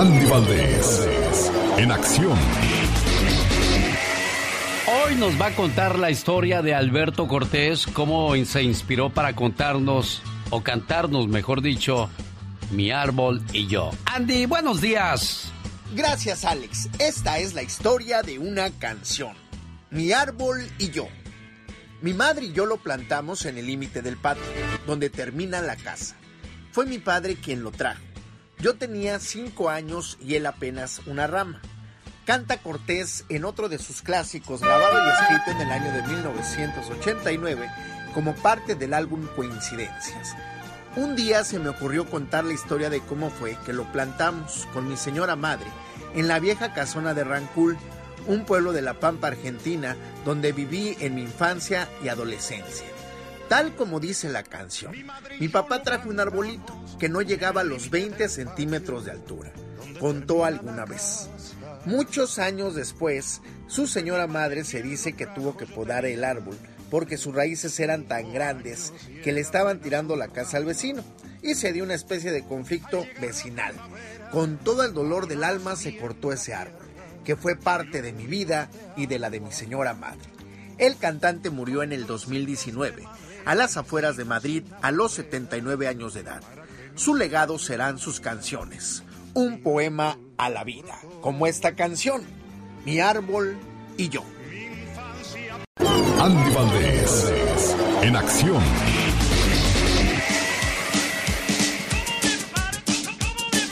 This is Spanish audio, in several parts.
Andy Valdés, en acción. Hoy nos va a contar la historia de Alberto Cortés, cómo se inspiró para contarnos, o cantarnos, mejor dicho, Mi árbol y yo. Andy, buenos días. Gracias, Alex. Esta es la historia de una canción. Mi árbol y yo. Mi madre y yo lo plantamos en el límite del patio, donde termina la casa. Fue mi padre quien lo trajo. Yo tenía cinco años y él apenas una rama. Canta Cortés en otro de sus clásicos, grabado y escrito en el año de 1989 como parte del álbum Coincidencias. Un día se me ocurrió contar la historia de cómo fue que lo plantamos con mi señora madre en la vieja casona de Rancul, un pueblo de la Pampa Argentina donde viví en mi infancia y adolescencia. Tal como dice la canción, mi papá trajo un arbolito que no llegaba a los 20 centímetros de altura. Contó alguna vez. Muchos años después, su señora madre se dice que tuvo que podar el árbol porque sus raíces eran tan grandes que le estaban tirando la casa al vecino y se dio una especie de conflicto vecinal. Con todo el dolor del alma se cortó ese árbol, que fue parte de mi vida y de la de mi señora madre. El cantante murió en el 2019 a las afueras de Madrid a los 79 años de edad. Su legado serán sus canciones, un poema a la vida, como esta canción, Mi árbol y yo. Andy Valdés, en acción.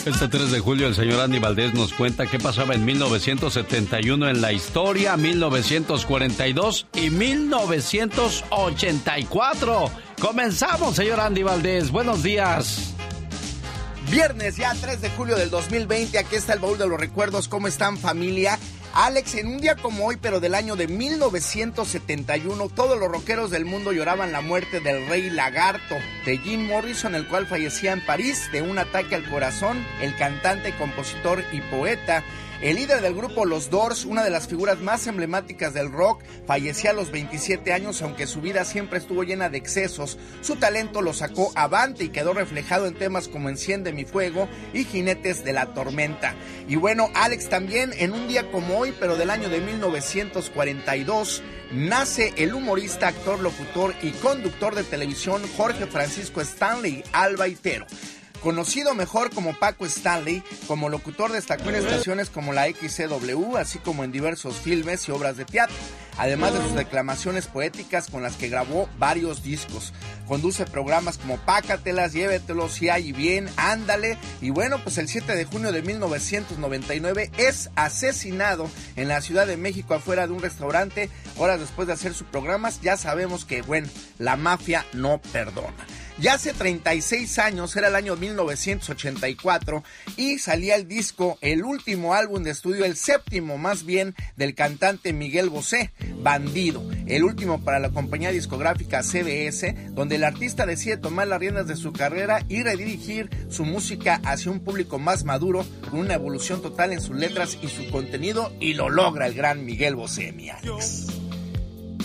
Este 3 de julio el señor Andy Valdés nos cuenta qué pasaba en 1971 en la historia, 1942 y 1984. Comenzamos, señor Andy Valdés. Buenos días. Viernes ya 3 de julio del 2020, aquí está el baúl de los recuerdos. ¿Cómo están familia? Alex, en un día como hoy, pero del año de 1971, todos los rockeros del mundo lloraban la muerte del rey lagarto de Jim Morrison, el cual fallecía en París de un ataque al corazón. El cantante, compositor y poeta el líder del grupo Los Doors, una de las figuras más emblemáticas del rock, fallecía a los 27 años, aunque su vida siempre estuvo llena de excesos. Su talento lo sacó avante y quedó reflejado en temas como Enciende mi fuego y Jinetes de la tormenta. Y bueno, Alex también en un día como hoy, pero del año de 1942, nace el humorista, actor, locutor y conductor de televisión Jorge Francisco Stanley Albaitero. Conocido mejor como Paco Stanley, como locutor destacó en estaciones como la XCW, así como en diversos filmes y obras de teatro, además de sus declamaciones poéticas con las que grabó varios discos. Conduce programas como Pácatelas, Llévetelos, Si hay bien, Ándale, y bueno, pues el 7 de junio de 1999 es asesinado en la Ciudad de México afuera de un restaurante, horas después de hacer sus programas, ya sabemos que, bueno, la mafia no perdona. Ya hace 36 años, era el año 1984, y salía el disco, el último álbum de estudio, el séptimo más bien, del cantante Miguel Bosé, Bandido, el último para la compañía discográfica CBS, donde el artista decide tomar las riendas de su carrera y redirigir su música hacia un público más maduro, con una evolución total en sus letras y su contenido, y lo logra el gran Miguel Bosé, mi Alex.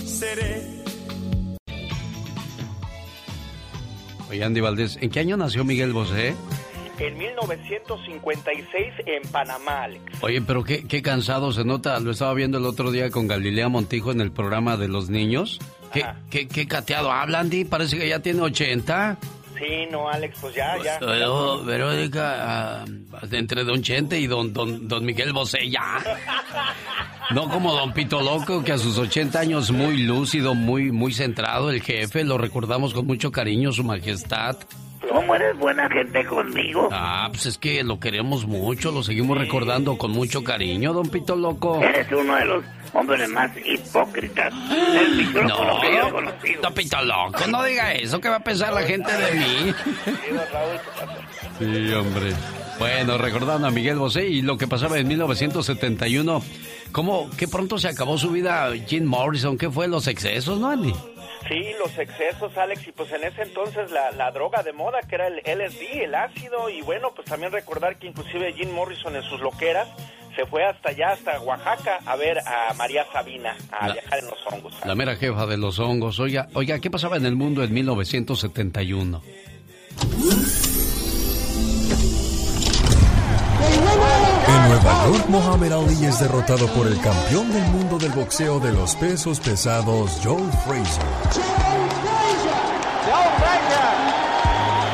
Seré Oye, Andy Valdés, ¿en qué año nació Miguel Bosé? En 1956 en Panamá, Alex. Oye, pero qué, qué cansado se nota. Lo estaba viendo el otro día con Galilea Montijo en el programa de los niños. ¿Qué, qué, qué cateado habla, Andy? Parece que ya tiene 80. Sí, no, Alex, pues ya, ya. Pero, Verónica, uh, entre Don Chente y Don, don, don Miguel Bosé, ya. No como Don Pito Loco, que a sus 80 años muy lúcido, muy, muy centrado, el jefe, lo recordamos con mucho cariño, su majestad. ¿Cómo eres buena gente conmigo? Ah, pues es que lo queremos mucho, lo seguimos recordando con mucho cariño, Don Pito Loco. Eres uno de los hombres más hipócritas del micrófono no, que yo he conocido. Don Pito Loco, no diga eso, ¿qué va a pensar la gente de mí? Sí, hombre. Bueno, recordando a Miguel Bosé y lo que pasaba en 1971, ¿cómo, qué pronto se acabó su vida Jim Morrison? ¿Qué fue los excesos, no, Andy? Sí, los excesos, Alex, y pues en ese entonces la, la, droga de moda, que era el LSD, el ácido, y bueno, pues también recordar que inclusive Jim Morrison en sus loqueras se fue hasta allá, hasta Oaxaca, a ver a María Sabina, a viajar en los hongos. La mera jefa de los hongos. Oiga, oiga, ¿qué pasaba en el mundo en 1971? Lord Muhammad Ali es derrotado por el campeón del mundo del boxeo de los pesos pesados, Joe Frazier. Joe Frazier. Joe Frazier.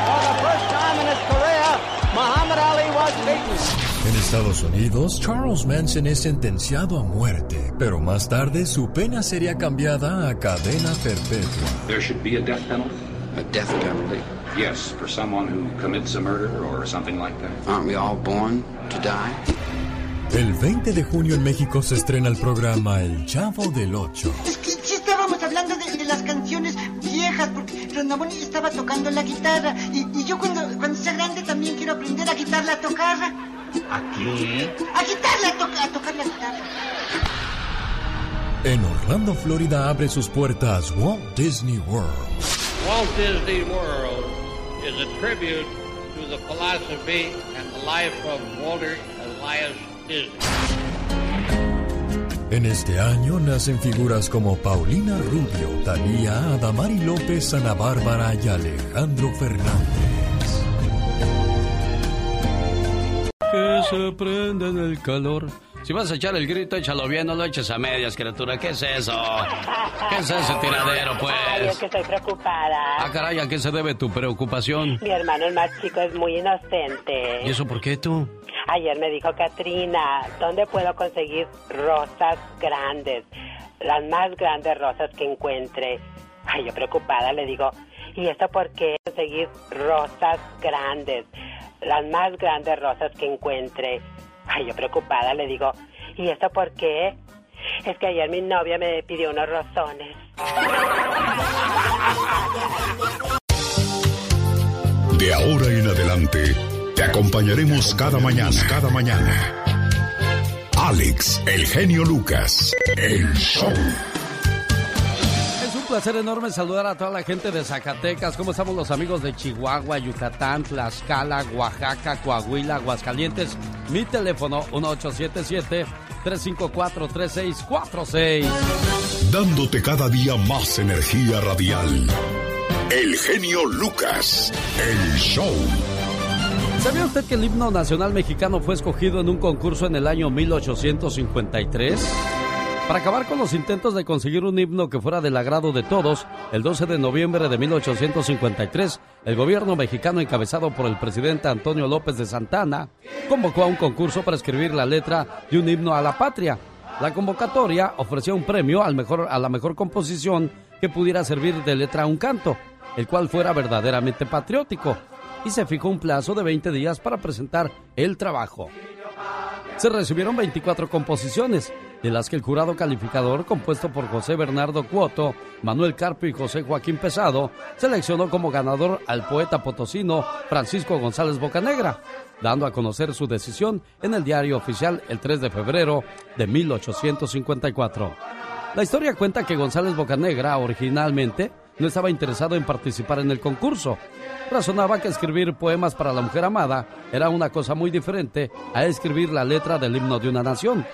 For the first time in his career, Muhammad Ali was beaten. En Estados Unidos, Charles Manson es sentenciado a muerte, pero más tarde su pena sería cambiada a cadena perpetua. There should be a death penalty. A death penalty. Yes, for someone who commits a murder or something like that. Aren't we all born to die? El 20 de junio en México se estrena el programa El Chavo del Ocho. Es que sí estábamos hablando de, las canciones viejas, porque Ronaboni estaba tocando la guitarra. Y, yo cuando, cuando sea grande también quiero aprender a quitarla a tocar. ¿A qué? A quitarla a, a tocar la guitarra. En Orlando, Florida abre sus puertas Walt Disney World. Walt Disney World is a tribute to the philosophy and the life of Walter Elias en este año nacen figuras como Paulina Rubio, Talía, Adamari López, Ana Bárbara y Alejandro Fernández. Que se prenda en el calor si vas a echar el grito, échalo bien, no lo eches a medias, criatura. ¿Qué es eso? ¿Qué es ese tiradero, pues? Ay, es que estoy preocupada. Ah, caray, ¿a qué se debe tu preocupación? Mi hermano, el más chico, es muy inocente. ¿Y eso por qué tú? Ayer me dijo Katrina, ¿dónde puedo conseguir rosas grandes? Las más grandes rosas que encuentre. Ay, yo preocupada le digo, ¿y esto por qué? Conseguir rosas grandes. Las más grandes rosas que encuentre. Ay, yo preocupada le digo, ¿y esto por qué? Es que ayer mi novia me pidió unos rosones. De ahora en adelante, te acompañaremos cada mañana, cada mañana. Alex, el genio Lucas, el show placer enorme saludar a toda la gente de Zacatecas. ¿Cómo estamos los amigos de Chihuahua, Yucatán, Tlaxcala, Oaxaca, Coahuila, Aguascalientes? Mi teléfono 1877-354-3646. Dándote cada día más energía radial. El genio Lucas, el show. ¿Sabía usted que el himno nacional mexicano fue escogido en un concurso en el año 1853? Para acabar con los intentos de conseguir un himno que fuera del agrado de todos, el 12 de noviembre de 1853, el gobierno mexicano encabezado por el presidente Antonio López de Santana convocó a un concurso para escribir la letra de un himno a la patria. La convocatoria ofrecía un premio al mejor, a la mejor composición que pudiera servir de letra a un canto, el cual fuera verdaderamente patriótico, y se fijó un plazo de 20 días para presentar el trabajo. Se recibieron 24 composiciones, de las que el jurado calificador, compuesto por José Bernardo Cuoto, Manuel Carpio y José Joaquín Pesado, seleccionó como ganador al poeta potosino Francisco González Bocanegra, dando a conocer su decisión en el diario oficial el 3 de febrero de 1854. La historia cuenta que González Bocanegra originalmente no estaba interesado en participar en el concurso. Razonaba que escribir poemas para la mujer amada era una cosa muy diferente a escribir la letra del himno de una nación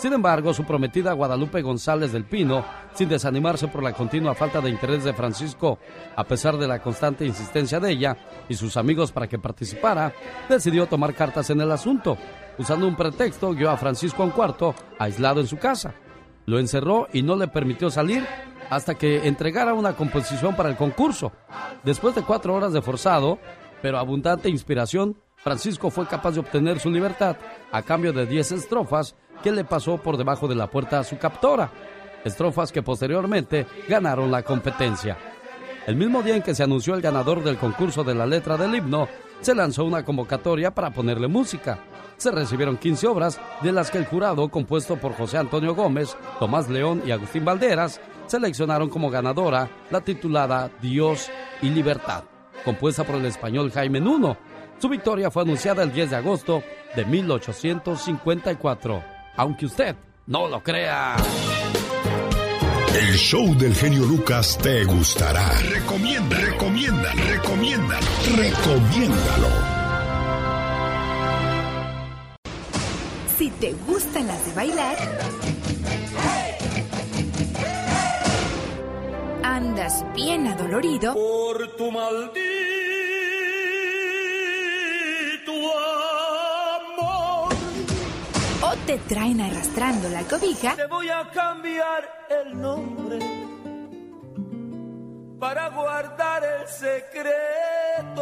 sin embargo, su prometida Guadalupe González del Pino, sin desanimarse por la continua falta de interés de Francisco, a pesar de la constante insistencia de ella y sus amigos para que participara, decidió tomar cartas en el asunto. Usando un pretexto, guió a Francisco a un cuarto, aislado en su casa. Lo encerró y no le permitió salir hasta que entregara una composición para el concurso. Después de cuatro horas de forzado, pero abundante inspiración, Francisco fue capaz de obtener su libertad a cambio de diez estrofas que le pasó por debajo de la puerta a su captora, estrofas que posteriormente ganaron la competencia. El mismo día en que se anunció el ganador del concurso de la letra del himno, se lanzó una convocatoria para ponerle música. Se recibieron 15 obras, de las que el jurado, compuesto por José Antonio Gómez, Tomás León y Agustín Valderas, seleccionaron como ganadora la titulada Dios y Libertad, compuesta por el español Jaime Nuno. Su victoria fue anunciada el 10 de agosto de 1854 aunque usted no lo crea. El show del genio Lucas te gustará. Recomienda, recomienda, recomienda, recomiéndalo. Si te gustan las de bailar, andas bien adolorido por tu maldito o te traen arrastrando la cobija. Te voy a cambiar el nombre para guardar el secreto.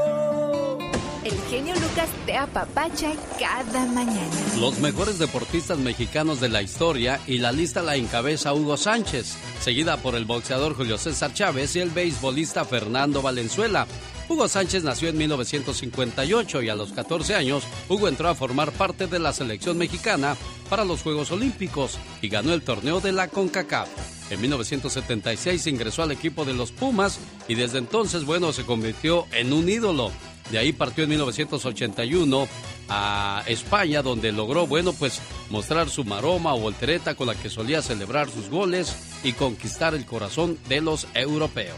El genio Lucas te apapacha cada mañana. Los mejores deportistas mexicanos de la historia y la lista la encabeza Hugo Sánchez, seguida por el boxeador Julio César Chávez y el beisbolista Fernando Valenzuela. Hugo Sánchez nació en 1958 y a los 14 años Hugo entró a formar parte de la selección mexicana para los Juegos Olímpicos y ganó el torneo de la CONCACAF. En 1976 ingresó al equipo de los Pumas y desde entonces, bueno, se convirtió en un ídolo. De ahí partió en 1981 a España, donde logró, bueno, pues mostrar su maroma o voltereta con la que solía celebrar sus goles y conquistar el corazón de los europeos.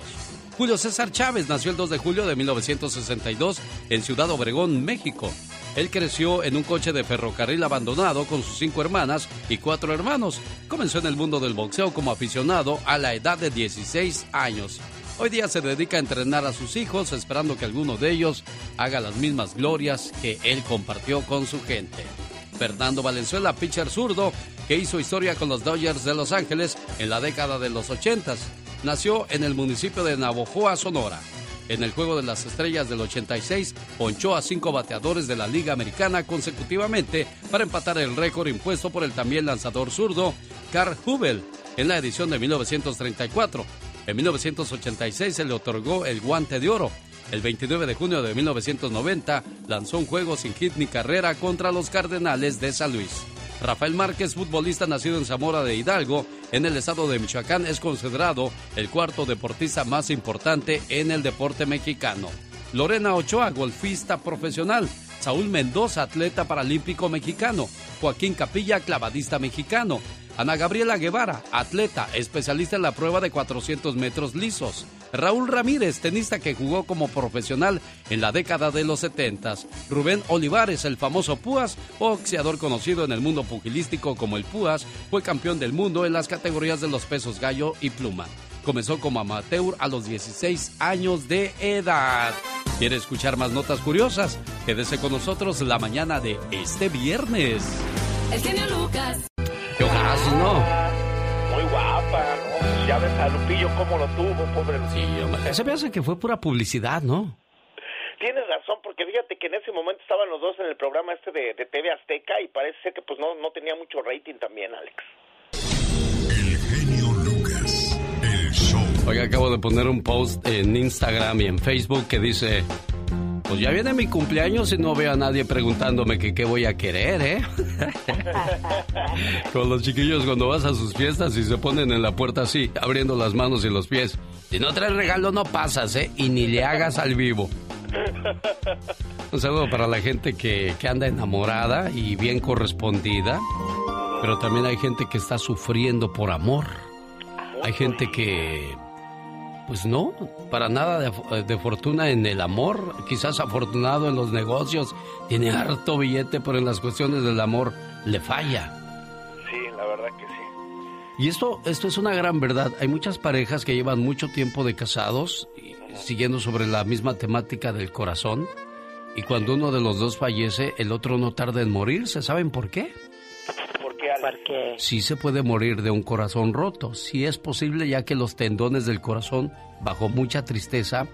Julio César Chávez nació el 2 de julio de 1962 en Ciudad Obregón, México. Él creció en un coche de ferrocarril abandonado con sus cinco hermanas y cuatro hermanos. Comenzó en el mundo del boxeo como aficionado a la edad de 16 años. Hoy día se dedica a entrenar a sus hijos esperando que alguno de ellos haga las mismas glorias que él compartió con su gente. Fernando Valenzuela, pitcher zurdo, que hizo historia con los Dodgers de Los Ángeles en la década de los 80. Nació en el municipio de Navojoa, Sonora. En el Juego de las Estrellas del 86, ponchó a cinco bateadores de la Liga Americana consecutivamente para empatar el récord impuesto por el también lanzador zurdo Carl Hubel en la edición de 1934. En 1986 se le otorgó el guante de oro. El 29 de junio de 1990 lanzó un juego sin hit ni carrera contra los Cardenales de San Luis. Rafael Márquez, futbolista nacido en Zamora de Hidalgo, en el estado de Michoacán, es considerado el cuarto deportista más importante en el deporte mexicano. Lorena Ochoa, golfista profesional. Saúl Mendoza, atleta paralímpico mexicano. Joaquín Capilla, clavadista mexicano. Ana Gabriela Guevara, atleta, especialista en la prueba de 400 metros lisos. Raúl Ramírez, tenista que jugó como profesional en la década de los 70. Rubén Olivares, el famoso Púas, boxeador conocido en el mundo pugilístico como el Púas, fue campeón del mundo en las categorías de los pesos gallo y pluma. Comenzó como amateur a los 16 años de edad. ¿Quiere escuchar más notas curiosas? Quédese con nosotros la mañana de este viernes. El genio Lucas. ¿Qué ojazos, no? Muy guapa, ¿no? Ya ves a Lupillo cómo lo tuvo, pobre Sí, hombre. Se me hace que fue pura publicidad, ¿no? Tienes razón, porque fíjate que en ese momento estaban los dos en el programa este de, de TV Azteca y parece ser que pues no, no tenía mucho rating también, Alex. El genio Lucas, el show. Oiga, acabo de poner un post en Instagram y en Facebook que dice... Pues ya viene mi cumpleaños y no veo a nadie preguntándome que qué voy a querer, ¿eh? Con los chiquillos cuando vas a sus fiestas y se ponen en la puerta así, abriendo las manos y los pies. Si no traes regalo no pasas, ¿eh? Y ni le hagas al vivo. Un saludo para la gente que, que anda enamorada y bien correspondida. Pero también hay gente que está sufriendo por amor. Hay gente que pues no, para nada de, de, fortuna en el amor, quizás afortunado en los negocios, tiene harto billete, pero en las cuestiones del amor le falla. Sí, la verdad que sí. Y esto, esto es una gran verdad. Hay muchas parejas que llevan mucho tiempo de casados, siguiendo sobre la misma temática del corazón, y cuando uno de los dos fallece, el otro no tarda en morirse. ¿Saben por qué? Porque Sí se puede morir de un corazón roto, sí es posible ya que los tendones del corazón, bajo mucha tristeza,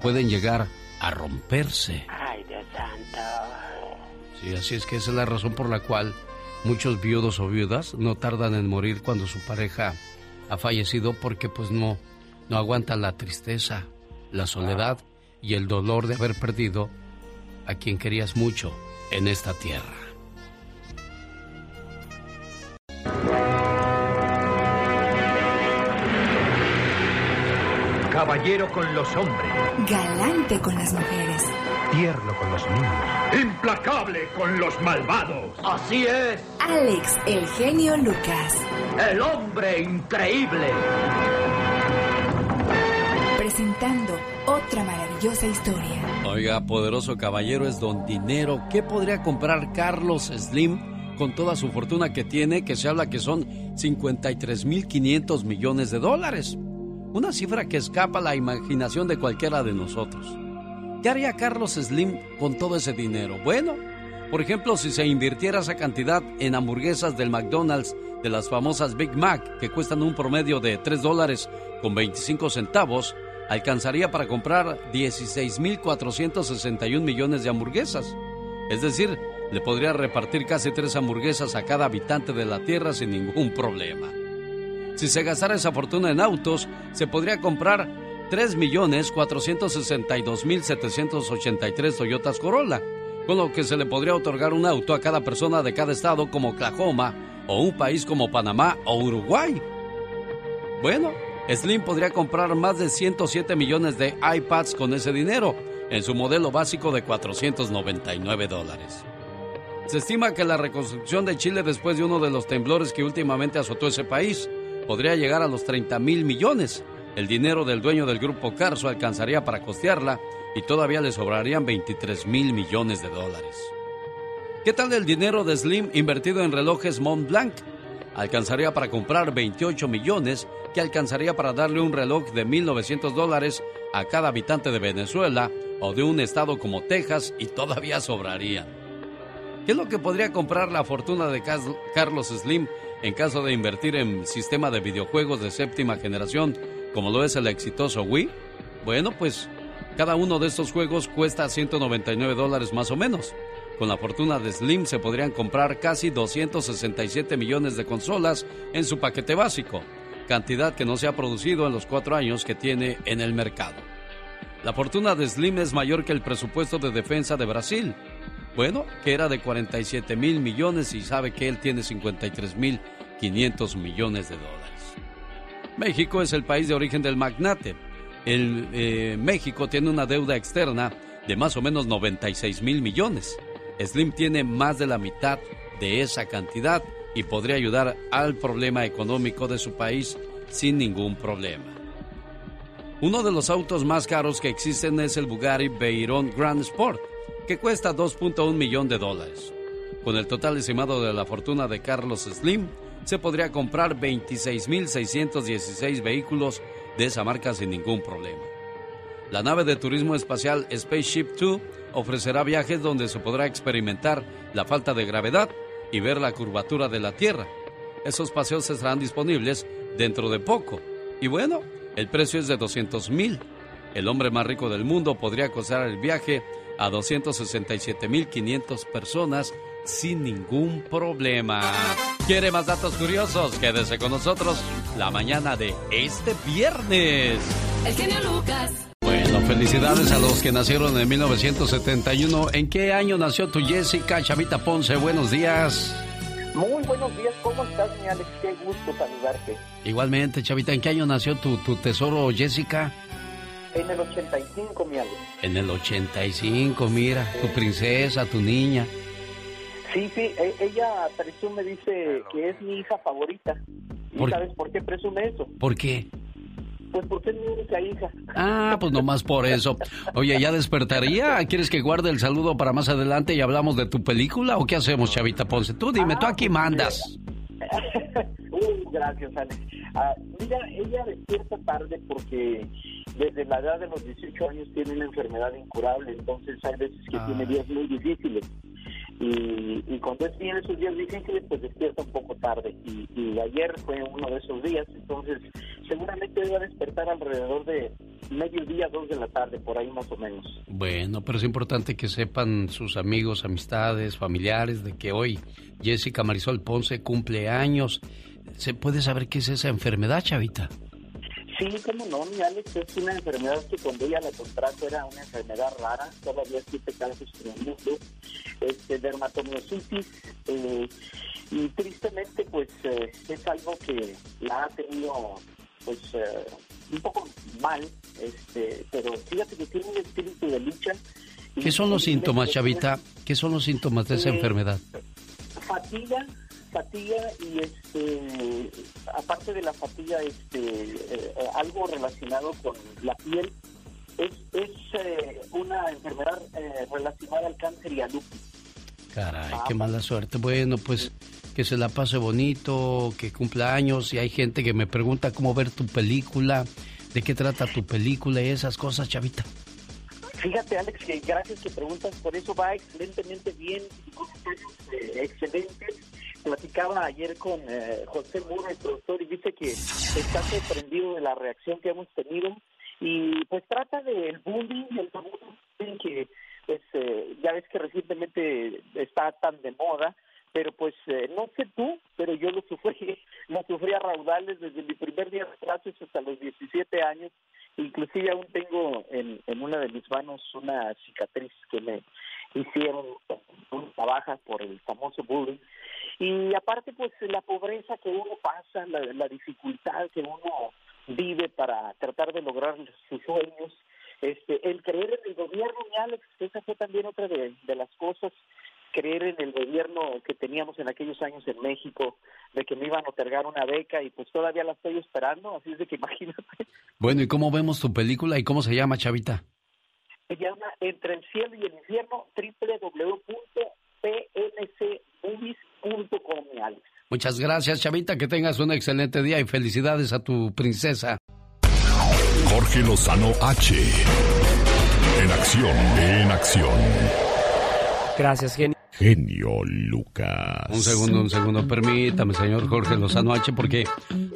pueden llegar a romperse. Ay, Dios santo. Sí, así es que esa es la razón por la cual muchos viudos o viudas no tardan en morir cuando su pareja ha fallecido porque pues no, no aguantan la tristeza, la soledad y el dolor de haber perdido a quien querías mucho en esta tierra. Caballero con los hombres. Galante con las mujeres. Tierno con los niños. Implacable con los malvados. Así es. Alex, el genio Lucas. El hombre increíble. Presentando otra maravillosa historia. Oiga, poderoso caballero es don Dinero. ¿Qué podría comprar Carlos Slim con toda su fortuna que tiene? Que se habla que son 53.500 millones de dólares. Una cifra que escapa a la imaginación de cualquiera de nosotros. ¿Qué haría Carlos Slim con todo ese dinero? Bueno, Por ejemplo, si se invirtiera esa cantidad en hamburguesas del McDonald's de las famosas Big Mac, que cuestan un promedio de 3 dólares con 25 centavos, alcanzaría para comprar 16.461 millones de hamburguesas. Es decir, le podría repartir casi tres hamburguesas a cada habitante de la Tierra sin ningún problema. Si se gastara esa fortuna en autos, se podría comprar 3.462.783 Toyotas Corolla, con lo que se le podría otorgar un auto a cada persona de cada estado como Oklahoma o un país como Panamá o Uruguay. Bueno, Slim podría comprar más de 107 millones de iPads con ese dinero en su modelo básico de 499 dólares. Se estima que la reconstrucción de Chile después de uno de los temblores que últimamente azotó ese país podría llegar a los 30 mil millones. El dinero del dueño del grupo Carso alcanzaría para costearla y todavía le sobrarían 23 mil millones de dólares. ¿Qué tal el dinero de Slim invertido en relojes Montblanc? Alcanzaría para comprar 28 millones que alcanzaría para darle un reloj de 1.900 dólares a cada habitante de Venezuela o de un estado como Texas y todavía sobraría. ¿Qué es lo que podría comprar la fortuna de Carlos Slim en caso de invertir en sistema de videojuegos de séptima generación como lo es el exitoso Wii? Bueno, pues cada uno de estos juegos cuesta 199 dólares más o menos. Con la fortuna de Slim se podrían comprar casi 267 millones de consolas en su paquete básico, cantidad que no se ha producido en los cuatro años que tiene en el mercado. La fortuna de Slim es mayor que el presupuesto de defensa de Brasil. Bueno, que era de 47 mil millones y sabe que él tiene 53 mil 500 millones de dólares. México es el país de origen del magnate. El, eh, México tiene una deuda externa de más o menos 96 mil millones. Slim tiene más de la mitad de esa cantidad y podría ayudar al problema económico de su país sin ningún problema. Uno de los autos más caros que existen es el Bugatti Veyron Grand Sport, que cuesta 2.1 millón de dólares. Con el total estimado de la fortuna de Carlos Slim, se podría comprar 26.616 vehículos de esa marca sin ningún problema. La nave de turismo espacial Spaceship 2 ofrecerá viajes donde se podrá experimentar la falta de gravedad y ver la curvatura de la Tierra. Esos paseos estarán disponibles dentro de poco. Y bueno, el precio es de 200 mil. El hombre más rico del mundo podría costar el viaje a 267.500 personas sin ningún problema. ¿Quiere más datos curiosos? Quédese con nosotros la mañana de este viernes. El genio Lucas. Bueno, felicidades a los que nacieron en 1971. ¿En qué año nació tu Jessica Chavita Ponce? Buenos días. Muy buenos días, ¿cómo estás, mi Alex? Qué gusto saludarte. Igualmente, Chavita, ¿en qué año nació tu, tu tesoro Jessica? En el 85, mi Alex. En el 85, mira, tu princesa, tu niña. Sí, sí, e- ella presume, dice que es mi hija favorita. ¿Y ¿Por- sabes por qué presume eso? ¿Por qué? Pues porque es mi única hija. Ah, pues nomás por eso. Oye, ¿ya despertaría? ¿Quieres que guarde el saludo para más adelante y hablamos de tu película o qué hacemos, Chavita Ponce? Tú dime, tú aquí mandas. Gracias, Alex. Ah, mira, ella despierta tarde porque desde la edad de los 18 años tiene una enfermedad incurable, entonces hay veces que Ah. tiene días muy difíciles. Y, y cuando tiene esos días difíciles, pues despierta un poco tarde. Y, y ayer fue uno de esos días, entonces seguramente a despertar alrededor de mediodía, dos de la tarde, por ahí más o menos. Bueno, pero es importante que sepan sus amigos, amistades, familiares de que hoy Jessica Marisol Ponce cumple años. ¿Se puede saber qué es esa enfermedad, Chavita? Sí, cómo no, mi Alex, es una enfermedad que cuando ella la contrajo era una enfermedad rara, todavía existe casos en el mundo, este, dermatomiositis, eh, y tristemente pues eh, es algo que la ha tenido pues eh, un poco mal, este, pero fíjate que tiene un espíritu de lucha. ¿Qué son los síntomas, Chavita? ¿Qué son los síntomas de esa Eh, enfermedad? fatiga fatiga y este aparte de la fatiga este eh, algo relacionado con la piel es, es eh, una enfermedad eh, relacionada al cáncer y al lupus Caray, qué mala suerte. Bueno, pues que se la pase bonito, que cumpla años. Y hay gente que me pregunta cómo ver tu película, de qué trata tu película y esas cosas, Chavita. Fíjate, Alex, que gracias que preguntas por eso, va excelentemente bien, eh, excelentes. Platicaba ayer con eh, José Muro, el productor, y dice que está sorprendido de la reacción que hemos tenido. Y pues trata del bullying, el bullying que pues eh, ya ves que recientemente está tan de moda, pero pues eh, no sé tú, pero yo lo sufrí, lo sufrí a raudales desde mi primer día de clases hasta los 17 años, inclusive aún tengo en, en una de mis manos una cicatriz que me hicieron una baja por el famoso bullying, y aparte pues la pobreza que uno pasa, la, la dificultad que uno vive para tratar de lograr sus sueños, este, el creer en el gobierno, mi Alex, esa fue también otra de, de las cosas, creer en el gobierno que teníamos en aquellos años en México, de que me iban a otorgar una beca y pues todavía la estoy esperando, así es de que imagínate. Bueno, ¿y cómo vemos tu película y cómo se llama, Chavita? Se llama Entre el cielo y el infierno, www.pncmovies.com. Muchas gracias, Chavita, que tengas un excelente día y felicidades a tu princesa. Jorge Lozano H. En acción, en acción. Gracias, genio. Genio Lucas. Un segundo, un segundo, permítame, señor Jorge Lozano H, porque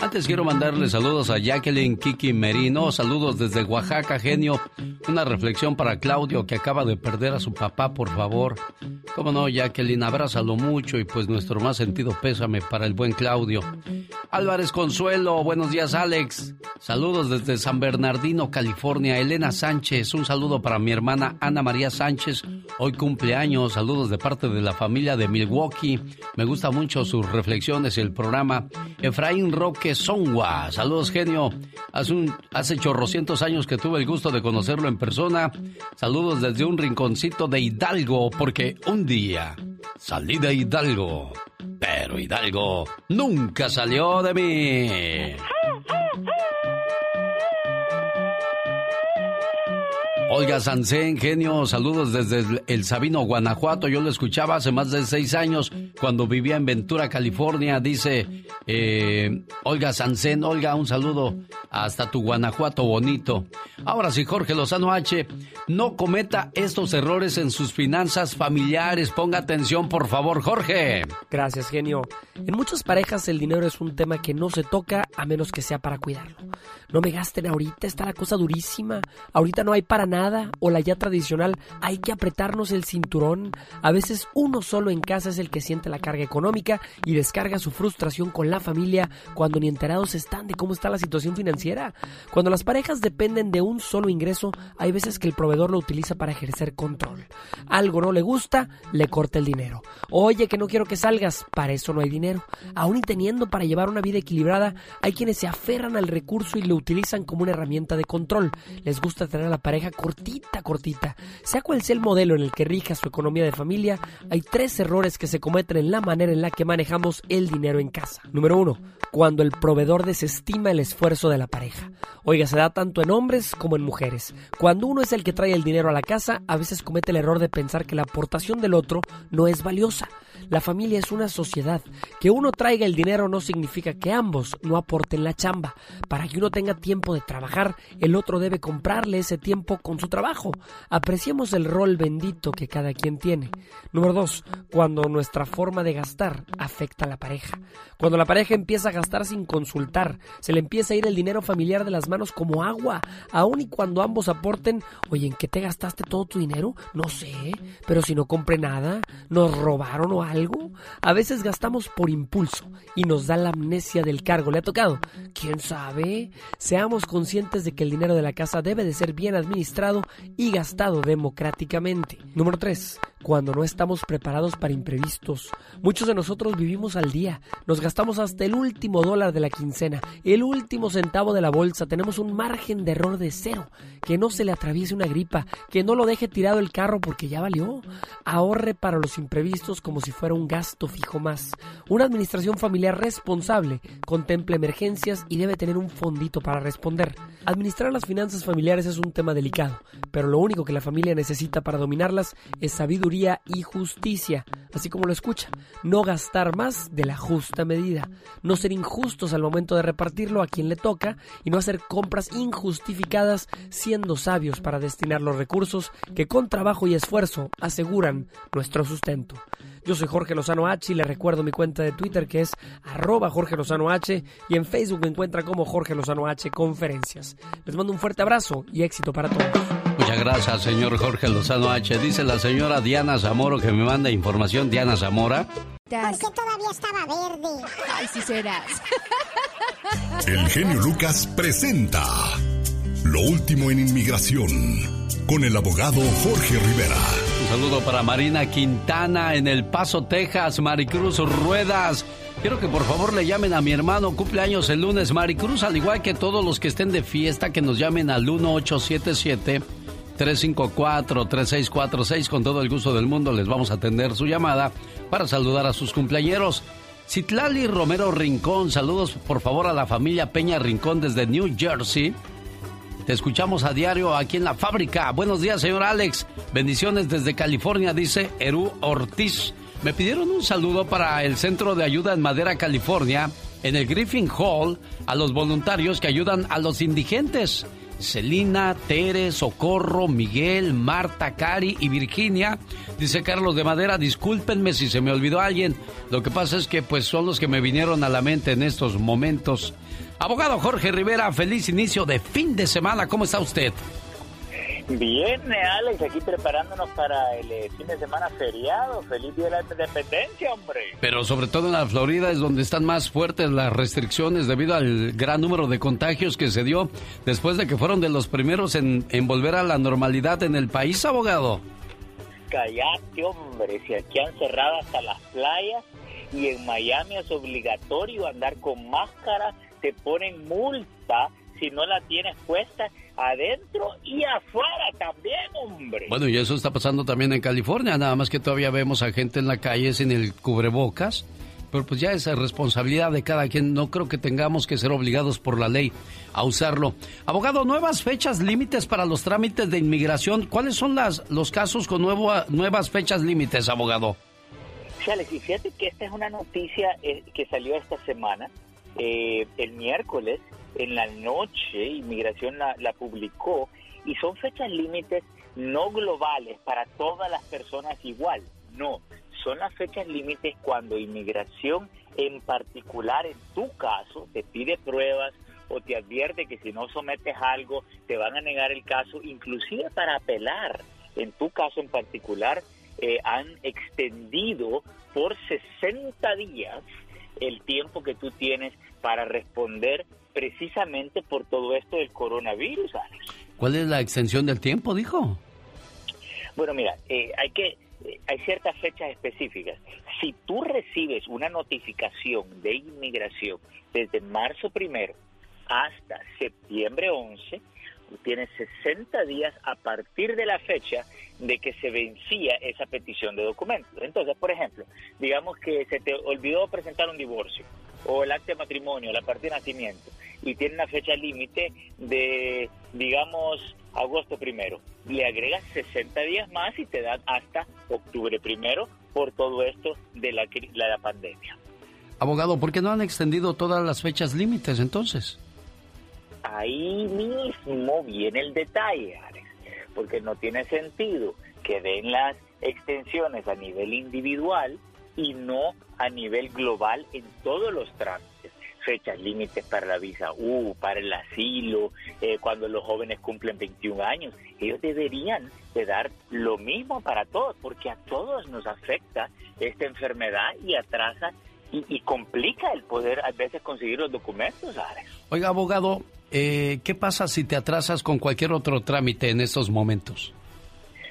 antes quiero mandarle saludos a Jacqueline Kiki Merino, saludos desde Oaxaca, genio. Una reflexión para Claudio, que acaba de perder a su papá, por favor. Cómo no, Jacqueline, abrázalo mucho y pues nuestro más sentido pésame para el buen Claudio. Álvarez Consuelo, buenos días, Alex. Saludos desde San Bernardino, California. Elena Sánchez, un saludo para mi hermana Ana María Sánchez, hoy cumpleaños. Saludos de parte de la familia de Milwaukee. Me gusta mucho sus reflexiones el programa. Efraín Roque Songua. Saludos, genio. Hace, un, hace chorrocientos años que tuve el gusto de conocerlo en persona. Saludos desde un rinconcito de Hidalgo, porque un día salí de Hidalgo. Pero Hidalgo nunca salió de mí. Olga Sansén, genio, saludos desde el Sabino, Guanajuato. Yo lo escuchaba hace más de seis años cuando vivía en Ventura, California. Dice eh, Olga Sansén, Olga, un saludo hasta tu Guanajuato bonito. Ahora sí, Jorge Lozano H, no cometa estos errores en sus finanzas familiares. Ponga atención, por favor, Jorge. Gracias, genio. En muchas parejas el dinero es un tema que no se toca a menos que sea para cuidarlo. No me gasten ahorita, está la cosa durísima. Ahorita no hay para nada o la ya tradicional hay que apretarnos el cinturón. A veces uno solo en casa es el que siente la carga económica y descarga su frustración con la familia cuando ni enterados están de cómo está la situación financiera. Cuando las parejas dependen de un solo ingreso, hay veces que el proveedor lo utiliza para ejercer control. Algo no le gusta, le corta el dinero. Oye, que no quiero que salgas, para eso no hay dinero. Aún y teniendo para llevar una vida equilibrada, hay quienes se aferran al recurso y lo utilizan como una herramienta de control. Les gusta tener a la pareja cortita, cortita. Sea cual sea el modelo en el que rija su economía de familia, hay tres errores que se cometen en la manera en la que manejamos el dinero en casa. Número uno, cuando el proveedor desestima el esfuerzo de la pareja. Oiga, se da tanto en hombres como en mujeres. Cuando uno es el que trae el dinero a la casa, a veces comete el error de pensar que la aportación del otro no es valiosa. La familia es una sociedad. Que uno traiga el dinero no significa que ambos no aporten la chamba. Para que uno tenga tiempo de trabajar, el otro debe comprarle ese tiempo con su trabajo. Apreciemos el rol bendito que cada quien tiene. Número dos, cuando nuestra forma de gastar afecta a la pareja. Cuando la pareja empieza a gastar sin consultar, se le empieza a ir el dinero familiar de las manos como agua. Aun y cuando ambos aporten, oye, ¿en qué te gastaste todo tu dinero? No sé, pero si no compré nada, nos robaron o algo. A veces gastamos por impulso y nos da la amnesia del cargo. ¿Le ha tocado? ¿Quién sabe? Seamos conscientes de que el dinero de la casa debe de ser bien administrado y gastado democráticamente. Número 3. Cuando no estamos preparados para imprevistos. Muchos de nosotros vivimos al día. Nos gastamos hasta el último dólar de la quincena, el último centavo de la bolsa. Tenemos un margen de error de cero. Que no se le atraviese una gripa. Que no lo deje tirado el carro porque ya valió. Ahorre para los imprevistos como si fuera un gasto fijo más. Una administración familiar responsable contempla emergencias y debe tener un fondito para responder. Administrar las finanzas familiares es un tema delicado. pero lo único que la familia necesita para dominarlas es sabiduría y justicia, así como lo escucha, no gastar más de la justa medida, no ser injustos al momento de repartirlo a quien le toca y no hacer compras injustificadas siendo sabios para destinar los recursos que con trabajo y esfuerzo aseguran nuestro sustento. Yo soy Jorge Lozano H y le recuerdo mi cuenta de Twitter que es arroba Jorge Lozano H y en Facebook me encuentra como Jorge Lozano H Conferencias. Les mando un fuerte abrazo y éxito para todos. Muchas gracias, señor Jorge Lozano H. Dice la señora Diana Zamoro que me manda información. Diana Zamora. Porque todavía estaba verde. Ay, sí serás. El genio Lucas presenta Lo último en inmigración con el abogado Jorge Rivera. Un saludo para Marina Quintana en El Paso, Texas. Maricruz Ruedas. Quiero que por favor le llamen a mi hermano, cumpleaños el lunes. Maricruz, al igual que todos los que estén de fiesta, que nos llamen al 1877. 354-3646, con todo el gusto del mundo les vamos a atender su llamada para saludar a sus cumpleañeros. Citlali Romero Rincón, saludos por favor a la familia Peña Rincón desde New Jersey. Te escuchamos a diario aquí en la fábrica. Buenos días, señor Alex. Bendiciones desde California, dice Eru Ortiz. Me pidieron un saludo para el Centro de Ayuda en Madera, California, en el Griffin Hall, a los voluntarios que ayudan a los indigentes. Celina, Tere, Socorro, Miguel, Marta, Cari y Virginia. Dice Carlos de Madera, discúlpenme si se me olvidó alguien. Lo que pasa es que pues son los que me vinieron a la mente en estos momentos. Abogado Jorge Rivera, feliz inicio de fin de semana. ¿Cómo está usted? Bien, Alex, aquí preparándonos para el eh, fin de semana feriado. Feliz Día de la Independencia, hombre. Pero sobre todo en la Florida es donde están más fuertes las restricciones debido al gran número de contagios que se dio después de que fueron de los primeros en, en volver a la normalidad en el país, abogado. Callate, hombre, si aquí han cerrado hasta las playas y en Miami es obligatorio andar con máscara, te ponen multa si no la tienes puesta adentro y afuera también, hombre. Bueno, y eso está pasando también en California, nada más que todavía vemos a gente en la calle sin el cubrebocas. Pero pues ya es responsabilidad de cada quien. No creo que tengamos que ser obligados por la ley a usarlo. Abogado, nuevas fechas límites para los trámites de inmigración. ¿Cuáles son las, los casos con nuevo, nuevas fechas límites, abogado? Sí, Alex, y fíjate que esta es una noticia eh, que salió esta semana. Eh, el miércoles en la noche, Inmigración la, publicó, y son fechas límites no globales para todas las personas igual, no, son las fechas límites cuando Inmigración en particular, en tu caso, te pide pruebas o te advierte que si no sometes algo te van a negar el caso, inclusive para apelar. En tu caso en particular, eh, han extendido por 60 días el tiempo que tú tienes para responder precisamente por todo esto del coronavirus, Alex. ¿Cuál es la extensión del tiempo, dijo? Bueno, mira, eh, hay que eh, hay ciertas fechas específicas. Si tú recibes una notificación de inmigración desde marzo primero hasta septiembre 11, tienes 60 días a partir de la fecha de que se vencía esa petición de documentos. Entonces, por ejemplo, digamos que se te olvidó presentar un divorcio o el acta de matrimonio, la partida de nacimiento, y tiene una fecha límite de, digamos, agosto primero. Le agregas 60 días más y te dan hasta octubre primero por todo esto de la, la pandemia. Abogado, ¿por qué no han extendido todas las fechas límites entonces? Ahí mismo viene el detalle, Alex, porque no tiene sentido que den las extensiones a nivel individual y no a nivel global en todos los trámites. Fechas límites para la visa U, para el asilo, eh, cuando los jóvenes cumplen 21 años. Ellos deberían de dar lo mismo para todos, porque a todos nos afecta esta enfermedad y atrasa y, y complica el poder a veces conseguir los documentos, Alex. Oiga, abogado, eh, ¿qué pasa si te atrasas con cualquier otro trámite en estos momentos?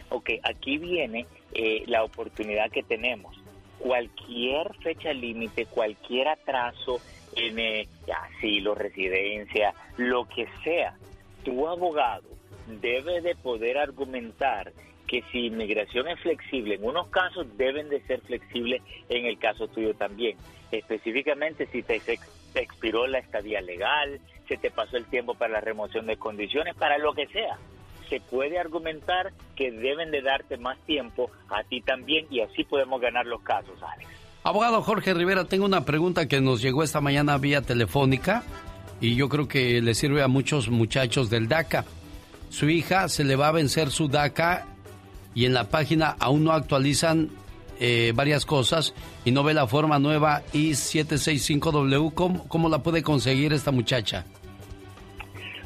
Ok, aquí viene eh, la oportunidad que tenemos. Cualquier fecha límite, cualquier atraso en eh, asilo, residencia, lo que sea, tu abogado debe de poder argumentar que si inmigración es flexible, en unos casos deben de ser flexibles, en el caso tuyo también. Específicamente si te, te expiró la estadía legal, se te pasó el tiempo para la remoción de condiciones, para lo que sea. Se puede argumentar que deben de darte más tiempo a ti también y así podemos ganar los casos, Alex. Abogado Jorge Rivera, tengo una pregunta que nos llegó esta mañana vía telefónica y yo creo que le sirve a muchos muchachos del DACA. Su hija se le va a vencer su DACA y en la página aún no actualizan eh, varias cosas y no ve la forma nueva I765W. ¿Cómo, ¿Cómo la puede conseguir esta muchacha?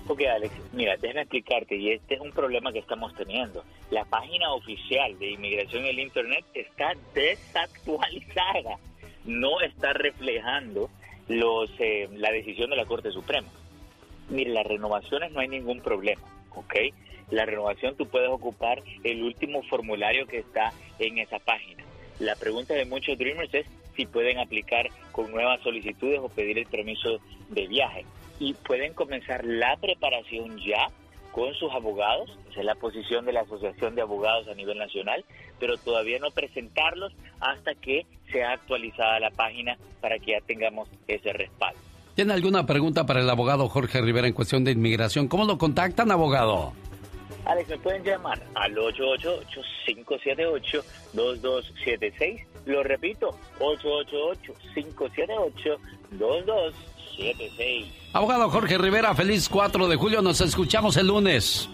Ok, Alex, mira, déjame explicarte, y este es un problema que estamos teniendo. La página oficial de inmigración en el Internet está desactualizada, no está reflejando los, eh, la decisión de la Corte Suprema. Mire, las renovaciones no hay ningún problema, ¿ok? La renovación tú puedes ocupar el último formulario que está en esa página. La pregunta de muchos Dreamers es si pueden aplicar con nuevas solicitudes o pedir el permiso de viaje y pueden comenzar la preparación ya con sus abogados, esa es la posición de la Asociación de Abogados a nivel nacional, pero todavía no presentarlos hasta que sea actualizada la página para que ya tengamos ese respaldo. ¿Tiene alguna pregunta para el abogado Jorge Rivera en cuestión de inmigración? ¿Cómo lo contactan, abogado? Alex, me pueden llamar al 888-578-2276. Lo repito, 888-578-2276. Abogado Jorge Rivera, feliz 4 de julio. Nos escuchamos el lunes.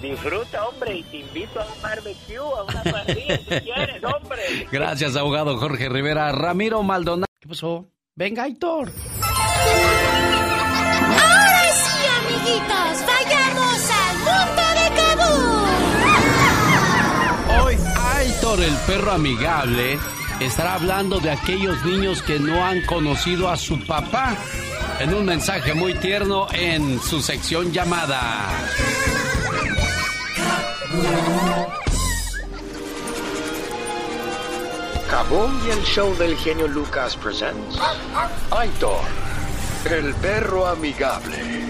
Disfruta, hombre, y te invito a un barbecue, a una parrilla, si quieres, hombre. Gracias, abogado Jorge Rivera. Ramiro Maldonado. ¿Qué pasó? Venga, Aitor. Ahora sí, amiguitos, vayamos al mundo de Hoy, Aitor, el perro amigable, estará hablando de aquellos niños que no han conocido a su papá en un mensaje muy tierno en su sección llamada. Kaboom y el show del genio Lucas presents Aitor, el perro amigable.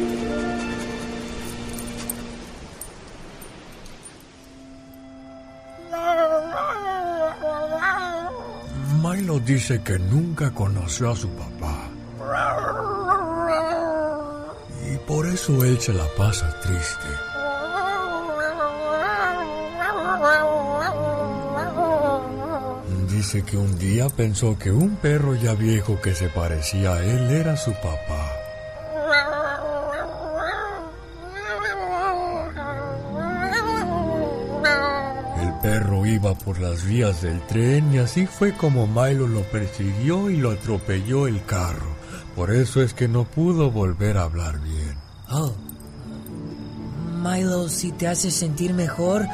Dice que nunca conoció a su papá. Y por eso él se la pasa triste. Dice que un día pensó que un perro ya viejo que se parecía a él era su papá. Las vías del tren y así fue como Milo lo persiguió y lo atropelló el carro. Por eso es que no pudo volver a hablar bien. Oh. Milo, si te hace sentir mejor,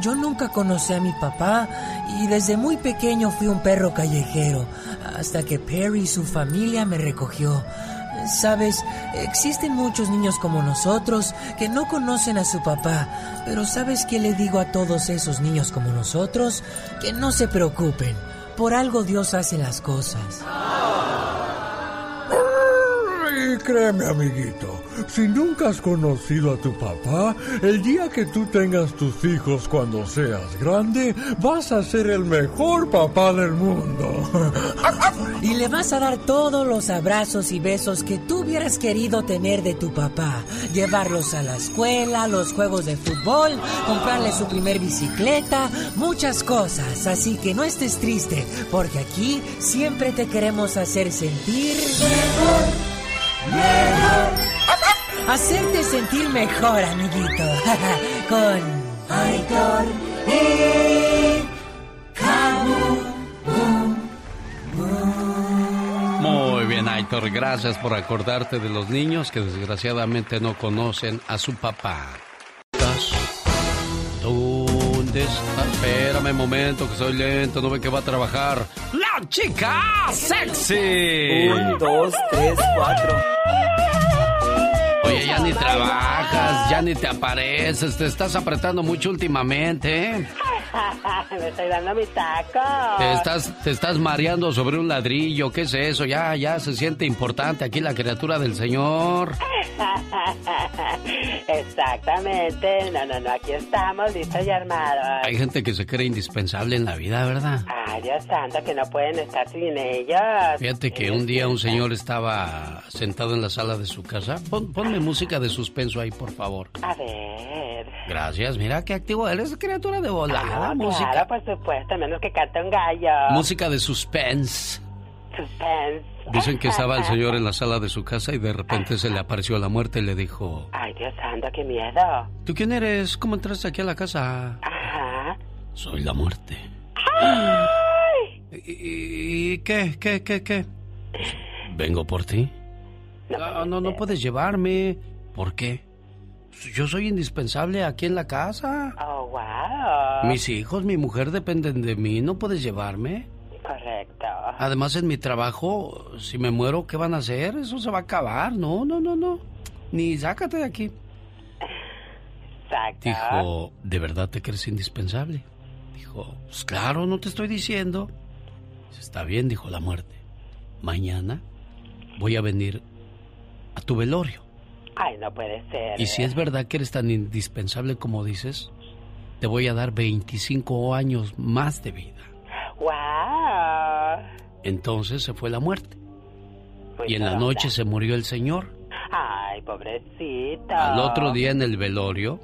yo nunca conocí a mi papá y desde muy pequeño fui un perro callejero, hasta que Perry y su familia me recogió. Sabes, existen muchos niños como nosotros que no conocen a su papá, pero ¿sabes qué le digo a todos esos niños como nosotros? Que no se preocupen, por algo Dios hace las cosas. Créeme, amiguito, si nunca has conocido a tu papá, el día que tú tengas tus hijos cuando seas grande, vas a ser el mejor papá del mundo. Y le vas a dar todos los abrazos y besos que tú hubieras querido tener de tu papá. Llevarlos a la escuela, los juegos de fútbol, comprarle su primer bicicleta, muchas cosas. Así que no estés triste, porque aquí siempre te queremos hacer sentir mejor. Hacerte sentir mejor, amiguito. Con Aitor y Muy bien, Aitor, gracias por acordarte de los niños que desgraciadamente no conocen a su papá. Espérame un momento, que soy lento, no ve que va a trabajar. ¡La chica sexy! Un, dos, tres, cuatro. Oye, ya ni trabajas, ya ni te apareces, te estás apretando mucho últimamente, ¿eh? Me estoy dando mi taco. Te estás, te estás mareando sobre un ladrillo. ¿Qué es eso? Ya, ya se siente importante aquí la criatura del Señor. Exactamente. No, no, no. Aquí estamos, listos y armados. Hay gente que se cree indispensable en la vida, ¿verdad? Ay, Dios santo, que no pueden estar sin ellos. Fíjate que un día un señor estaba sentado en la sala de su casa. ponme música de suspenso ahí, por favor. A ver. Gracias. Mira qué activo eres, criatura de volada. Ah, música. Claro, por supuesto, menos que cante un gallo. Música de suspense. Suspense. Dicen que estaba el señor en la sala de su casa y de repente se le apareció la muerte y le dijo... Ay, Dios santo, qué miedo. ¿Tú quién eres? ¿Cómo entraste aquí a la casa? Ajá. Soy la muerte. ¡Ay! ¿Y, qué, qué, qué, qué? Vengo por ti. No, no, no puedes llevarme. ¿Por qué? Yo soy indispensable aquí en la casa. Oh, wow. Mis hijos, mi mujer dependen de mí. ¿No puedes llevarme? Correcto. Además, en mi trabajo, si me muero, ¿qué van a hacer? Eso se va a acabar. No, no, no, no. Ni sácate de aquí. Exacto. Dijo, ¿de verdad te crees indispensable? Dijo, pues claro, no te estoy diciendo. Está bien, dijo la muerte. Mañana voy a venir a tu velorio. Ay, no puede ser. Y si es verdad que eres tan indispensable como dices, te voy a dar 25 años más de vida. ¡Wow! Entonces se fue la muerte. y en la noche se murió el señor. Ay, pobrecito. Al otro día en el velorio,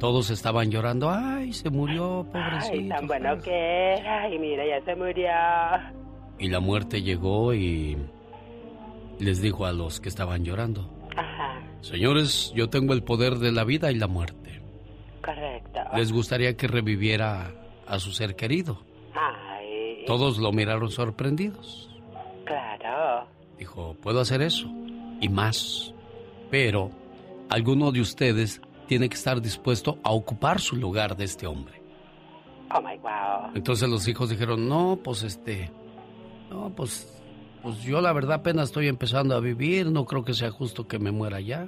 todos estaban llorando. Ay, se murió, pobrecito. Ay, tan bueno que era. Ay, mira, ya se murió. Y la muerte llegó y les dijo a los que estaban llorando. Ajá. Señores, yo tengo el poder de la vida y la muerte. Correcto. Les gustaría que reviviera a su ser querido. Ay. Todos lo miraron sorprendidos. Claro. Dijo, puedo hacer eso y más. Pero alguno de ustedes tiene que estar dispuesto a ocupar su lugar de este hombre. Oh my wow. Entonces los hijos dijeron, no, pues este, no, pues, pues yo la verdad apenas estoy empezando a vivir, no creo que sea justo que me muera ya.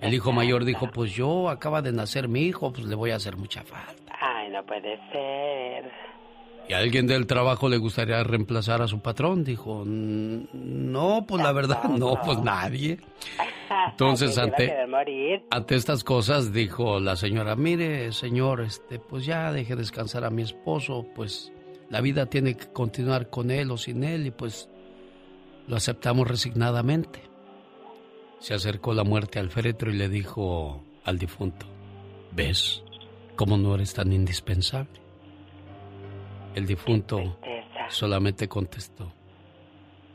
El hijo mayor dijo, pues yo acaba de nacer mi hijo, pues le voy a hacer mucha falta. Ay, no puede ser. ¿Y a alguien del trabajo le gustaría reemplazar a su patrón? Dijo, no, pues la verdad, no, pues nadie. Entonces, ante, ante estas cosas, dijo la señora, mire, señor, este, pues ya deje descansar a mi esposo, pues la vida tiene que continuar con él o sin él, y pues lo aceptamos resignadamente. Se acercó la muerte al féretro y le dijo al difunto, ¿ves cómo no eres tan indispensable? El difunto solamente contestó,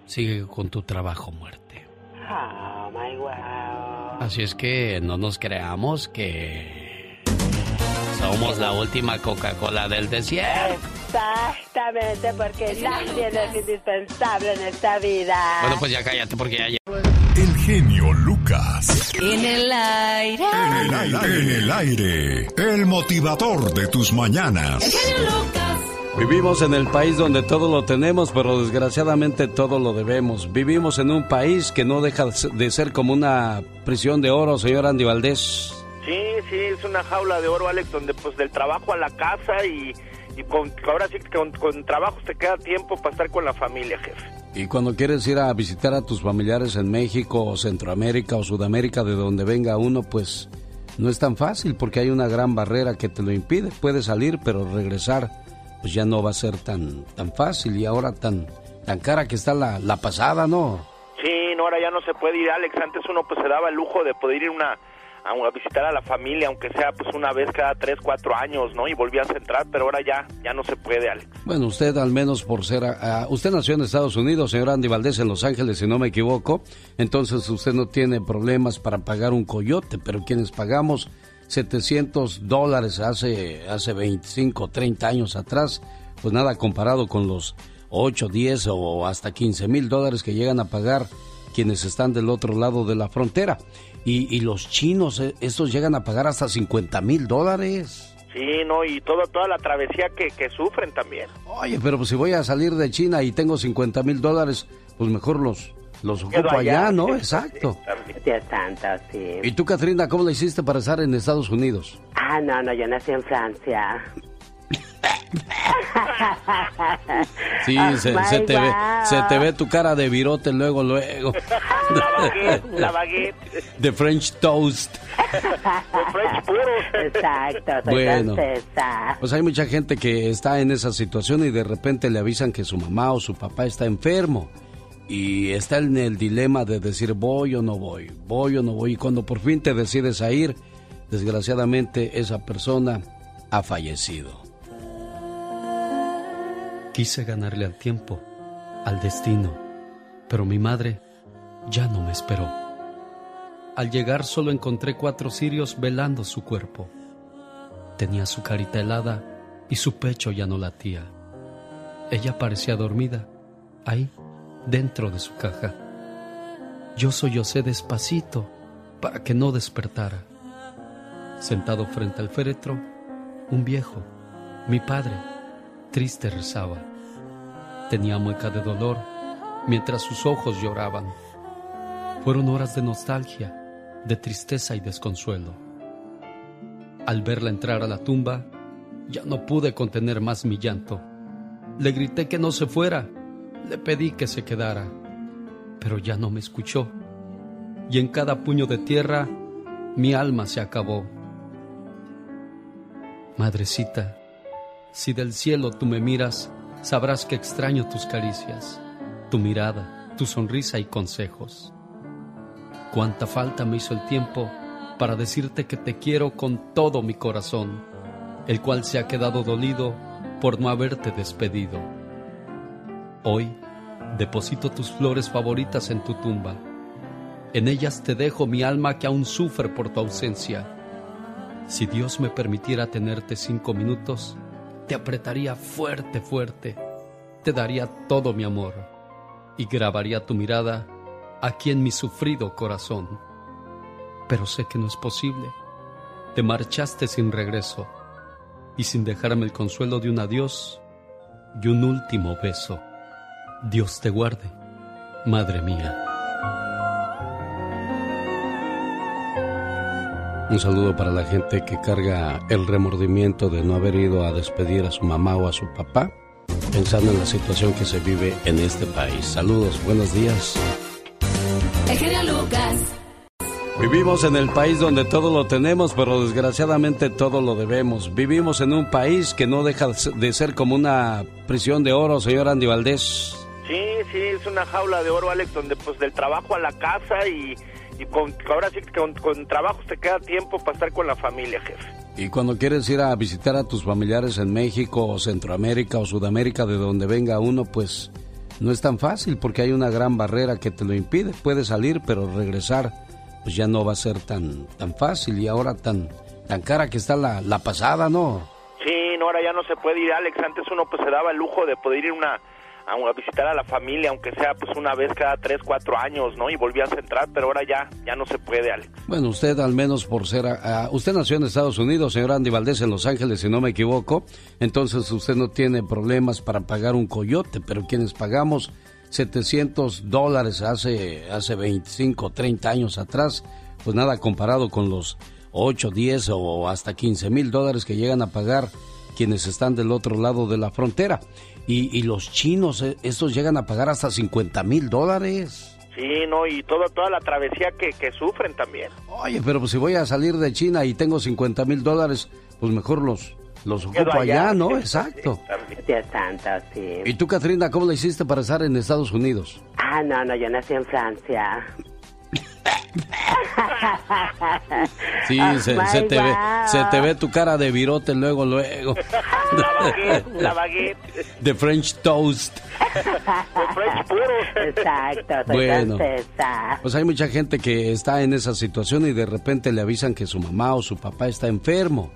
sigue con tu trabajo, muerte. Oh, my wow. Así es que no nos creamos que somos la última Coca-Cola del desierto. Exactamente, porque nadie es indispensable en esta vida. Bueno, pues ya cállate porque ya... El genio Lucas. En el aire. En el aire. En el aire. El motivador de tus mañanas. El genio Lucas. Vivimos en el país donde todo lo tenemos, pero desgraciadamente todo lo debemos. Vivimos en un país que no deja de ser como una prisión de oro, señor Andy Valdés. Sí, sí, es una jaula de oro, Alex, donde pues del trabajo a la casa y, y con, ahora sí que con, con trabajo te queda tiempo para estar con la familia, jefe. Y cuando quieres ir a visitar a tus familiares en México o Centroamérica o Sudamérica, de donde venga uno, pues no es tan fácil porque hay una gran barrera que te lo impide. Puedes salir, pero regresar pues ya no va a ser tan tan fácil y ahora tan tan cara que está la, la pasada, ¿no? Sí, no, ahora ya no se puede ir, Alex. Antes uno pues se daba el lujo de poder ir una, a, a visitar a la familia, aunque sea pues una vez cada tres, cuatro años, ¿no? Y volvías a entrar, pero ahora ya, ya no se puede, Alex. Bueno, usted al menos por ser... a- a- usted nació en Estados Unidos, señor Andy Valdés, en Los Ángeles, si no me equivoco. Entonces usted no tiene problemas para pagar un coyote, pero quienes pagamos 700 dólares hace, hace 25, 30 años atrás, pues nada comparado con los 8, 10 o hasta 15 mil dólares que llegan a pagar quienes están del otro lado de la frontera. Y, y los chinos, eh, estos llegan a pagar hasta 50 mil dólares. Sí, no, y todo, toda la travesía que, que sufren también. Oye, pero pues si voy a salir de China y tengo 50 mil dólares, pues mejor los, los ocupo allá, allá. ¿no? Exacto. Dios santo, sí. ¿Y tú, Katrina, cómo le hiciste para estar en Estados Unidos? Ah, no, no, yo nací en Francia. Sí, Oh, se, te ve, se te ve tu cara de virote luego, luego. La baguette, la baguette. De French toast. French puro. Exacto, soy Bueno. francesa. Pues hay mucha gente que está en esa situación y de repente le avisan que su mamá o su papá está enfermo. Y está en el dilema de decir voy o no voy, voy o no voy. Y cuando por fin te decides a ir, desgraciadamente esa persona ha fallecido. Quise ganarle al tiempo, al destino, pero mi madre ya no me esperó. Al llegar solo encontré cuatro cirios velando su cuerpo. Tenía su carita helada y su pecho ya no latía. Ella parecía dormida, ahí, dentro de su caja. Yo sollocé despacito para que no despertara. Sentado frente al féretro, un viejo, mi padre, triste rezaba. Tenía mueca de dolor mientras sus ojos lloraban. Fueron horas de nostalgia, de tristeza y desconsuelo. Al verla entrar a la tumba, ya no pude contener más mi llanto. Le grité que no se fuera, le pedí que se quedara, pero ya no me escuchó. Y en cada puño de tierra, mi alma se acabó. Madrecita, si del cielo tú me miras, sabrás que extraño tus caricias, tu mirada, tu sonrisa y consejos. Cuánta falta me hizo el tiempo para decirte que te quiero con todo mi corazón, el cual se ha quedado dolido por no haberte despedido. Hoy deposito tus flores favoritas en tu tumba. En ellas te dejo mi alma que aún sufre por tu ausencia. Si Dios me permitiera tenerte cinco minutos, te apretaría fuerte, fuerte, te daría todo mi amor y grabaría tu mirada aquí en mi sufrido corazón. Pero sé que no es posible. Te marchaste sin regreso y sin dejarme el consuelo de un adiós y un último beso. Dios te guarde, Madre mía. Un saludo para la gente que carga el remordimiento de no haber ido a despedir a su mamá o a su papá, pensando en la situación que se vive en este país. Saludos, buenos días. El Lucas. Vivimos en el país donde todo lo tenemos, pero desgraciadamente todo lo debemos. Vivimos en un país que no deja de ser como una prisión de oro, señor Andy Valdés. Sí, sí, es una jaula de oro, Alex, donde pues del trabajo a la casa y, y con, ahora sí que con, con trabajos te queda tiempo para estar con la familia, jefe. Y cuando quieres ir a visitar a tus familiares en México o Centroamérica o Sudamérica, de donde venga uno, pues no es tan fácil porque hay una gran barrera que te lo impide. Puedes salir, pero regresar pues ya no va a ser tan tan fácil y ahora tan tan cara que está la, la pasada, ¿no? Sí, no, ahora ya no se puede ir, Alex. Antes uno pues se daba el lujo de poder ir una, a, a visitar a la familia, aunque sea pues una vez cada tres, cuatro años, ¿no? Y volvías a entrar, pero ahora ya, ya no se puede, Alex. Bueno, usted al menos por ser... ah, usted nació en Estados Unidos, señor Andy Valdés, en Los Ángeles, si no me equivoco. Entonces usted no tiene problemas para pagar un coyote, pero quienes pagamos 700 dólares hace, hace 25, 30 años atrás, pues nada comparado con los 8, 10 o hasta 15 mil dólares que llegan a pagar quienes están del otro lado de la frontera. Y, y los chinos, eh, estos llegan a pagar hasta 50 mil dólares. Sí, no, y todo, toda la travesía que, que sufren también. Oye, pero pues si voy a salir de China y tengo 50 mil dólares, pues mejor los, los ocupo allá, allá. ¿no? Exacto. Dios santo, sí. ¿Y tú, Katrina, cómo le hiciste para estar en Estados Unidos? Ah, no, no, yo nací en Francia. Sí, Oh, se, te ve, se te ve tu cara de virote luego, luego. La baguette, la baguette. De French toast. French puro. Exacto, soy Bueno. francesa. Pues hay mucha gente que está en esa situación y de repente le avisan que su mamá o su papá está enfermo.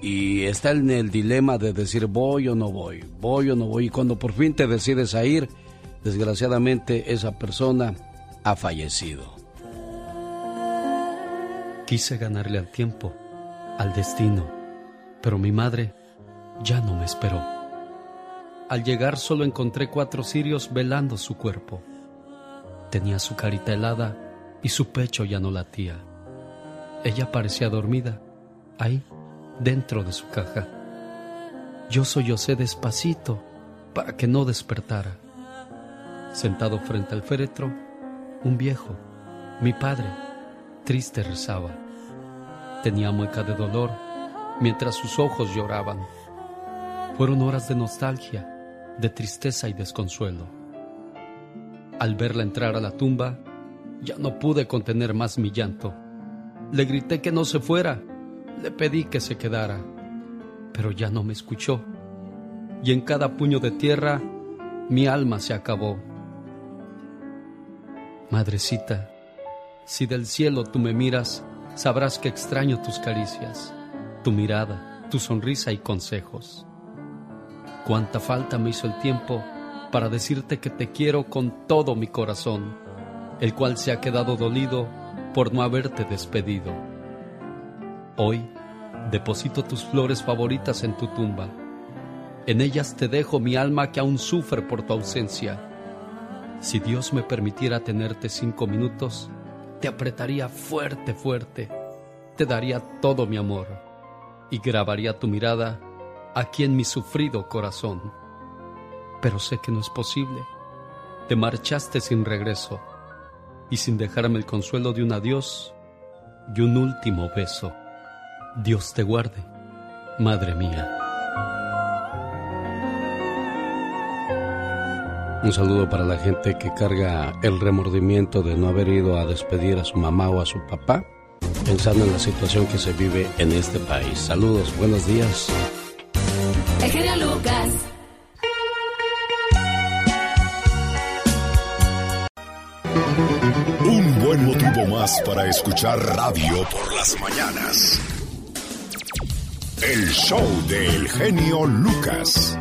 Y está en el dilema de decir voy o no voy, voy o no voy. Y cuando por fin te decides a ir, desgraciadamente esa persona ha fallecido. Quise ganarle al tiempo, al destino, pero mi madre ya no me esperó. Al llegar solo encontré cuatro cirios velando su cuerpo. Tenía su carita helada y su pecho ya no latía. Ella parecía dormida, ahí, dentro de su caja. yo sollocé despacito para que no despertara. Sentado frente al féretro, un viejo, mi padre, triste rezaba. Tenía mueca de dolor mientras sus ojos lloraban. Fueron horas de nostalgia, de tristeza y desconsuelo. Al verla entrar a la tumba, ya no pude contener más mi llanto. Le grité que no se fuera, le pedí que se quedara, pero ya no me escuchó. Y en cada puño de tierra, mi alma se acabó. Madrecita, si del cielo tú me miras, sabrás que extraño tus caricias, tu mirada, tu sonrisa y consejos. Cuánta falta me hizo el tiempo para decirte que te quiero con todo mi corazón, el cual se ha quedado dolido por no haberte despedido. Hoy deposito tus flores favoritas en tu tumba. En ellas te dejo mi alma que aún sufre por tu ausencia. Si Dios me permitiera tenerte cinco minutos, te apretaría fuerte, fuerte, te daría todo mi amor y grabaría tu mirada aquí en mi sufrido corazón. Pero sé que no es posible. Te marchaste sin regreso y sin dejarme el consuelo de un adiós y un último beso. Dios te guarde, Madre mía. Un saludo para la gente que carga el remordimiento de no haber ido a despedir a su mamá o a su papá, pensando en la situación que se vive en este país. Saludos, buenos días. El Lucas. Un buen motivo más para escuchar radio por las mañanas. El show del genio Lucas.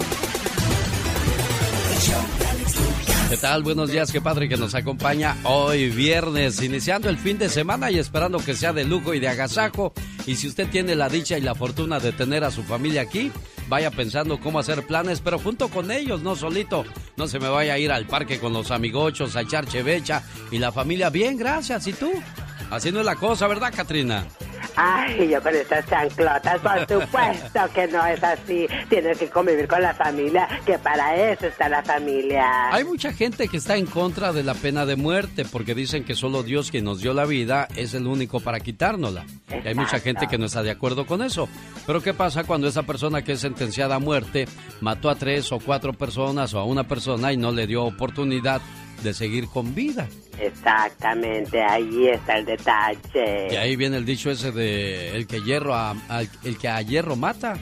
¿Qué tal? Buenos días, qué padre que nos acompaña hoy viernes, iniciando el fin de semana y esperando que sea de lujo y de agasajo. Y si usted tiene la dicha y la fortuna de tener a su familia aquí, vaya pensando cómo hacer planes, pero junto con ellos, no solito. No se me vaya a ir al parque con los amigochos a echar chevecha y la familia. Bien, gracias. ¿Y tú? Así no es la cosa, ¿verdad, Katrina? Ay, yo con estas chanclotas, por supuesto que no es así. Tienes que convivir con la familia, que para eso está la familia. Hay mucha gente que está en contra de la pena de muerte porque dicen que solo Dios quien nos dio la vida es el único para quitárnosla. Y hay mucha gente que no está de acuerdo con eso. Pero ¿qué pasa cuando esa persona que es sentenciada a muerte mató a tres o cuatro personas o a una persona y no le dio oportunidad de seguir con vida? Exactamente, ahí está el detalle. Y ahí viene el dicho ese de el que hierro a, a- el que a hierro mata,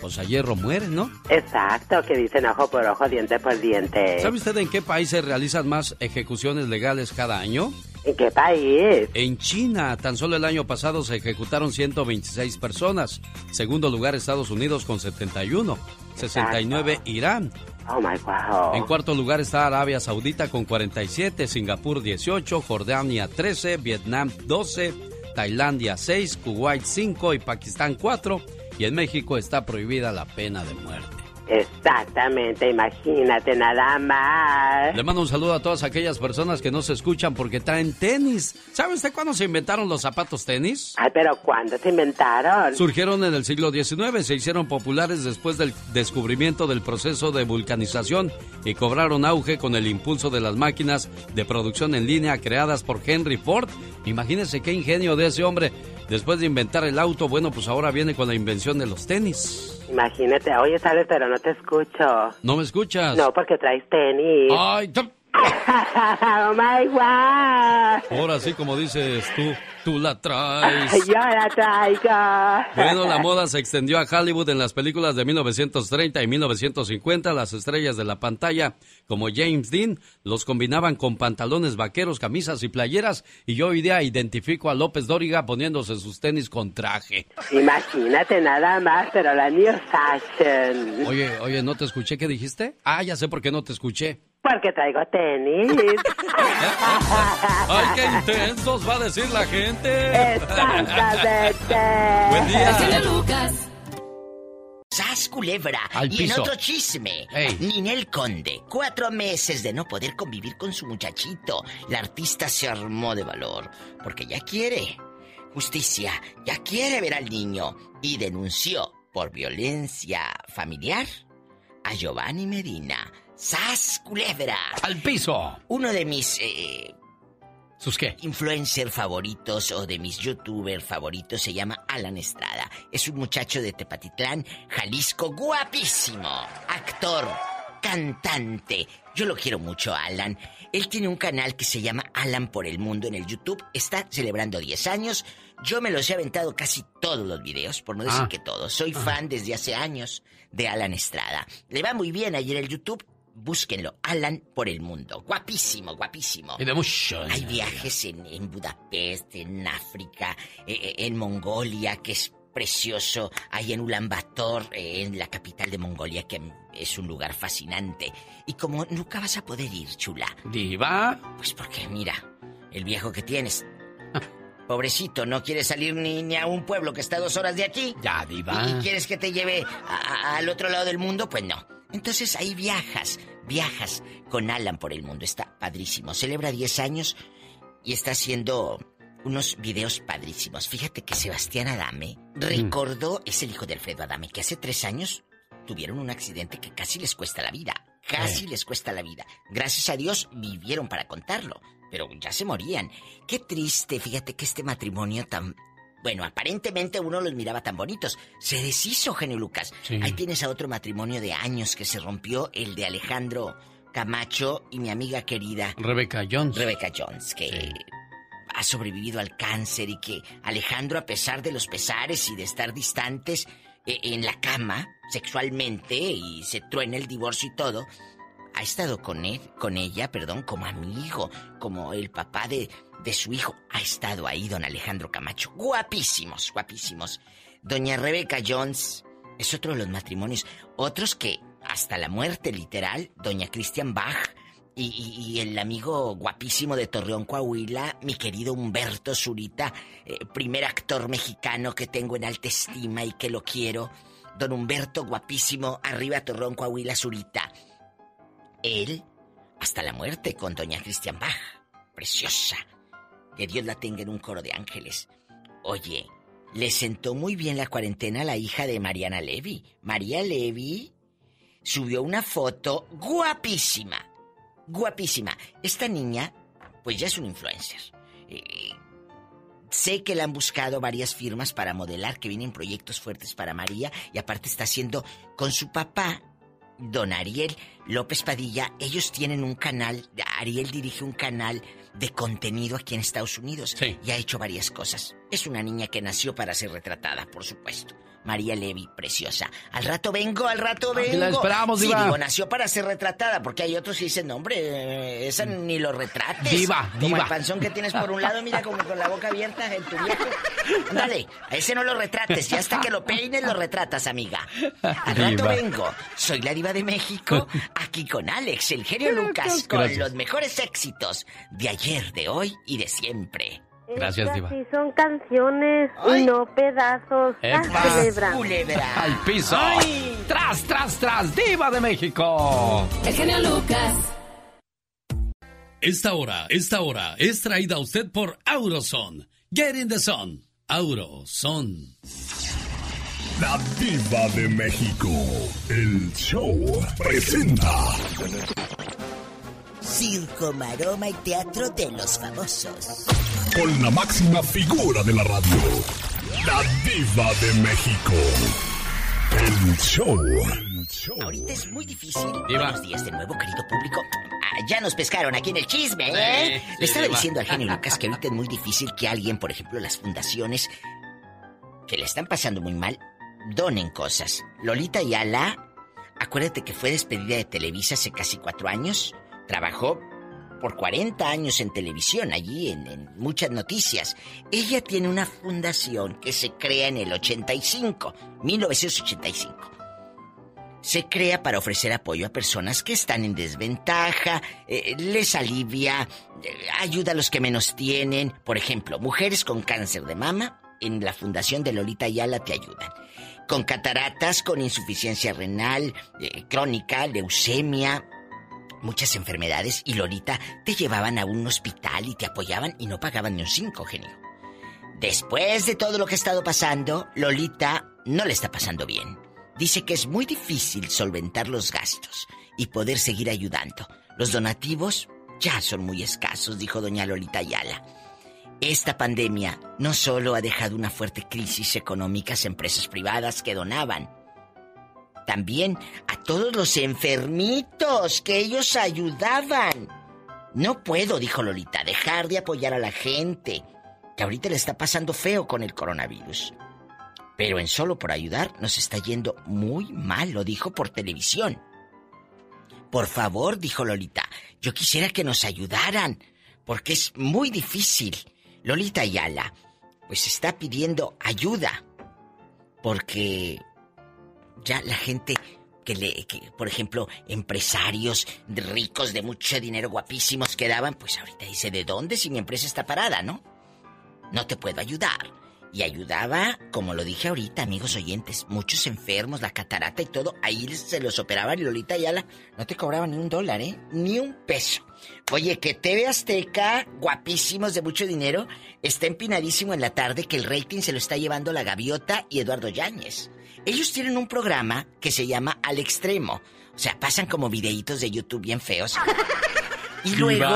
pues a hierro muere, ¿no? Exacto, que dicen ojo por ojo, diente por diente. ¿Sabe usted en qué país se realizan más ejecuciones legales cada año? ¿En qué país? En China, tan solo el año pasado se ejecutaron 126 personas. Segundo lugar Estados Unidos con 71. 69 Irán. Oh. En cuarto lugar está Arabia Saudita con 47, Singapur 18, Jordania 13, Vietnam 12, Tailandia 6, Kuwait 5 y Pakistán 4. Y en México está prohibida la pena de muerte. Exactamente, imagínate nada más. Le mando un saludo a todas aquellas personas que no se escuchan porque traen tenis. ¿Sabe usted cuándo se inventaron los zapatos tenis? Ay, pero ¿cuándo se inventaron? Surgieron en el siglo XIX, se hicieron populares después del descubrimiento del proceso de vulcanización y cobraron auge con el impulso de las máquinas de producción en línea creadas por Henry Ford. Imagínense qué ingenio de ese hombre. Después de inventar el auto, bueno, pues ahora viene con la invención de los tenis. Imagínate, oye, sabes, pero no te escucho. ¿No me escuchas? No, porque traes tenis. Ay, oh my god. ahora sí, como dices tú, tú la traes. Yo la traigo. Bueno, la moda se extendió a Hollywood en las películas de 1930 y 1950. Las estrellas de la pantalla, como James Dean, los combinaban con pantalones vaqueros, camisas y playeras. Y yo hoy día identifico a López Dóriga poniéndose sus tenis con traje. Imagínate nada más, pero la new fashion. Oye, oye, ¿no te escuché? ¿Qué dijiste? Ah, ya sé por qué no te escuché. Porque traigo tenis. ¡Ay, qué intensos! Va a decir la gente. Exactamente. Buen día. Lucas. ¡Sas, culebra! Al y piso. en otro chisme, Ey. Ninel Conde, cuatro meses de no poder convivir con su muchachito. La artista se armó de valor, porque ya quiere justicia, ya quiere ver al niño y denunció por violencia familiar a Giovanni Medina. ¡Sas, culebra! ¡Al piso! Uno de mis... Eh, ¿Sus qué? Influencer favoritos o de mis youtubers favoritos se llama Alan Estrada. Es un muchacho de Tepatitlán, Jalisco, guapísimo. Actor, cantante. Yo lo quiero mucho, Alan. Él tiene un canal que se llama Alan por el Mundo en el YouTube. Está celebrando 10 años. Yo me los he aventado casi todos los videos, por no decir Ah. que todos. Soy fan desde hace años de Alan Estrada. Le va muy bien ayer el YouTube. Búsquenlo, Alan por el Mundo. Guapísimo, guapísimo. Y de mucho. Hay viajes en, en Budapest, en África, eh, eh, en Mongolia, que es precioso. Hay en Ulan Bator, eh, en la capital de Mongolia, que es un lugar fascinante. Y como nunca vas a poder ir, chula. Diva. Pues porque, mira, el viejo que tienes. Pobrecito, no quiere salir ni, ni a un pueblo que está a dos horas de aquí. Ya, diva. ¿Y, y quieres que te lleve a- a- al otro lado del mundo? Pues no. Entonces ahí viajas, viajas con Alan por el mundo. Está padrísimo. Celebra 10 años y está haciendo unos videos padrísimos. Fíjate que Sebastián Adame recordó, es el hijo de Alfredo Adame, que hace tres años tuvieron un accidente que casi les cuesta la vida. Casi Sí. les cuesta la vida. Gracias a Dios vivieron para contarlo, pero ya se morían. Qué triste, fíjate que este matrimonio tan... Bueno, aparentemente uno los miraba tan bonitos. Se deshizo, Genio Lucas. Sí. Ahí tienes a otro matrimonio de años que se rompió, el de Alejandro Camacho y mi amiga querida Rebecca Jones. Rebecca Jones, que ha sobrevivido al cáncer y que Alejandro, a pesar de los pesares y de estar distantes eh, en la cama sexualmente y se truena el divorcio y todo, ha estado con él, con ella, perdón, como amigo, como el papá de, de su hijo. Ha estado ahí don Alejandro Camacho. Guapísimos, guapísimos. Doña Rebecca Jones es otro de los matrimonios. Otros que hasta la muerte literal, doña Christian Bach y, y- y el amigo guapísimo de Torreón, Coahuila, mi querido Humberto Zurita, eh, primer actor mexicano que tengo en alta estima y que lo quiero. Don Humberto, guapísimo, arriba Torreón, Coahuila, Zurita. Él, hasta la muerte con doña Christian Bach. Preciosa. Que Dios la tenga en un coro de ángeles. Oye, le sentó muy bien la cuarentena a la hija de Mariana Levy. María Levy subió una foto guapísima. Guapísima. Esta niña, pues ya es un influencer. Eh, sé que la han buscado varias firmas para modelar, que vienen proyectos fuertes para María, y aparte está haciendo con su papá, don Ariel López Padilla. Ellos tienen un canal, Ariel dirige un canal de contenido aquí en Estados Unidos y ha hecho varias cosas. Es una niña que nació para ser retratada, por supuesto. María Levy, preciosa. Al rato vengo, al rato Aquí vengo. la esperamos, sí, diva. digo, nació para ser retratada, porque hay otros que dicen, no, hombre, esa ni lo retrates. Diva, Como diva. el panzón que tienes por un lado, mira, como con la boca abierta en tu viejo. Ándale, a ese no lo retrates, ya hasta que lo peines lo retratas, amiga. Al rato Diva. vengo. Soy la diva de México, aquí con Alex, el genio Lucas, con Gracias. los mejores éxitos de ayer, de hoy y de siempre. Gracias, Estas Diva. sí son canciones y no pedazos. Ah, ¡Epa! culebra. Al piso. Tras, tras, tras, Diva de México. El genio Lucas. Esta hora, esta hora es traída a usted por Auroson. Get in the sun. Auroson. La Diva de México. El show presenta. Circo, maroma y teatro de los famosos. Con la máxima figura de la radio. La Diva de México. El show. Ahorita es muy difícil. Diva. Buenos días de nuevo, querido público. Ah, ya nos pescaron aquí en el chisme, ¿eh? Sí, sí, Le estaba Diva. diciendo al genio Lucas que ahorita es muy difícil que alguien, por ejemplo, las fundaciones que le están pasando muy mal, donen cosas. Lolita Ayala, acuérdate que fue despedida de Televisa hace casi cuatro años. Trabajó por 40 años en televisión, allí en, muchas noticias. Ella tiene una fundación que se crea en el 85, 1985. Se crea para ofrecer apoyo a personas que están en desventaja, eh, les alivia, eh, ayuda a los que menos tienen. Por ejemplo, mujeres con cáncer de mama, en la Fundación de Lolita Ayala te ayudan. Con cataratas, con insuficiencia renal, eh, crónica, leucemia, muchas enfermedades y Lolita te llevaban a un hospital y te apoyaban y no pagaban ni un cinco, genio. Después de todo lo que ha estado pasando, Lolita no le está pasando bien. Dice que es muy difícil solventar los gastos y poder seguir ayudando. Los donativos ya son muy escasos, dijo doña Lolita Ayala. Esta pandemia no solo ha dejado una fuerte crisis económica a empresas privadas que donaban, también a todos los enfermitos que ellos ayudaban. No puedo, dijo Lolita, dejar de apoyar a la gente, que ahorita le está pasando feo con el coronavirus. Pero en solo por ayudar nos está yendo muy mal, lo dijo por televisión. Por favor, dijo Lolita, yo quisiera que nos ayudaran, porque es muy difícil. Lolita Ayala, pues está pidiendo ayuda, porque ya la gente que le, que, por ejemplo, empresarios ricos de mucho dinero, guapísimos que daban, pues ahorita dice, ¿de dónde si mi empresa está parada, no? No te puedo ayudar. Y ayudaba, como lo dije ahorita, amigos oyentes, muchos enfermos, la catarata y todo, ahí se los operaban y Lolita Ayala no te cobraba ni un dólar, ¿eh? Ni un peso. Oye, que TV Azteca, guapísimos de mucho dinero, está empinadísimo en la tarde que el rating se lo está llevando la Gaviota y Eduardo Yáñez. Ellos tienen un programa que se llama Al Extremo. O sea, pasan como videitos de YouTube bien feos. Y luego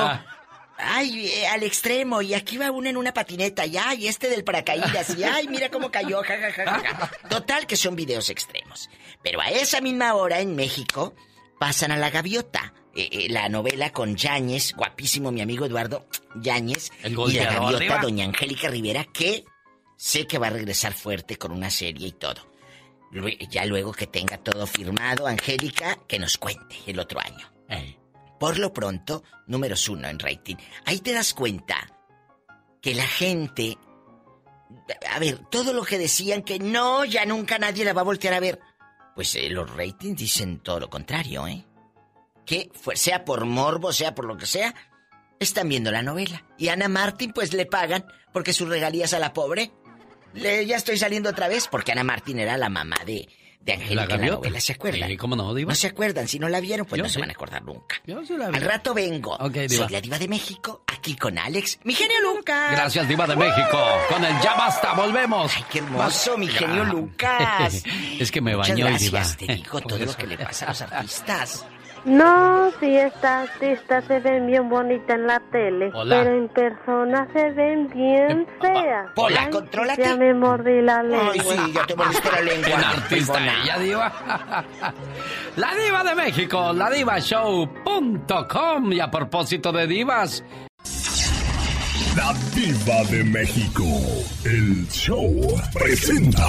ay, eh, al extremo, y aquí va uno en una patineta, y ay, este del paracaídas, y ay, mira cómo cayó, ja, Total que son videos extremos. Pero a esa misma hora en México pasan a la gaviota. Eh, eh, la novela con Yáñez, guapísimo mi amigo Eduardo Yáñez, y la gaviota doña Angélica Rivera, que sé que va a regresar fuerte con una serie y todo. Ya luego que tenga todo firmado, Angélica, que nos cuente el otro año. Por lo pronto, números uno en rating. Ahí te das cuenta que la gente... A ver, todo lo que decían que no, ya nunca nadie la va a voltear a ver. Pues eh, los ratings dicen todo lo contrario, ¿eh? Que sea por morbo, sea por lo que sea, están viendo la novela. Y Ana Martín pues le pagan porque sus regalías a la pobre. Le, ya estoy saliendo otra vez porque Ana Martín era la mamá de, de Angélica la, novela, ¿se acuerdan? Sí, ¿cómo no, Diva? No se acuerdan, si no la vieron, pues no se van a acordar nunca. Yo sí la vi. Al rato vengo. Okay, Soy la Diva de México, aquí con Alex, mi genio Lucas. Gracias, Diva de México. Con el Ya Basta, volvemos. Ay, qué hermoso, mi genio Lucas. es que me bañó Diva. gracias, te digo todo lo que le pasa a los artistas. No, sí, esta artista se ven bien bonita en la tele. Hola. Pero en persona se ven bien feas. Pola, Ay, contrólate. Ya me mordí la lengua. Ay, sí, ya te mordiste la lengua. Bien artista ella, Diva. la Diva de México, la divashow.com. Y a propósito de divas, La Diva de México. El show presenta.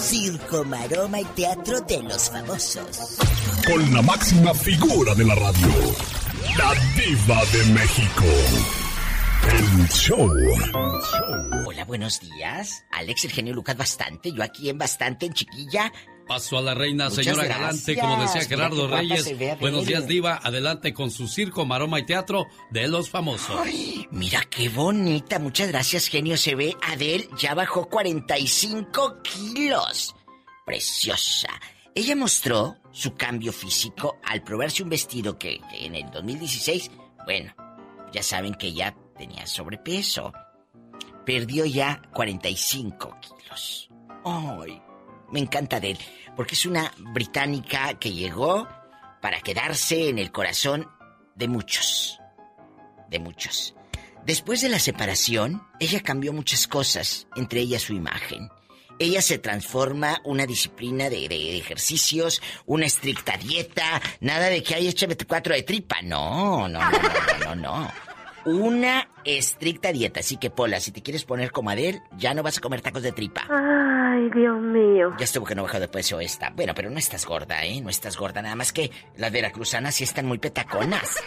Circo, maroma y teatro de los famosos. Con la máxima figura de la radio. La Diva de México. El show. Hola, buenos días. Alex, el genio Lucas, bastante. Yo aquí en bastante, en chiquilla. Paso a la reina, Muchas señora gracias. Galante, como decía Gerardo Reyes. Buenos días. Diva. Adelante con su circo, maroma y teatro de los famosos. Ay, mira qué bonita. Muchas gracias, genio. Se ve, Adele ya bajó 45 kilos. Preciosa. Ella mostró su cambio físico al probarse un vestido que, que en el 2016, bueno, ya saben que ya tenía sobrepeso. Perdió ya 45 kilos. Ay, me encanta Adele, porque es una británica que llegó para quedarse en el corazón de muchos de muchos. Después de la separación, ella cambió muchas cosas, entre ellas su imagen. Ella se transforma una disciplina de, de ejercicios, una estricta dieta, nada de que hay échame cuatro de tripa. No, no, no, no, no, no. Una estricta dieta. Así que, Pola, si te quieres poner como ya no vas a comer tacos de tripa. Ay, Dios mío. Ya estuvo que no bajó de peso esta. Bueno, pero no estás gorda, ¿eh? No estás gorda. Nada más que las veracruzanas sí están muy petaconas.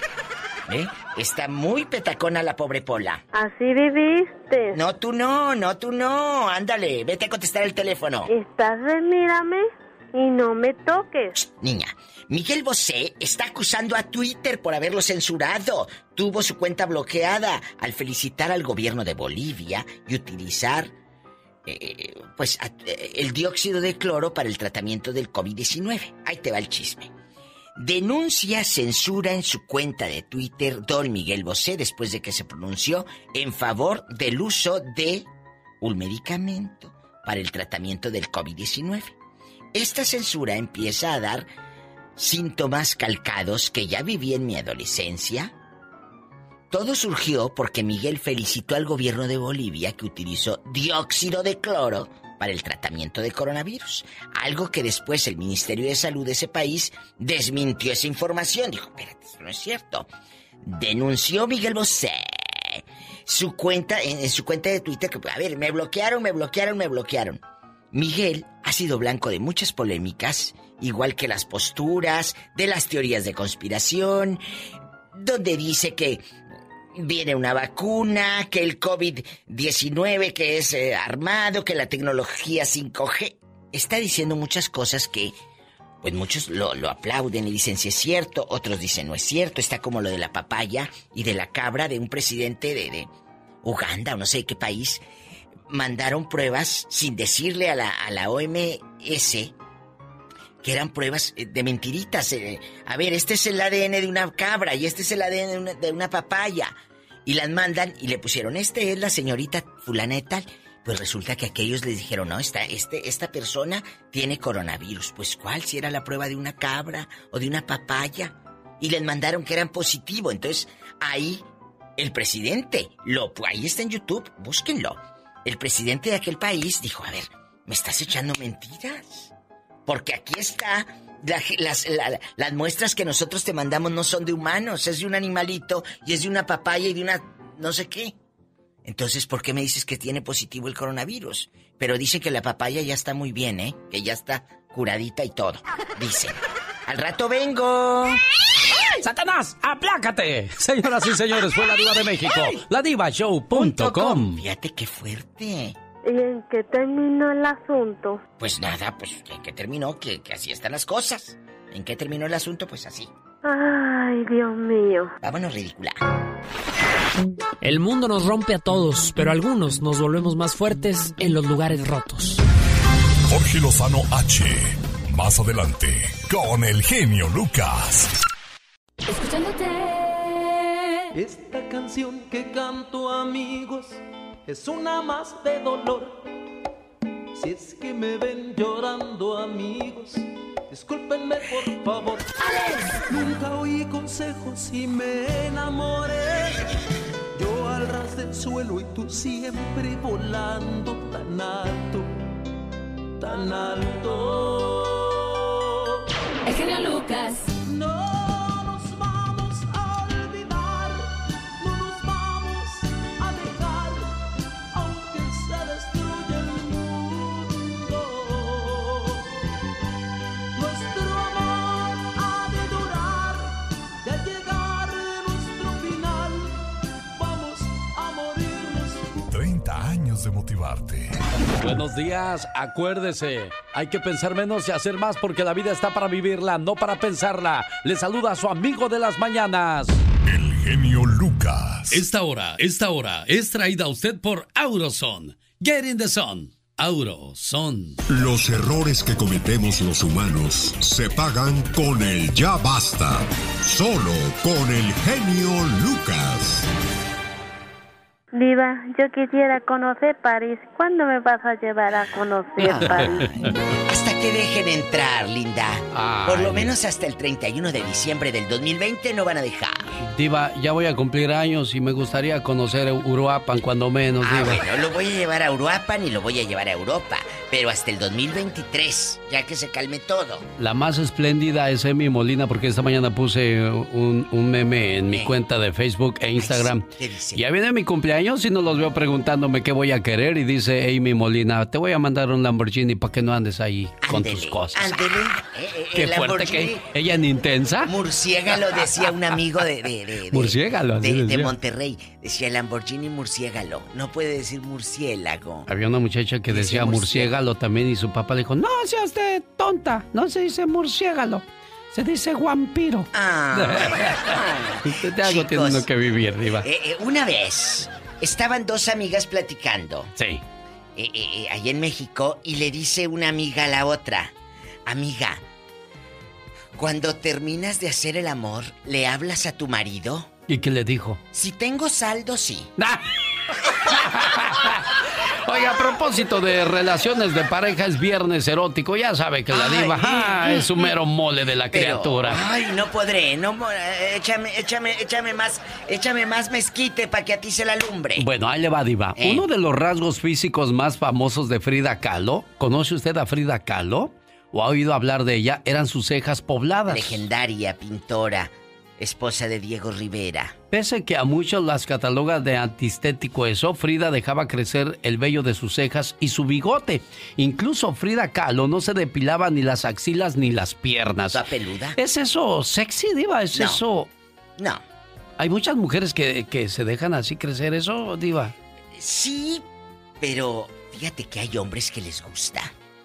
¿Eh? Está muy petacona la pobre Pola. Así viviste. No, tú no, no, tú no. Ándale, vete a contestar el teléfono. Estás de mírame y no me toques. Niña, Miguel Bosé está acusando a Twitter por haberlo censurado. Tuvo su cuenta bloqueada al felicitar al gobierno de Bolivia y utilizar eh, pues eh, el dióxido de cloro para el tratamiento del COVID-19. Ahí te va el chisme. Denuncia censura en su cuenta de Twitter Don Miguel Bosé después de que se pronunció en favor del uso de un medicamento para el tratamiento del COVID-19. Esta censura empieza a dar síntomas calcados que ya viví en mi adolescencia. Todo surgió porque Miguel felicitó al gobierno de Bolivia que utilizó dióxido de cloro para el tratamiento de coronavirus, algo que después el Ministerio de Salud de ese país desmintió esa información. Dijo, espérate, no es cierto. Denunció Miguel Bosé su cuenta, en, su cuenta de Twitter, que, a ver, me bloquearon, me bloquearon, me bloquearon. Miguel ha sido blanco de muchas polémicas, igual que las posturas, de las teorías de conspiración, donde dice que viene una vacuna, que el COVID-19 que es eh, armado, que la tecnología 5G. Está diciendo muchas cosas que, pues muchos lo, lo, aplauden y dicen si es cierto, otros dicen no es cierto. Está como lo de la papaya y de la cabra de un presidente de, de Uganda o no sé qué país. Mandaron pruebas sin decirle a la, a la OMS que eran pruebas eh, de mentiritas. Eh, a ver, este es el ADN de una cabra y este es el ADN de una, papaya. Y las mandan y le pusieron, este es la señorita fulana. Pues resulta que aquellos les dijeron, no, esta, este, esta persona tiene coronavirus. Pues ¿cuál? Si era la prueba de una cabra o de una papaya. Y les mandaron que eran positivo. Entonces, ahí, el presidente, lo, ahí está en YouTube, búsquenlo. El presidente de aquel país dijo, a ver, ¿me estás echando mentiras? Porque aquí está. La, las, la, las muestras que nosotros te mandamos no son de humanos, es de un animalito y es de una papaya y de una no sé qué. Entonces, ¿por qué me dices que tiene positivo el coronavirus? Pero dice que la papaya ya está muy bien, ¿eh? Que ya está curadita y todo. Dice. Al rato vengo. ¡Satanás! ¡Aplácate! Señoras y señores, fue la Diva de México. La Divashow.com. Fíjate qué fuerte. ¿Y en qué terminó el asunto? Pues nada, pues ¿en qué terminó? Que, que así están las cosas. ¿En qué terminó el asunto? Pues así. Ay, Dios mío. Vámonos, ridícula. El mundo nos rompe a todos, pero algunos nos volvemos más fuertes en los lugares rotos. Jorge Lozano H. Más adelante, con el genio Lucas. Escuchándote. Esta canción que canto, amigos, es una más de dolor. Si es que me ven llorando, amigos, discúlpenme por favor. Alex. Nunca oí consejos y me enamoré. Yo al ras del suelo y tú siempre volando tan alto, tan alto. El genio Lucas. No motivarte. Buenos días, acuérdese. Hay que pensar menos y hacer más porque la vida está para vivirla, no para pensarla. Le saluda a su amigo de las mañanas. El genio Lucas. Esta hora, esta hora es traída a usted por Auroson. Get in the sun. Auroson. Los errores que cometemos los humanos se pagan con el ya basta. Solo con el genio Lucas. Diva, yo quisiera conocer París. ¿Cuándo me vas a llevar a conocer París? Que dejen entrar, linda. Ay. Por lo menos hasta el 31 de diciembre del 2020 no van a dejar. Diva, ya voy a cumplir años y me gustaría conocer Uruapan cuando menos, Ah, Diva. bueno, lo voy a llevar a Uruapan y lo voy a llevar a Europa. Pero hasta el 2023, ya que se calme todo. La más espléndida es Emi Molina porque esta mañana puse un, un meme en mi cuenta de Facebook e Instagram. ¿Qué dice? Ya viene mi cumpleaños y no los veo preguntándome qué voy a querer y dice Amy Molina, te voy a mandar un Lamborghini para que no andes ahí con tus cosas. Ándele. Eh, eh, Qué el fuerte Lamborghini. que ella en intensa. Murciégalo, decía un amigo de, de, de- de- Murciégalo, de, de decía. Monterrey. Decía Lamborghini murciégalo. No puede decir murciélago. Había una muchacha que decía murciégalo también y su papá le dijo, no seas usted tonta, no se dice murciégalo, se dice vampiro. Usted de algo tiene Ah. Que vivir, Diva. Eh, eh, una vez estaban dos amigas platicando. Sí. Eh, eh, eh, allá en México y le dice una amiga a la otra, amiga, cuando terminas de hacer el amor, ¿le hablas a tu marido? ¿Y qué le dijo? Si tengo saldo, sí. Oiga, a propósito de relaciones de pareja, es viernes erótico. Ya sabe que la diva ah, es un mero mole de la criatura. Ay, no podré. No, eh, échame, échame, échame más, échame más mezquite para que a ti se la lumbre. Bueno, ahí le va, diva. Eh. Uno de los rasgos físicos más famosos de Frida Kahlo, ¿conoce usted a Frida Kahlo? ¿O ha oído hablar de ella? Eran sus cejas pobladas. Legendaria pintora, esposa de Diego Rivera. Pese que a muchos las cataloga de antiestético eso, Frida dejaba crecer el vello de sus cejas y su bigote. Incluso Frida Kahlo no se depilaba ni las axilas ni las piernas. ¿Está peluda? ¿Es eso sexy, diva? ¿Es No. eso...? No. Hay muchas mujeres que, que se dejan así crecer eso, diva. Sí, pero fíjate que hay hombres que les gusta.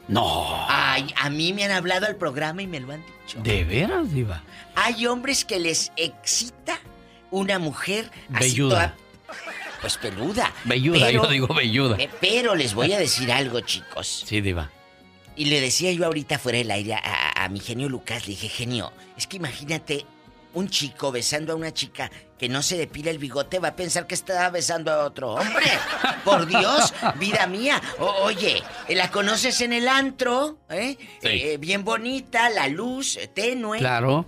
No. Ay, a mí me han hablado al programa y me lo han dicho. ¿De veras, diva? Hay hombres que les excita una mujer así Velluda. toda- pues peluda. Velluda, Pero- yo digo velluda. Eh, Pero les voy a decir algo, chicos. Sí, diva. Y le decía yo ahorita fuera del aire a, a mi genio Lucas, le dije, genio, es que imagínate un chico besando a una chica que no se depila el bigote, va a pensar que está besando a otro hombre. Por Dios, vida mía. O- oye, ¿la conoces en el antro? ¿Eh? Sí. Eh, bien bonita, la luz, eh, tenue. Claro.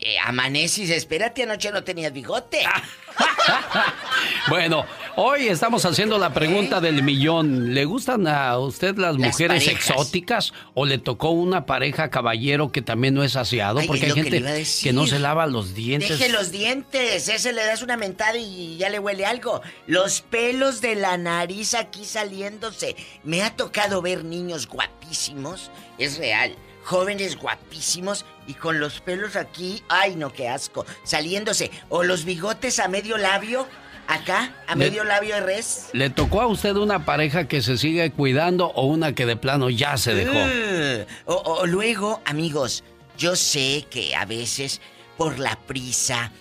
Eh, amaneces, espérate, anoche no tenías bigote. Bueno, hoy estamos haciendo la pregunta del millón. ¿Le gustan a usted las, Las mujeres parejas. exóticas o le tocó una pareja caballero que también no es aseado? Ay, Porque es hay que gente que, decir. no se lava los dientes. Deje los dientes, ese le das una mentada y ya le huele algo. Los pelos de la nariz aquí saliéndose. Me ha tocado ver niños guapísimos, es real. Jóvenes guapísimos y con los pelos aquí, ay no, qué asco, saliéndose. O los bigotes a medio labio, acá, a Le- medio labio de res. ¿Le tocó a usted una pareja que se sigue cuidando o una que de plano ya se dejó? Uh, o, o luego, amigos, yo sé que a veces por la prisa,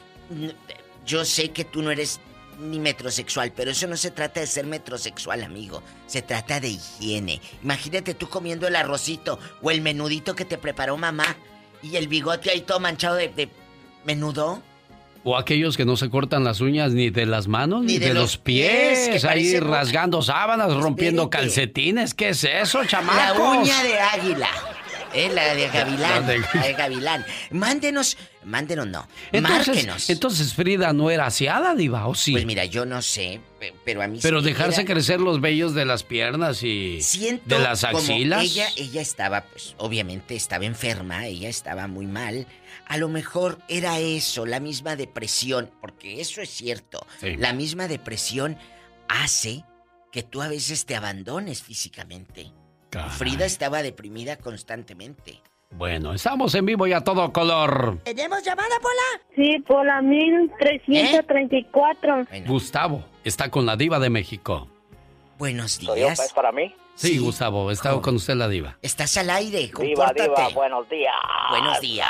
yo sé que tú no eres ni metrosexual, pero eso no se trata de ser metrosexual, amigo. Se trata de higiene. Imagínate tú comiendo el arrocito o el menudito que te preparó mamá y el bigote ahí todo manchado de, de menudo. O aquellos que no se cortan las uñas ni de las manos ni, Ni de de, los pies, ahí rasgando sábanas, rompiendo calcetines. ¿Qué es eso, La chamacos? uña de águila. Eh, la de gavilán. La de- La de gavilán. Mándenos, mándenos no. Entonces, Márquenos. entonces Frida no era aseada, diva, ¿o sí? Pues mira, yo no sé, pe- pero a mí Pero sí dejarse era- crecer los vellos de las piernas y Siento de las como axilas. ella, ella estaba, pues, obviamente estaba enferma, ella estaba muy mal. A lo mejor era eso, la misma depresión, porque eso es cierto. Sí. La misma depresión hace que tú a veces te abandones físicamente. Frida estaba deprimida constantemente. Bueno, estamos en vivo y a todo color. ¿Tenemos llamada, Pola? Sí, por la 1334. Gustavo está con la diva de México. Buenos días. ¿Es para mí? Sí, Gustavo, está con usted la diva. Estás al aire, Diva, compórtate. diva, buenos días. Buenos días.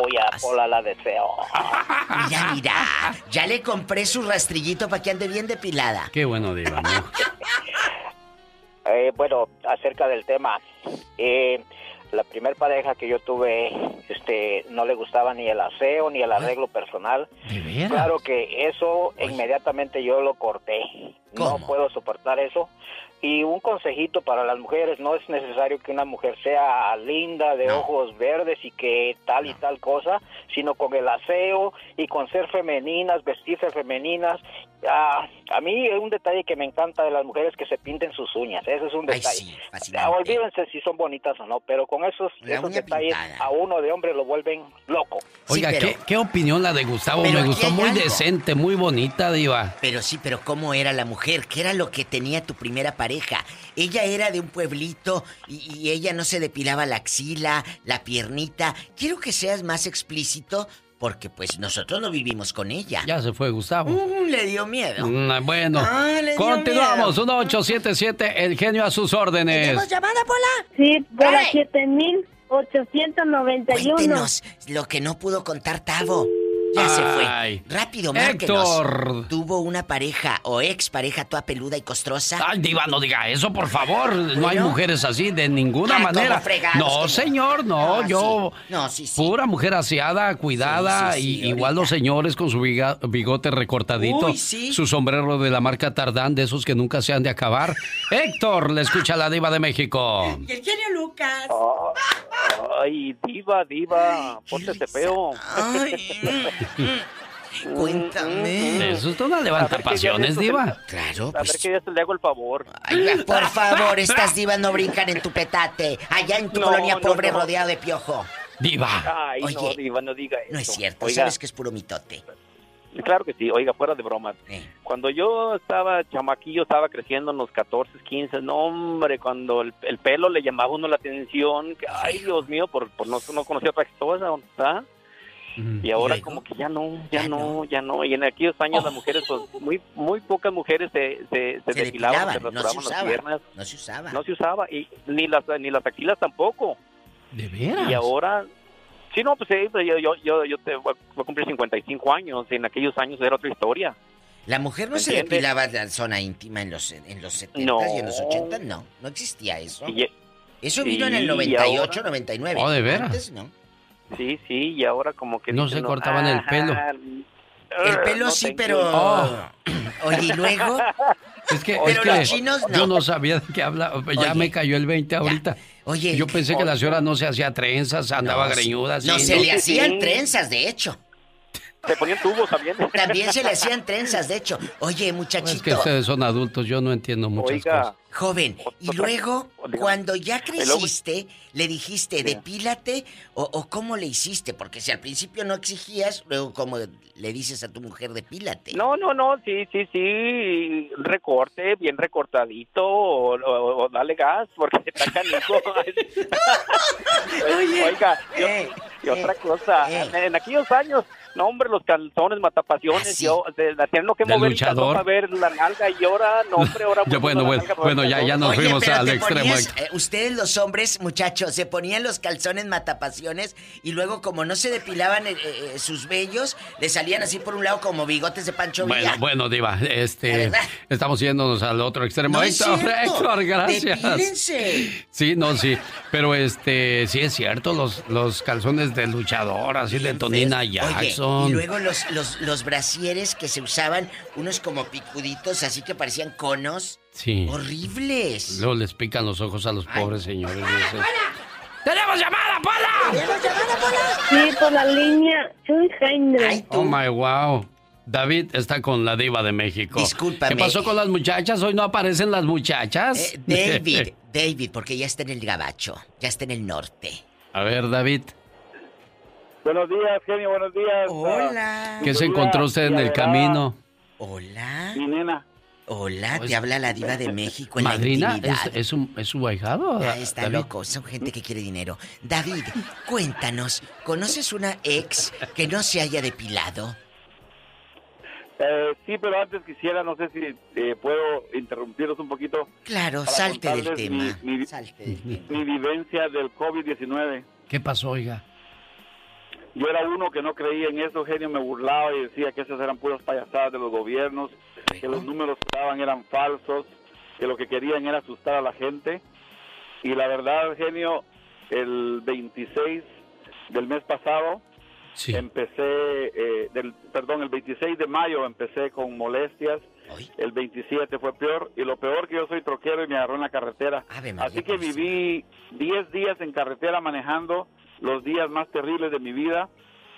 Muy a Pola la deseo. Mira, mira, ya le compré su rastrillito para que ande bien depilada. Qué bueno, diva. ¿no? Eh, bueno, acerca del tema, eh, la primer pareja que yo tuve, este, no le gustaba ni el aseo ni el arreglo personal. ¿De? Claro que eso inmediatamente yo lo corté. No puedo soportar eso. Y un consejito para las mujeres, no es necesario que una mujer sea linda, de ojos verdes y que tal y tal cosa, sino con el aseo y con ser femeninas, vestirse femeninas. Ah, a mí es un detalle que me encanta de las mujeres que se pinten sus uñas, eso es un detalle. Ah, olvídense si son bonitas o no, pero con esos, esos detalles a uno de hombre lo vuelven loco. Oiga, ¿qué, qué opinión la de Gustavo? Pero Me gustó muy algo. decente, muy bonita, diva. Pero sí, pero ¿cómo era la mujer? ¿Qué era lo que tenía tu primera pareja? Ella era de un pueblito y, y ella no se depilaba la axila, la piernita. Quiero que seas más explícito porque pues nosotros no vivimos con ella. Ya se fue Gustavo. Mm, le dio miedo. Mm, bueno, Ah, le dio continuamos. miedo. 1877, el genio a sus órdenes. llamada, Pola? Sí, por la Ay. 7891. Cuéntenos lo que no pudo contar Tavo. Ya se Ay. fue. Rápido, márquenos. Héctor. ¿Tuvo una pareja o ex pareja toda peluda y costrosa? Ay, Diva, no diga eso, por favor. No hay mujeres así de ninguna Ah, ¿cómo manera. fregados No, no? señor, no. Ah, yo. sí. No, sí, sí. Pura mujer aseada, cuidada. Sí, sí, sí, y igual los señores con su biga- bigote recortadito. Uy, sí. Su sombrero de la marca Tardán, de esos que nunca se han de acabar. Héctor, le escucha la Diva de México. Y el genio Lucas. Ay, diva, diva, ponte ese peo. Cuéntame. Eso es una levantapasiones, Diva. Claro, A ver pues. que ya te le hago el favor. Ay, por favor, estas divas no brincan en tu petate. Allá en tu No, colonia no, pobre no. rodeado de piojo. Diva. Ay, no, Oye, diva, no diga eso. No es cierto, Oiga, sabes que es puro mitote. Claro que sí, oiga, fuera de bromas. Eh. Cuando yo estaba chamaquillo, estaba creciendo en los 14, 15, no hombre, cuando el, el pelo le llamaba a uno la atención, que, ay Dios mío, por, por no, no conocía otra cosa, ¿verdad? Y ahora como que ya no, ya no, ya no. Y en aquellos años las mujeres, pues muy muy pocas mujeres se, se, se Se depilaban, se depilaban, no se rasuraban las usaba. piernas. No se usaba. No se usaba. Y ni las, ni las axilas tampoco. ¿De veras? Y ahora... Sí, no, pues sí, pues, yo, yo, yo, yo te voy a cumplir 55 años. En aquellos años era otra historia. La mujer no se ¿Entiendes? depilaba la zona íntima en los, en los 70 No. y en los 80, no. No existía eso. Y- Eso vino en el y 98, ahora- 99. Oh, ¿de veras? Antes, no. Sí, sí, y ahora como que... No dicen, se cortaban el pelo. ah, El pelo no, sí, pero... Oh. Oye, y luego... Es que, Pero es los chinos no. yo no sabía de qué hablaba. Ya Oye. me cayó el 20 ahorita. Oye, yo pensé que la señora no se hacía trenzas, andaba No, greñuda. así, No, se le hacían trenzas, de hecho. Se ponían tubos también. También se le hacían trenzas, de hecho. Oye, muchachito. Es que ustedes son adultos, yo no entiendo muchas Oiga, cosas. Joven, y luego, cuando ya creciste, le dijiste, depílate, o, o cómo le hiciste, porque si al principio no exigías, luego como le dices a tu mujer, depílate. No, no, no, sí, sí, sí, recorte, bien recortadito, o, o- o dale gas, porque está canijo. Oiga, y, eh, y otra cosa, eh. en, en aquellos años, no, hombre, los calzones, matapasiones, Ah, sí. yo, de, la tienen que ¿Del mover luchador? para ver la nalga, y ahora, no, hombre, ahora... Ya, bueno, bueno, nalga bueno, ya, ya nos Oye, fuimos al extremo. ponías- eh, ustedes los hombres, muchachos, se ponían los calzones matapasiones y luego como no se depilaban eh, eh, sus vellos, le salían así por un lado como bigotes de Pancho Bueno, Villa. bueno, Diva, este, estamos yéndonos al otro extremo. No Héctor. Héctor, gracias. Depílense. Sí, no, sí. Pero este, sí es cierto, los, los calzones de luchador, así de Tonina Oye, Y luego los, los, los brasieres que se usaban, unos como picuditos, así que parecían conos. Sí. Horribles. Luego les pican los ojos a los pobres señores. dices. ¡Tenemos llamada, Pola! Sí, por la línea. Soy Jaime. Oh my wow. David está con la diva de México. Discúlpame. ¿Qué pasó con las muchachas? Hoy no aparecen las muchachas. Eh, David, David, porque ya está en el gabacho, ya está en el norte. A ver, David, Buenos días, genio, buenos días. Hola. ¿qué se encontró usted en el camino? Hola. Mi nena. Hola, Pues, te habla la diva de México en ¿Madrina? la intimidad. ¿Es, es, un, ¿Es su ahijado? Ah, está David? loco, son gente que quiere dinero. David, cuéntanos, ¿conoces una ex que no se haya depilado? Eh, sí, pero antes quisiera, no sé si eh, puedo interrumpirlos un poquito. Claro, para salte del contarles tema. Mi, mi- Salte del tema. mi vivencia del COVID-19. ¿Qué pasó, oiga? Yo era uno que no creía en eso, genio, me burlaba y decía que esas eran puras payasadas de los gobiernos, que los números que daban eran falsos, que lo que querían era asustar a la gente. Y la verdad, genio, el 26 del mes pasado, Sí. empecé, eh, del, perdón, el 26 de mayo empecé con molestias, el 27 fue peor, y lo peor que yo soy troquero y me agarró en la carretera. Así que viví 10 días en carretera manejando los días más terribles de mi vida,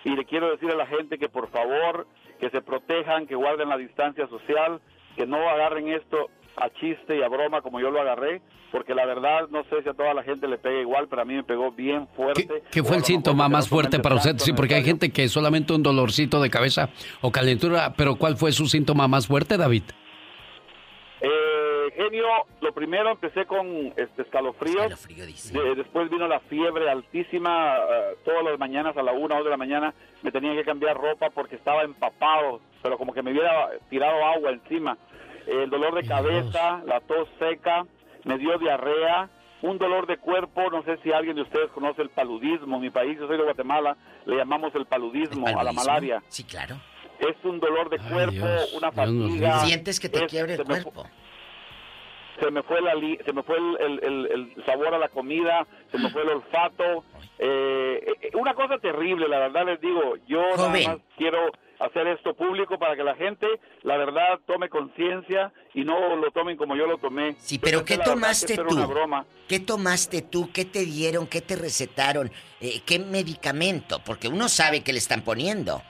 y le quiero decir a la gente que por favor, que se protejan, que guarden la distancia social, que no agarren esto a chiste y a broma como yo lo agarré, porque la verdad no sé si a toda la gente le pega igual, pero a mí me pegó bien fuerte. ¿Qué fue el síntoma más fuerte para usted? Sí, porque hay gente que solamente un dolorcito de cabeza o calentura, pero ¿cuál fue su síntoma más fuerte, David? Eh, genio, lo primero empecé con este escalofríos. De- después vino la fiebre altísima. eh, todas las mañanas a la una o dos de la mañana me tenía que cambiar ropa porque estaba empapado, pero como que me hubiera tirado agua encima. el dolor de cabeza, la tos seca, me dio diarrea un dolor de cuerpo, no sé si alguien de ustedes conoce el paludismo, en mi país, yo soy de Guatemala, le llamamos el paludismo, a la malaria. Sí, claro. Es un dolor de cuerpo, Dios, una fatiga. Sientes que te es- el me cuerpo. Se me fue la li- se me fue el, el- el- el sabor a la comida, se me fue el olfato. Eh, eh, una cosa terrible, la verdad les digo, yo nada más quiero hacer esto público para que la gente, la verdad, tome conciencia y no lo tomen como yo lo tomé. Sí, pero Yo ¿qué verdad, tomaste tú? una broma. ¿Qué tomaste tú? ¿Qué te dieron? ¿Qué te recetaron? Eh, ¿Qué medicamento? Porque uno sabe que le están poniendo.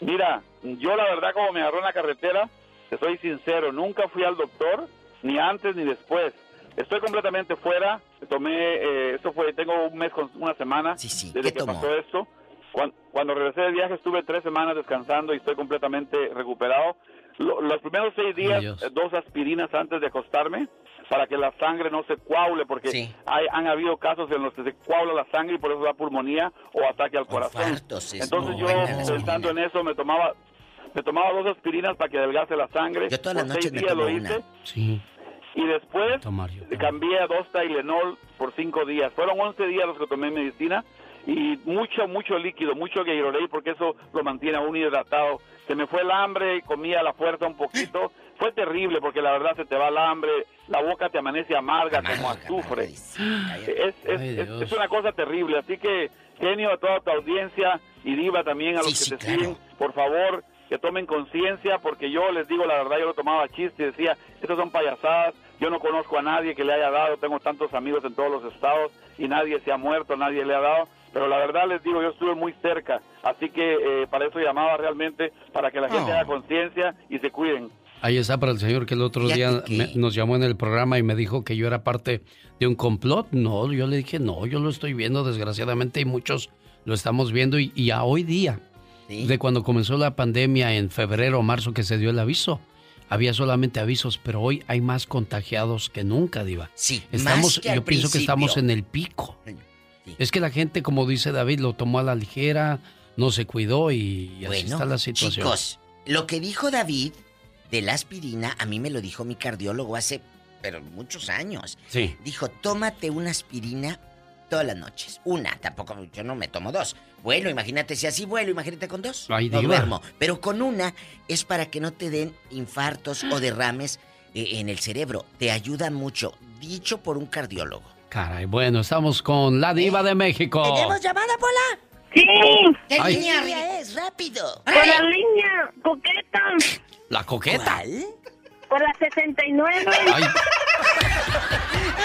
Mira, yo la verdad como me agarró en la carretera, te soy sincero, nunca fui al doctor, ni antes ni después. Estoy completamente fuera, tomé, eh, esto fue, tengo un mes con una semana desde ¿qué que tomó? pasó esto. Cuando, cuando regresé de viaje estuve tres semanas descansando y estoy completamente recuperado. Lo- los primeros seis días, eh, dos aspirinas antes de acostarme para que la sangre no se coagule, porque hay, han habido casos en los que se coagula la sangre y por eso da pulmonía o ataque al corazón. Entonces yo, pensando en eso, me tomaba me tomaba dos aspirinas para que adelgace la sangre. Yo todas las noches me tomo lo una. hice. Sí. Y después cambié a dos Tylenol por cinco días. Fueron 11 días los que tomé medicina y mucho, mucho líquido, mucho Gatorade porque eso lo mantiene a uno hidratado. Se me fue el hambre, comía a la fuerza un poquito. Fue terrible porque la verdad se te va el hambre, la boca te amanece amarga, como azufre. Es, es, Ay, es- Dios. es una cosa terrible. Así que genio a toda tu audiencia y diva también a los que te siguen, por favor, que tomen conciencia, porque yo les digo la verdad, yo lo tomaba a chiste y decía, estas son payasadas, yo no conozco a nadie que le haya dado, tengo tantos amigos en todos los estados y nadie se ha muerto, nadie le ha dado, pero la verdad les digo, yo estuve muy cerca, así que eh, para eso llamaba realmente, para que la gente Oh. haga conciencia y se cuiden. Ahí está para el señor que el otro día me- nos llamó en el programa y me dijo que yo era parte de un complot. No, yo le dije, no, yo lo estoy viendo desgraciadamente y muchos lo estamos viendo y, y a hoy día, de cuando comenzó la pandemia en febrero o marzo que se dio el aviso, había solamente avisos, pero hoy hay más contagiados que nunca, Diva. Sí, estamos, más que al yo pienso que estamos en el pico. Es que la gente, como dice David, lo tomó a la ligera, no se cuidó y, y así está la situación. chicos, lo que dijo David de la aspirina, a mí me lo dijo mi cardiólogo hace, pero muchos años. Sí. Dijo, tómate una aspirina todas las noches. Una, tampoco, yo no me tomo dos. Bueno, imagínate si así vuelo, imagínate con dos. Ay, no duermo. Pero con una es para que no te den infartos o derrames eh, en el cerebro. Te ayuda mucho. Dicho por un cardiólogo. Caray, bueno, estamos con la diva de México. ¿Tenemos llamada, Pola? Sí. ¿Qué Ay. línea es? ¡Rápido! Por la línea coqueta. La coqueta. Por la 69. Ay.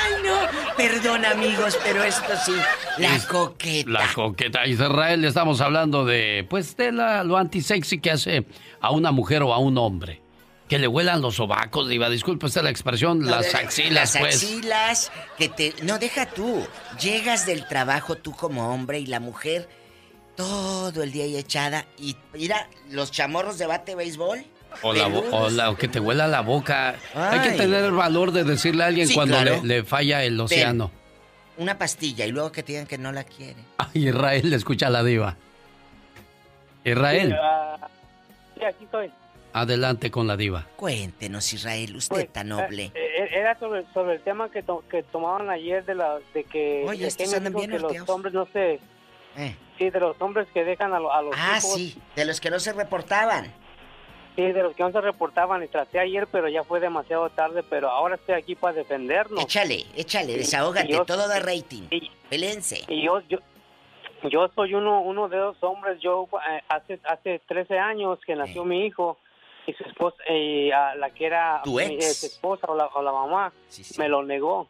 Ay, no. Perdón, amigos, pero esto sí. La coqueta. La coqueta Israel, estamos hablando de, pues, de la, lo antisexy que hace a una mujer o a un hombre. Que le huelan los sobacos, diva. Disculpe usted la expresión, las axilas, las pues. axilas, que te... No, deja tú. Llegas del trabajo tú como hombre y la mujer todo el día ahí echada y mira los chamorros de bate béisbol. O, la, bo- o la- o que te huela la boca. Hay que tener el valor de decirle a alguien Sí, cuando claro. le, le falla el océano. Una pastilla y luego que te digan que no la quieren. Ay, Israel, le escucha a la diva. Israel, Sí, ah, aquí estoy. adelante con la diva. Cuéntenos, Israel, usted Pues, tan noble. eh, eh, era sobre, sobre el tema que, to- que tomaban ayer de la de que, Oye, de estos que me andan dijo bien que los hombres no se Eh. sí de los hombres que dejan a, lo- a los Ah, hijos sí, de los que no se reportaban. Sí de los que no se reportaban y traté ayer pero ya fue demasiado tarde pero ahora estoy aquí para defendernos Échale, échale, desahógate, y yo- todo da rating. Pelense. y yo yo yo soy uno uno de esos hombres yo eh, hace hace 13 años que nació mi hijo y su esposa y a la que era mi ex. esposa o la, o la mamá me lo negó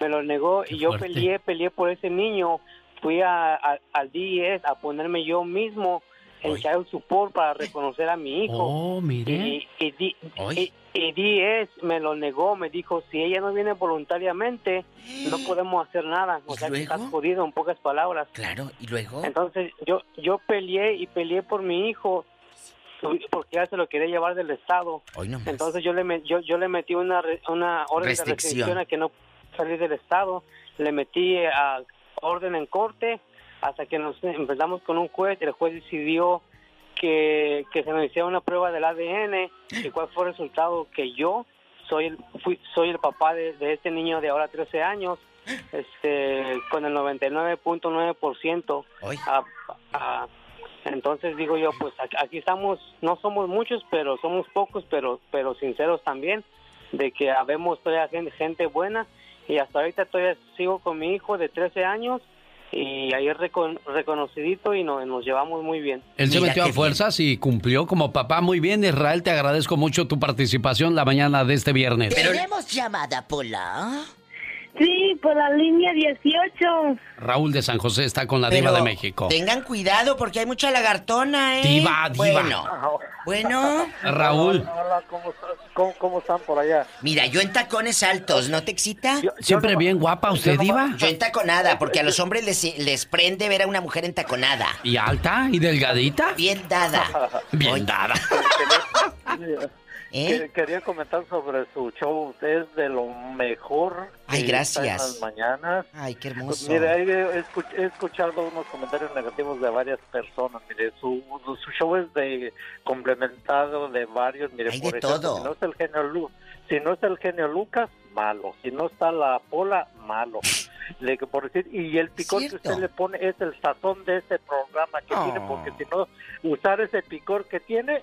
me lo negó y yo fuerte. peleé peleé por ese niño fui a, a- al DIS a ponerme yo mismo en child support para reconocer a mi hijo Oh, mire. y, y, di- y- y DIS me lo negó, me dijo, si ella no viene voluntariamente, no podemos hacer nada. O sea, que estás jodido, en pocas palabras. Claro, ¿y luego? Entonces, yo yo peleé y peleé por mi hijo, porque ya se lo quería llevar del Estado. Entonces, yo le, me- yo, yo le metí una, re- una orden Restricción. de restricción a que no salir del Estado. Le metí a orden en corte hasta que nos empezamos con un juez. El juez decidió que, que se me hiciera una prueba del ADN y cuál fue el resultado que yo soy el, fui, soy el papá de, de este niño de ahora 13 años, este, con el 99.9%. a- a- entonces digo yo, pues aquí, aquí estamos, no somos muchos, pero somos pocos, pero, pero sinceros también, de que habemos todavía gente, gente buena y hasta ahorita todavía sigo con mi hijo de 13 años y ahí es recon- reconocidito y nos, nos llevamos muy bien. Él se metió a fuerzas y cumplió como papá muy bien. Israel, te agradezco mucho tu participación la mañana de este viernes. ¿Tenemos llamada, Pola? Sí, por la línea 18. Raúl de San José está con la diva Pero de México. Tengan cuidado porque hay mucha lagartona, ¿eh? Diva, diva. Bueno, bueno. Raúl. Hola, ¿cómo, estás? ¿Cómo, cómo están por allá? Mira, yo en tacones altos, ¿no te excita? Siempre bien guapa usted, diva. Yo en taconada, porque a los hombres les, les prende ver a una mujer en taconada. ¿Y alta? ¿Y delgadita? Bien dada. Bien dada. ¿Eh? Que- Quería comentar sobre su show. Es de lo mejor. Ay, gracias. En las mañanas. Ay, qué hermoso. Pues, mire, ahí he, escu- he escuchado unos comentarios negativos de varias personas. Mire, su, su show es de complementado de varios. Mire, Hay por de ejemplo, todo. si no es el genio Lu- si no es el genio Lucas, malo. Si no está la Pola, malo. Le, por decir, y el picor que usted le pone es el sazón de ese programa que tiene, porque si no, usar ese picor que tiene,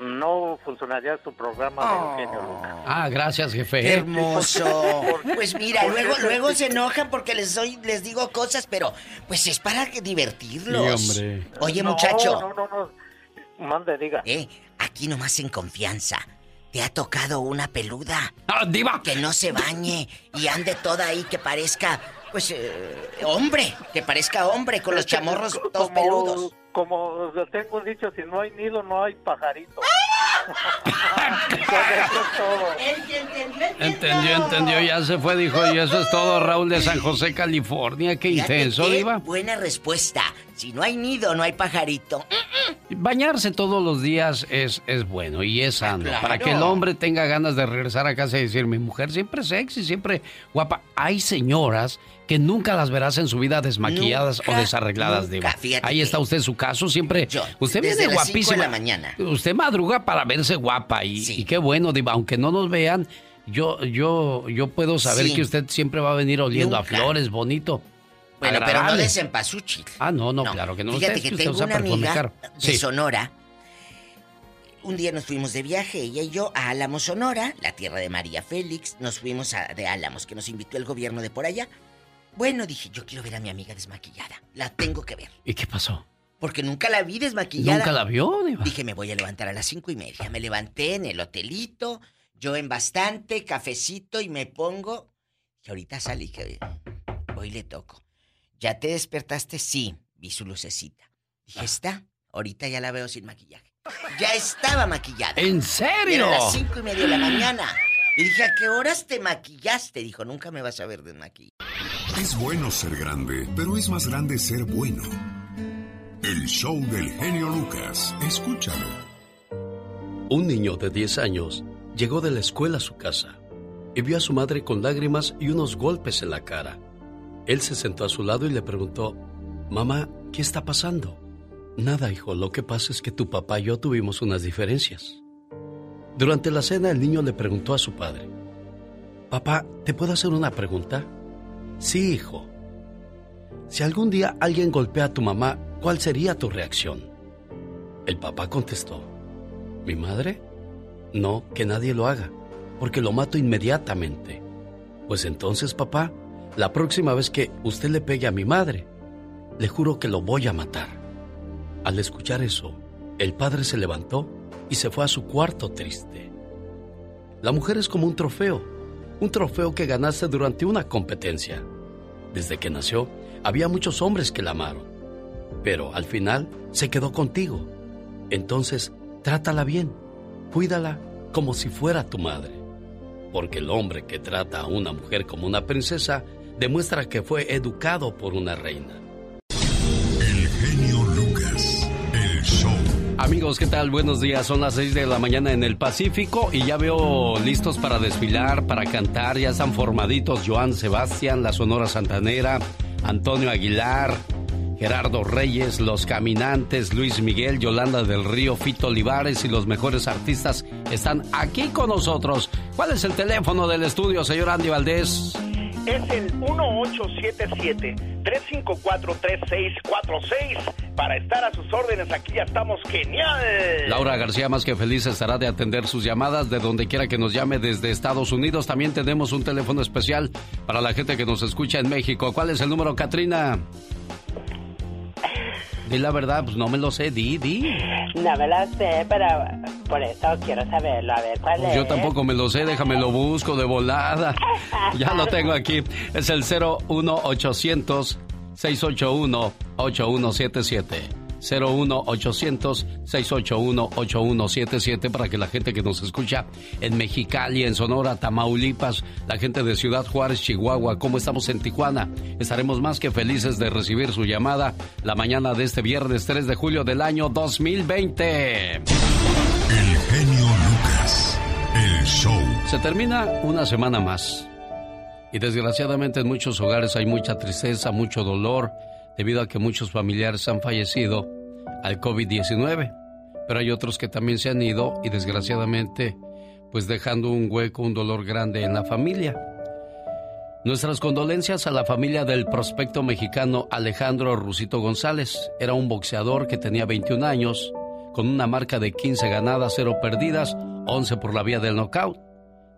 no funcionaría su programa del genio Lucas. Ah, gracias, jefe. Qué hermoso. Pues mira, luego, luego se enojan porque les doy, les digo cosas, pero pues es para divertirlos. Sí, hombre. Oye, No, muchacho. No, no, no. Mande, diga. Eh, aquí nomás en confianza. ¿Te ha tocado una peluda? ¡Ah, diva! Que no se bañe y ande toda ahí que parezca, pues, eh, hombre. Que parezca hombre con los chamorros todos como, peludos. Como tengo dicho, si no hay nido, no hay pajarito. Entendió, entendió, ya se fue, dijo, y eso es todo, Raúl de San José, California. Qué Fíjate intenso, qué diva. buena respuesta. Si no hay nido, no hay pajarito. Bañarse todos los días es, es bueno y es sano. claro. Para que el hombre tenga ganas de regresar a casa y decir, mi mujer siempre sexy, siempre guapa. Hay señoras que nunca las verás en su vida desmaquilladas Nunca, o desarregladas. Fíjate Ahí está usted su caso, siempre. usted desde viene de guapísima. la mañana. Usted madruga para verse guapa y, y qué bueno, diva. Aunque no nos vean, yo, yo, yo puedo saber Sí. que usted siempre va a venir oliendo a flores, bonito. Bueno, pero no de cempasúchil. Ah, no, no, claro que no. Fíjate que tengo una amiga de. Sonora. Un día nos fuimos de viaje, ella y yo, a Álamos, Sonora, la tierra de María Félix. Nos fuimos a, de Álamos, que nos invitó el gobierno de por allá. Bueno, dije, yo quiero ver a mi amiga desmaquillada. La tengo que ver. ¿Y qué pasó? Porque nunca la vi desmaquillada. ¿Nunca la vio, diva? Dije, me voy a levantar a las cinco y media. Me levanté en el hotelito, yo en bastante, cafecito y me pongo. Y ahorita salí que hoy le toco. ¿Ya te despertaste? Sí, vi su lucecita. Dije, está. Ahorita ya la veo sin maquillaje. Ya estaba maquillada. ¿En serio? Era las cinco y media de la mañana. Y dije, ¿a qué horas te maquillaste? Dijo, nunca me vas a ver desmaquillada. Es bueno ser grande, pero es más grande ser bueno. El show del genio Lucas. Escúchalo. Un niño de 10 años llegó de la escuela a su casa y vio a su madre con lágrimas y unos golpes en la cara. Él se sentó a su lado y le preguntó, Mamá, ¿qué está pasando? Nada, hijo, lo que pasa es que tu papá y yo tuvimos unas diferencias. Durante la cena el niño le preguntó a su padre, Papá, ¿te puedo hacer una pregunta? Sí, hijo. Si algún día alguien golpea a tu mamá, ¿cuál sería tu reacción? El papá contestó, ¿Mi madre? No, que nadie lo haga, porque lo mato inmediatamente. Pues entonces, papá, la próxima vez que usted le pegue a mi madre, le juro que lo voy a matar. Al escuchar eso, el padre se levantó y se fue a su cuarto triste. La mujer es como un trofeo, un trofeo que ganaste durante una competencia. Desde que nació, había muchos hombres que la amaron, pero al final se quedó contigo. Entonces, trátala bien, cuídala como si fuera tu madre. Porque el hombre que trata a una mujer como una princesa demuestra que fue educado por una reina. El genio Lucas. El show. Amigos, ¿qué tal? Buenos días. Son las 6 de la mañana en el Pacífico y ya veo listos para desfilar, para cantar. Ya están formaditos Joan Sebastián, la Sonora Santanera, Antonio Aguilar, Gerardo Reyes, Los Caminantes, Luis Miguel, Yolanda del Río, Fito Olivares y los mejores artistas están aquí con nosotros. ¿Cuál es el teléfono del estudio, señor Andy Valdés? Es el 1877-354-3646. Para estar a sus órdenes, aquí ya estamos genial. Laura García, más que feliz, estará de atender sus llamadas de donde quiera que nos llame desde Estados Unidos. También tenemos un teléfono especial para la gente que nos escucha en México. ¿Cuál es el número, Katrina? Di la verdad, pues no me lo sé, di, di. No me lo sé, pero por eso quiero saberlo. A ver, ¿cuál pues es? Yo tampoco me lo sé, déjame lo busco de volada. ya lo tengo aquí. Es el 01800 681 8177. 01800-681-8177 para que la gente que nos escucha en Mexicali, en Sonora, Tamaulipas, la gente de Ciudad Juárez, Chihuahua, como estamos en Tijuana, estaremos más que felices de recibir su llamada la mañana de este viernes 3 de julio del año 2020. El genio Lucas, el show. Se termina una semana más. Y desgraciadamente en muchos hogares hay mucha tristeza, mucho dolor, debido a que muchos familiares han fallecido al COVID-19. Pero hay otros que también se han ido y desgraciadamente pues dejando un hueco, un dolor grande en la familia. Nuestras condolencias a la familia del prospecto mexicano Alejandro Rusito González. Era un boxeador que tenía 21 años, con una marca de 15 ganadas, 0 perdidas, 11 por la vía del knockout.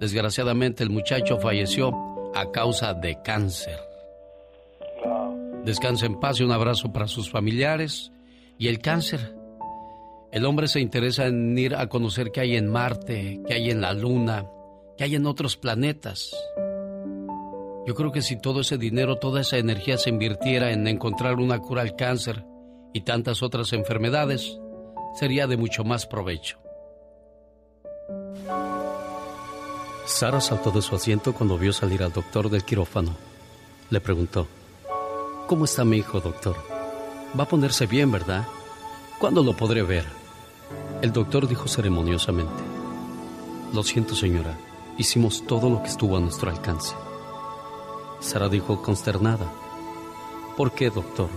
Desgraciadamente el muchacho falleció a causa de cáncer. Descansa en paz y un abrazo para sus familiares. Y el cáncer. El hombre se interesa en ir a conocer qué hay en Marte, qué hay en la Luna, qué hay en otros planetas. Yo creo que si todo ese dinero, toda esa energía se invirtiera en encontrar una cura al cáncer y tantas otras enfermedades, sería de mucho más provecho. Sara saltó de su asiento cuando vio salir al doctor del quirófano. Le preguntó, ¿Cómo está mi hijo, doctor? Va a ponerse bien, ¿verdad? ¿Cuándo lo podré ver? El doctor dijo ceremoniosamente, Lo siento, señora, hicimos todo lo que estuvo a nuestro alcance. Sara dijo consternada, ¿Por qué, doctor?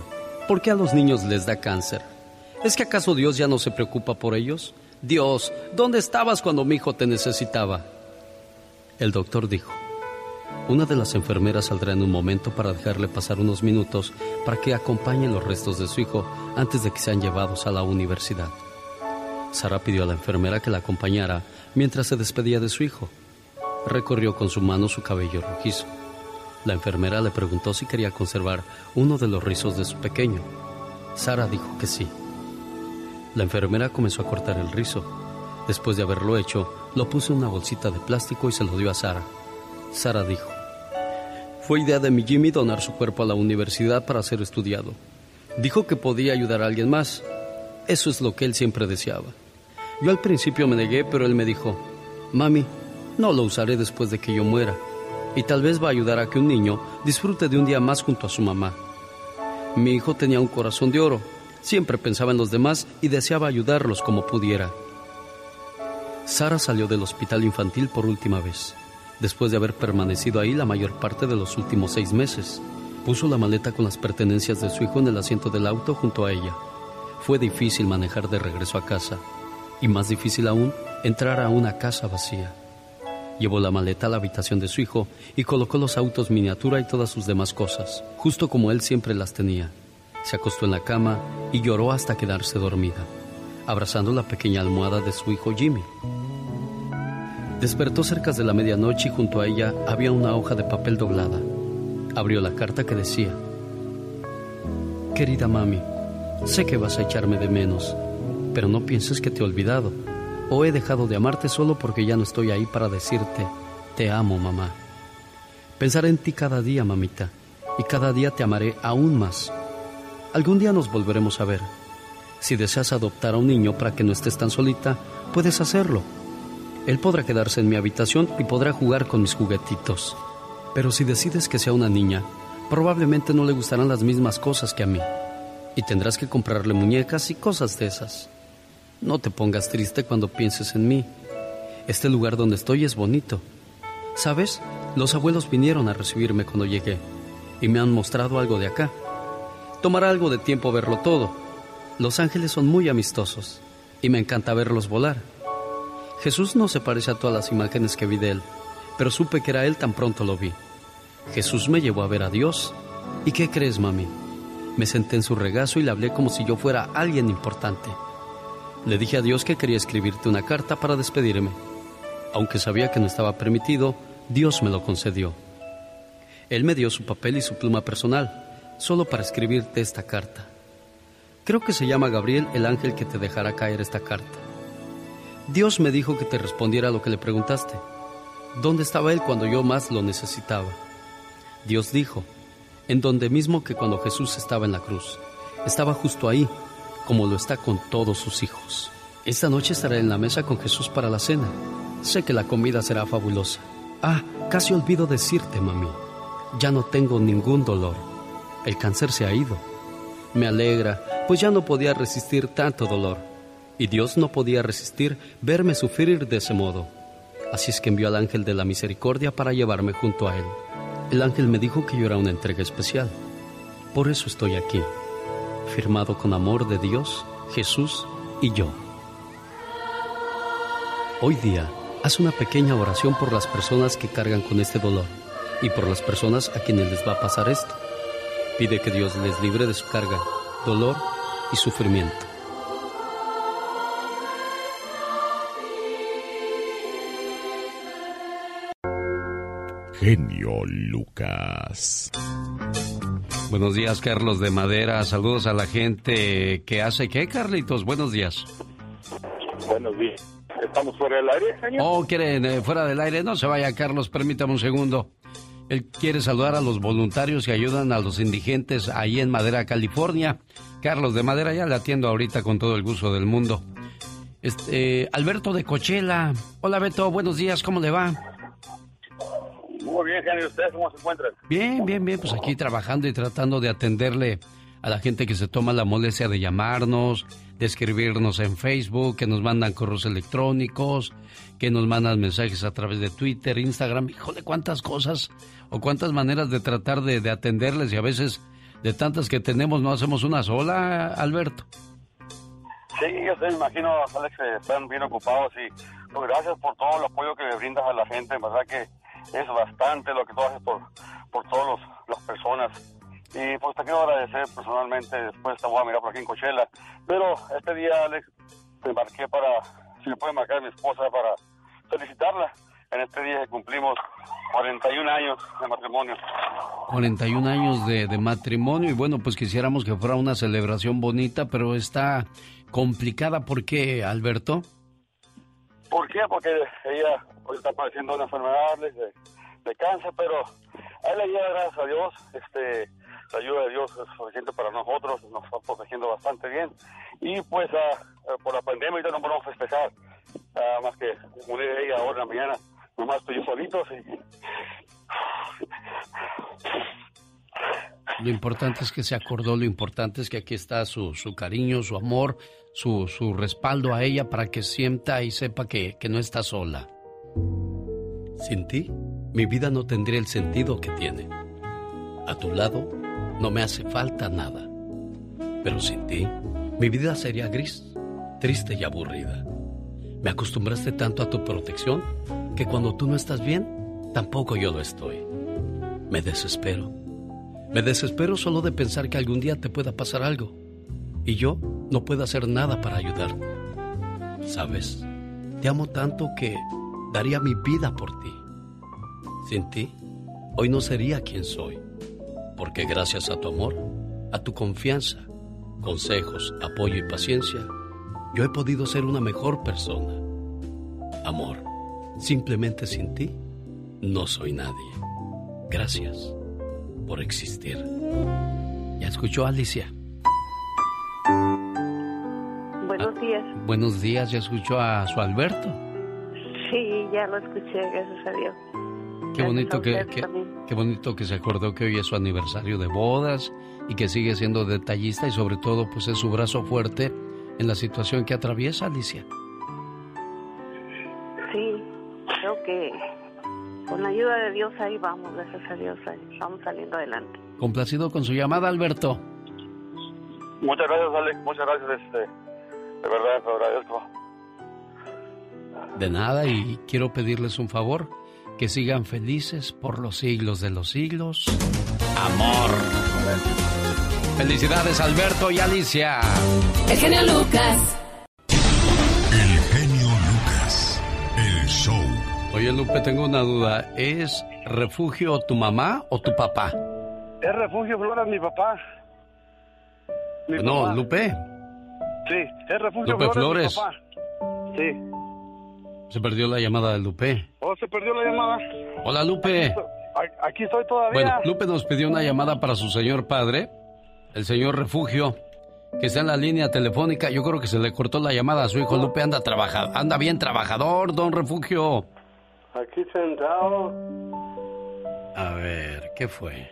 ¿Por qué a los niños les da cáncer? ¿Es que acaso Dios ya no se preocupa por ellos? Dios, ¿dónde estabas cuando mi hijo te necesitaba? El doctor dijo, una de las enfermeras saldrá en un momento para dejarle pasar unos minutos para que acompañe los restos de su hijo antes de que sean llevados a la universidad. Sara pidió a la enfermera que la acompañara mientras se despedía de su hijo. Recorrió con su mano su cabello rojizo. La enfermera le preguntó si quería conservar uno de los rizos de su pequeño. Sara dijo que sí. La enfermera comenzó a cortar el rizo. Después de haberlo hecho, lo puso en una bolsita de plástico y se lo dio a Sara. Sara dijo, fue idea de mi Jimmy donar su cuerpo a la universidad para ser estudiado. Dijo que podía ayudar a alguien más. Eso es lo que él siempre deseaba. Yo al principio me negué, pero él me dijo, Mami, no lo usaré después de que yo muera. Y tal vez va a ayudar a que un niño disfrute de un día más junto a su mamá. Mi hijo tenía un corazón de oro. Siempre pensaba en los demás y deseaba ayudarlos como pudiera. Sara salió del hospital infantil por última vez después de haber permanecido ahí la mayor parte de los últimos seis meses. Puso la maleta con las pertenencias de su hijo en el asiento del auto junto a ella. Fue difícil manejar de regreso a casa y más difícil aún entrar a una casa vacía. Llevó la maleta a la habitación de su hijo y colocó los autos miniatura y todas sus demás cosas, justo como él siempre las tenía. Se acostó en la cama y lloró hasta quedarse dormida, abrazando la pequeña almohada de su hijo Jimmy. Despertó cerca de la medianoche y junto a ella había una hoja de papel doblada. Abrió la carta que decía, Querida mami, sé que vas a echarme de menos, pero no pienses que te he olvidado o he dejado de amarte solo porque ya no estoy ahí para decirte, te amo mamá. Pensaré en ti cada día, mamita, y cada día te amaré aún más. Algún día nos volveremos a ver. Si deseas adoptar a un niño para que no estés tan solita, puedes hacerlo él podrá quedarse en mi habitación y podrá jugar con mis juguetitos. Pero si decides que sea una niña, probablemente no le gustarán las mismas cosas que a mí. Y tendrás que comprarle muñecas y cosas de esas. No te pongas triste cuando pienses en mí. Este lugar donde estoy es bonito. ¿Sabes? Los abuelos vinieron a recibirme cuando llegué y me han mostrado algo de acá. Tomará algo de tiempo verlo todo. Los ángeles son muy amistosos y me encanta verlos volar. Jesús no se parece a todas las imágenes que vi de él, pero supe que era él tan pronto lo vi. Jesús me llevó a ver a Dios. ¿Y qué crees, mami? Me senté en su regazo y le hablé como si yo fuera alguien importante. Le dije a Dios que quería escribirte una carta para despedirme. Aunque sabía que no estaba permitido, Dios me lo concedió. Él me dio su papel y su pluma personal, solo para escribirte esta carta. Creo que se llama Gabriel el ángel que te dejará caer esta carta. Dios me dijo que te respondiera lo que le preguntaste. ¿Dónde estaba él cuando yo más lo necesitaba? Dios dijo, en donde mismo que cuando Jesús estaba en la cruz. Estaba justo ahí, como lo está con todos sus hijos. Esta noche estaré en la mesa con Jesús para la cena. Sé que la comida será fabulosa. Ah, casi olvido decirte, mami. Ya no tengo ningún dolor. El cáncer se ha ido. Me alegra, pues ya no podía resistir tanto dolor. Y Dios no podía resistir verme sufrir de ese modo. Así es que envió al ángel de la misericordia para llevarme junto a él. El ángel me dijo que yo era una entrega especial. Por eso estoy aquí, firmado con amor de Dios, Jesús y yo. Hoy día, haz una pequeña oración por las personas que cargan con este dolor y por las personas a quienes les va a pasar esto. Pide que Dios les libre de su carga, dolor y sufrimiento. Genio Lucas. Buenos días, Carlos de Madera. Saludos a la gente que hace qué, Carlitos. Buenos días. Buenos días. ¿Estamos fuera del aire, señor? Oh, ¿quieren eh, fuera del aire? No se vaya, Carlos. Permítame un segundo. Él quiere saludar a los voluntarios que ayudan a los indigentes ahí en Madera, California. Carlos de Madera, ya le atiendo ahorita con todo el gusto del mundo. Este, Alberto de Cochela. Hola, Beto. Buenos días. ¿Cómo le va? Muy bien, Genio. ¿Ustedes cómo se encuentran? Bien, bien, bien. Pues aquí trabajando y tratando de atenderle a la gente que se toma la molestia de llamarnos, de escribirnos en Facebook, que nos mandan correos electrónicos, que nos mandan mensajes a través de Twitter, Instagram. Híjole, cuántas cosas o cuántas maneras de tratar de, atenderles y a veces de tantas que tenemos no hacemos una sola, Alberto. Sí, yo me imagino, Alex, que están bien ocupados y pues, gracias por todo el apoyo que brindas a la gente. En verdad que es bastante lo que tú haces por, por todas las personas. Y pues te quiero agradecer personalmente, después te voy a mirar por aquí en Coachella. Pero este día, Alex, te marqué para, si me puede marcar a mi esposa para felicitarla en este día cumplimos 41 años de matrimonio. 41 años de, de, matrimonio y bueno, pues quisiéramos que fuera una celebración bonita, pero está complicada. ¿Por qué, Alberto? ¿Por qué? Porque ella hoy está padeciendo una enfermedad de, de cáncer, pero a él le gracias a Dios, este, la ayuda de Dios es suficiente para nosotros, nos está protegiendo bastante bien. Y pues ah, ah, por la pandemia ya no podemos festejar, uh, más que morir ella ahora en la mañana, nomás estoy yo solito. Lo importante es que se acordó, lo importante es que aquí está su, su cariño, su amor, su, su respaldo a ella para que sienta y sepa que, que no está sola. Sin ti, mi vida no tendría el sentido que tiene. A tu lado, no me hace falta nada. Pero sin ti, mi vida sería gris, triste y aburrida. Me acostumbraste tanto a tu protección que cuando tú no estás bien, tampoco yo lo estoy. Me desespero. Me desespero solo de pensar que algún día te pueda pasar algo y yo no puedo hacer nada para ayudarte. Sabes, te amo tanto que daría mi vida por ti. Sin ti, hoy no sería quien soy, porque gracias a tu amor, a tu confianza, consejos, apoyo y paciencia, yo he podido ser una mejor persona. Amor, simplemente sin ti, no soy nadie. Gracias por existir. ¿Ya escuchó Alicia? Días. buenos días, ¿ya escuchó a su Alberto? Sí, ya lo escuché, gracias a Dios. Qué bonito que, qué bonito que se acordó que hoy es su aniversario de bodas y que sigue siendo detallista y sobre todo pues es su brazo fuerte en la situación que atraviesa Alicia. Sí, creo que con la ayuda de Dios ahí vamos, gracias a Dios, ahí vamos saliendo adelante. Complacido con su llamada, Alberto. Muchas gracias, Alex. Muchas gracias. Este, de verdad, te agradezco. De nada y quiero pedirles un favor, que sigan felices por los siglos de los siglos. Amor. Felicidades Alberto y Alicia. El genio Lucas. El genio Lucas. El show. Oye Lupe, tengo una duda. ¿Es refugio tu mamá o tu papá? Es refugio Flores mi papá. no, Lupe. Sí, es refugio Lupe Flores. Papá. Sí. Se perdió la llamada de Lupe. Oh, se perdió la llamada. Hola, Lupe. Aquí estoy, todavía. Bueno, Lupe nos pidió una llamada para su señor padre, el señor Refugio, que está en la línea telefónica. Yo creo que se le cortó la llamada a su hijo. Lupe anda trabaja, anda bien trabajador, don Refugio. Aquí sentado. A ver, ¿qué fue?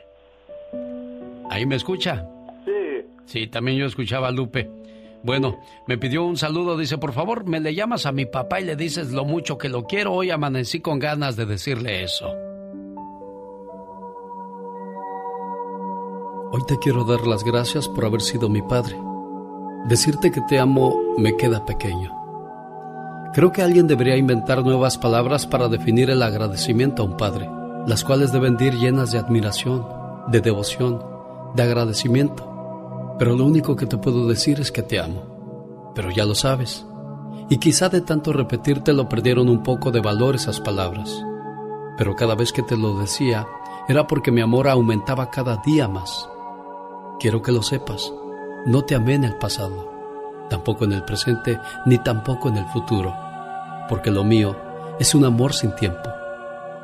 ¿Ahí me escucha? Sí. Sí, también yo escuchaba a Lupe. Bueno, me pidió un saludo, dice, por favor, me le llamas a mi papá y le dices lo mucho que lo quiero. Hoy amanecí con ganas de decirle eso. Hoy te quiero dar las gracias por haber sido mi padre. Decirte que te amo me queda pequeño. Creo que alguien debería inventar nuevas palabras para definir el agradecimiento a un padre, las cuales deben ir llenas de admiración, de devoción, de agradecimiento pero lo único que te puedo decir es que te amo. Pero ya lo sabes. Y quizá de tanto repetirte lo perdieron un poco de valor esas palabras. Pero cada vez que te lo decía era porque mi amor aumentaba cada día más. Quiero que lo sepas. No te amé en el pasado, tampoco en el presente, ni tampoco en el futuro. Porque lo mío es un amor sin tiempo.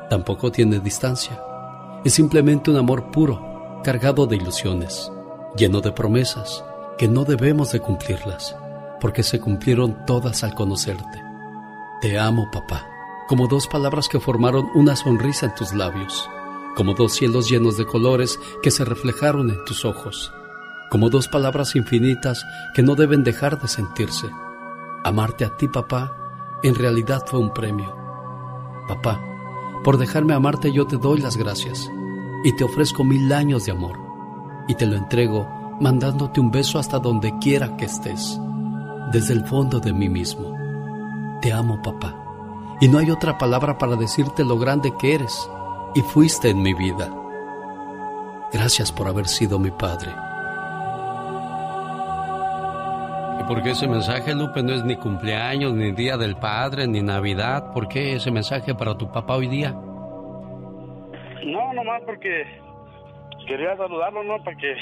Tampoco tiene distancia. Es simplemente un amor puro, cargado de ilusiones lleno de promesas que no debemos de cumplirlas, porque se cumplieron todas al conocerte. Te amo, papá, como dos palabras que formaron una sonrisa en tus labios, como dos cielos llenos de colores que se reflejaron en tus ojos, como dos palabras infinitas que no deben dejar de sentirse. Amarte a ti, papá, en realidad fue un premio. Papá, por dejarme amarte yo te doy las gracias y te ofrezco mil años de amor y te lo entrego mandándote un beso hasta donde quiera que estés, desde el fondo de mí mismo. Te amo, papá, y no hay otra palabra para decirte lo grande que eres y fuiste en mi vida. Gracias por haber sido mi padre. ¿Y por qué ese mensaje, Lupe, no es ni cumpleaños, ni Día del Padre, ni Navidad? ¿Por qué ese mensaje para tu papá hoy día? No, nomás porque quería saludarlo, ¿no? Para que,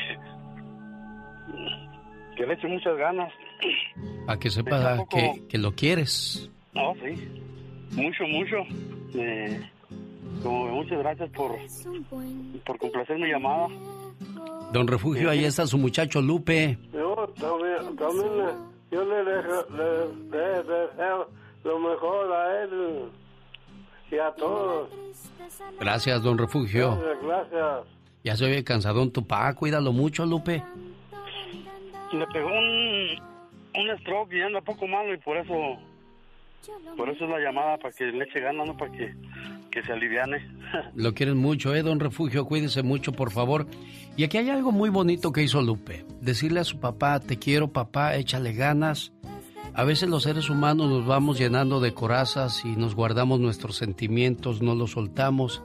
que le eche muchas ganas. Para que sepa que, que, lo quieres. No, sí. Mucho, mucho. Eh, como muchas gracias por, por complacer mi llamada. Don Refugio, ahí está su muchacho Lupe. Yo también, también yo le deseo, le deseo lo mejor a él y a todos. Gracias, don Refugio. Gracias, gracias. Ya se oye cansadón tu pa, cuídalo mucho, Lupe. Le pegó un, un stroke y anda poco malo y por eso por eso es la llamada, para que le eche ganas, ¿no? Para que, que se aliviane. Lo quieren mucho, ¿eh, don Refugio? Cuídese mucho, por favor. Y aquí hay algo muy bonito que hizo Lupe. Decirle a su papá, te quiero, papá, échale ganas. A veces los seres humanos nos vamos llenando de corazas y nos guardamos nuestros sentimientos, no los soltamos.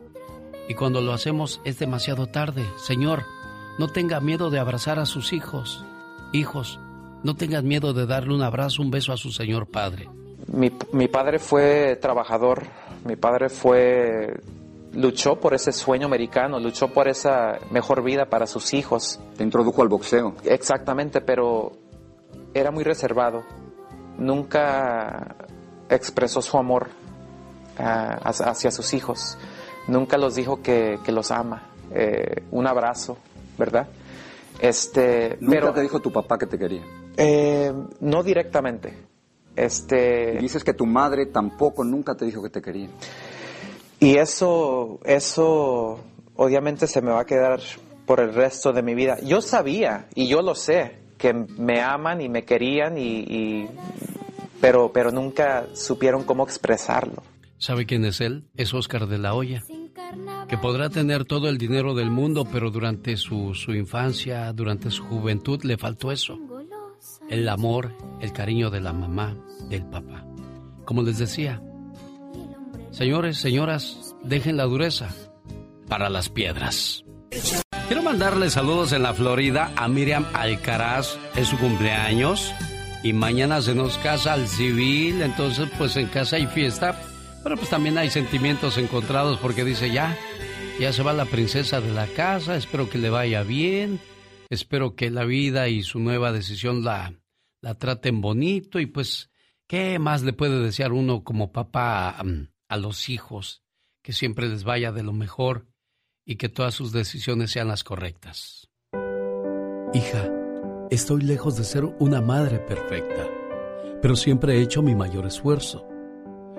Y cuando lo hacemos es demasiado tarde. Señor, no tenga miedo de abrazar a sus hijos. Hijos, no tengan miedo de darle un abrazo, un beso a su Señor Padre. Mi, mi padre fue trabajador, mi padre fue luchó por ese sueño americano, luchó por esa mejor vida para sus hijos. Te introdujo al boxeo. Exactamente, pero era muy reservado. Nunca expresó su amor uh, hacia sus hijos nunca los dijo que, los ama. Eh, un abrazo, ¿verdad? Este, ¿Nunca pero, te dijo tu papá que te quería? Eh, no directamente. Este, y dices que tu madre tampoco nunca te dijo que te quería. Y eso, eso obviamente se me va a quedar por el resto de mi vida. Yo sabía, y yo lo sé, que me aman y me querían, y, pero, pero nunca supieron cómo expresarlo. ¿Sabe quién es él? Es Oscar de la Hoya que podrá tener todo el dinero del mundo, pero durante su, su infancia, durante su juventud, le faltó eso. el amor, el cariño de la mamá, del papá. Como les decía, señores, señoras, dejen la dureza para las piedras. Quiero mandarle saludos en la Florida a Miriam Alcaraz, es su cumpleaños y mañana se nos casa al civil, entonces pues en casa hay fiesta, pero pues también hay sentimientos encontrados porque dice ya, ya se va la princesa de la casa, espero que le vaya bien, espero que la vida y su nueva decisión la, la traten bonito y pues, ¿qué más le puede desear uno como papá a, a los hijos? Que siempre les vaya de lo mejor y que todas sus decisiones sean las correctas. Hija, estoy lejos de ser una madre perfecta, pero siempre he hecho mi mayor esfuerzo.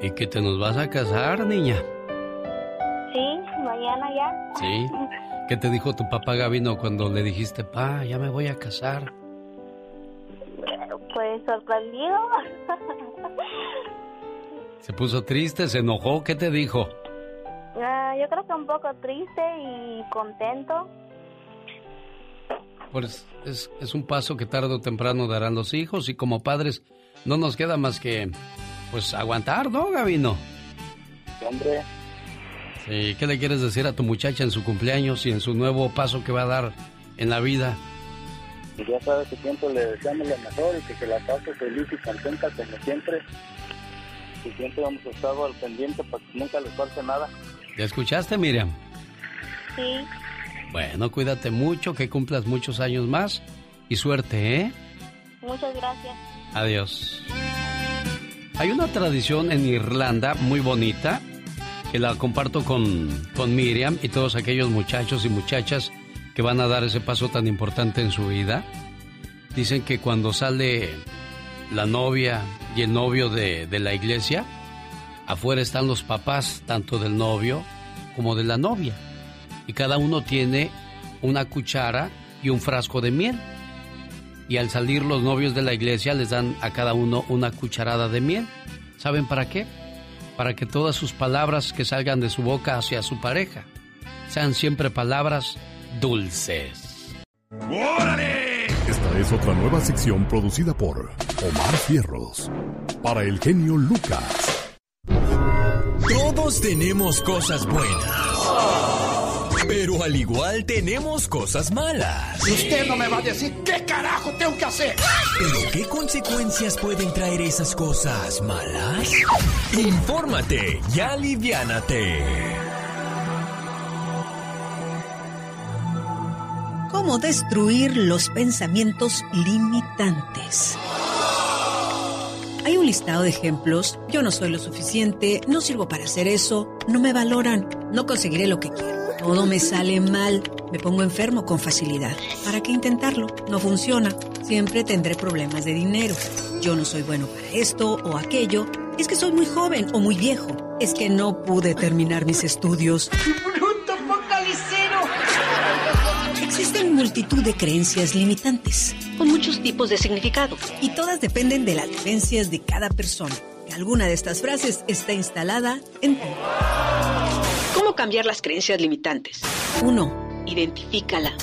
¿Y que te nos vas a casar, niña? Sí, mañana ya. Sí. ¿Qué te dijo tu papá Gavino cuando le dijiste, pa, ya me voy a casar? Pues sorprendido. ¿Se puso triste? ¿Se enojó? ¿Qué te dijo? Ah, yo creo que un poco triste y contento. Pues es, es un paso que tarde o temprano darán los hijos y como padres no nos queda más que pues aguantar, ¿no, Gavino? Hombre. Sí, ¿qué le quieres decir a tu muchacha en su cumpleaños y en su nuevo paso que va a dar en la vida? Y ya sabes que siempre le deseamos lo mejor y que se la pase feliz y contenta como siempre y siempre hemos estado al pendiente para que nunca les falte nada. ¿Ya escuchaste, Miriam? Sí. Bueno, cuídate mucho, que cumplas muchos años más y suerte, ¿eh? Muchas gracias. Adiós. Hay una tradición en Irlanda muy bonita que la comparto con, con Miriam y todos aquellos muchachos y muchachas que van a dar ese paso tan importante en su vida. Dicen que cuando sale la novia y el novio de, de, la iglesia, afuera están los papás, tanto del novio como de la novia. Y cada uno tiene una cuchara y un frasco de miel. Y al salir los novios de la iglesia les dan a cada uno una cucharada de miel. ¿Saben para qué? Para que todas sus palabras que salgan de su boca hacia su pareja sean siempre palabras dulces. ¡Órale! Esta es otra nueva sección producida por Omar Fierros para el genio Lucas. Todos tenemos cosas buenas. Pero al igual tenemos cosas malas. Usted no me va a decir qué carajo tengo que hacer. Pero ¿qué consecuencias pueden traer esas cosas malas? Infórmate y aliviánate. ¿Cómo destruir los pensamientos limitantes? Hay un listado de ejemplos. Yo no soy lo suficiente, no sirvo para hacer eso, no me valoran, no conseguiré lo que quiero. Todo me sale mal, me pongo enfermo con facilidad. ¿Para qué intentarlo? No funciona. Siempre tendré problemas de dinero. Yo no soy bueno para esto o aquello. Es que soy muy joven o muy viejo. Es que no pude terminar mis estudios. ¡Bruto focalicero! Existen multitud de creencias limitantes, con muchos tipos de significado, y todas dependen de las creencias de cada persona. Alguna de estas frases está instalada en ti. ¿Cómo cambiar las creencias limitantes? 1. Identifícala.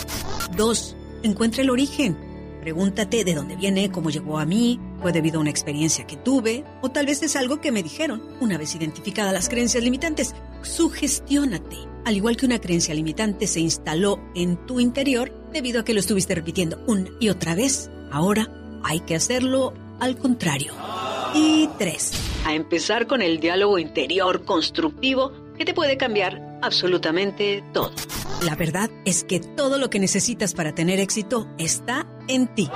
2. Encuentra el origen. Pregúntate de dónde viene, cómo llegó a mí, fue debido a una experiencia que tuve, o tal vez es algo que me dijeron. Una vez identificadas las creencias limitantes, sugestiónate. Al igual que una creencia limitante se instaló en tu interior debido a que lo estuviste repitiendo una y otra vez, ahora hay que hacerlo al contrario. Y 3. A empezar con el diálogo interior constructivo que te puede cambiar absolutamente todo. La verdad es que todo lo que necesitas para tener éxito está en ti.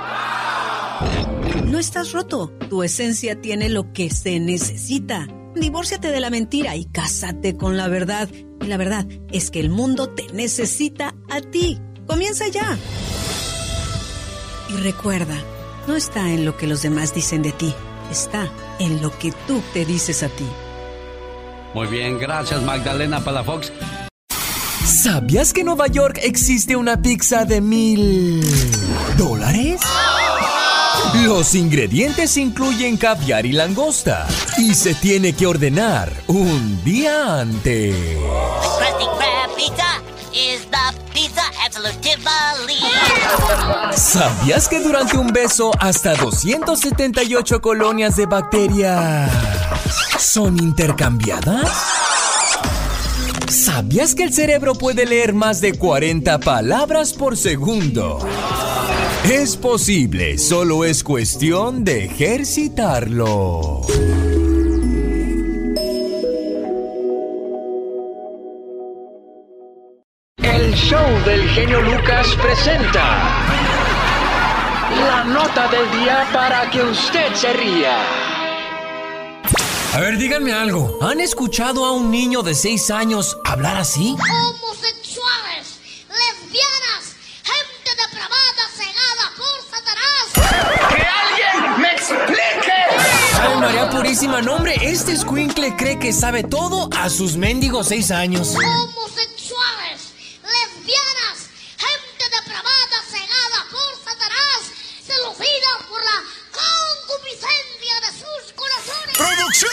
No estás roto, tu esencia tiene lo que se necesita. Divórciate de la mentira y cásate con la verdad. Y la verdad es que el mundo te necesita a ti. Comienza ya. Y recuerda, no está en lo que los demás dicen de ti, está en lo que tú te dices a ti. Muy bien, gracias Magdalena Palafox. ¿Sabías que en Nueva York existe una pizza de mil dólares? Los ingredientes incluyen caviar y langosta y se tiene que ordenar un día antes. ¿Sabías que durante un beso hasta 278 colonias de bacterias son intercambiadas? ¿Sabías que el cerebro puede leer más de 40 palabras por segundo? Es posible, solo es cuestión de ejercitarlo. Genio Lucas presenta la nota del día para que usted se ría. A ver, díganme algo. ¿Han escuchado a un niño de 6 años hablar así? Homosexuales, lesbianas, gente depravada, cegada por Satanás. ¡Que alguien me explique! Ay, María Purísima, nombre, este squinkle cree que sabe todo a sus mendigos 6 años. Homosexuales, ¡Producción!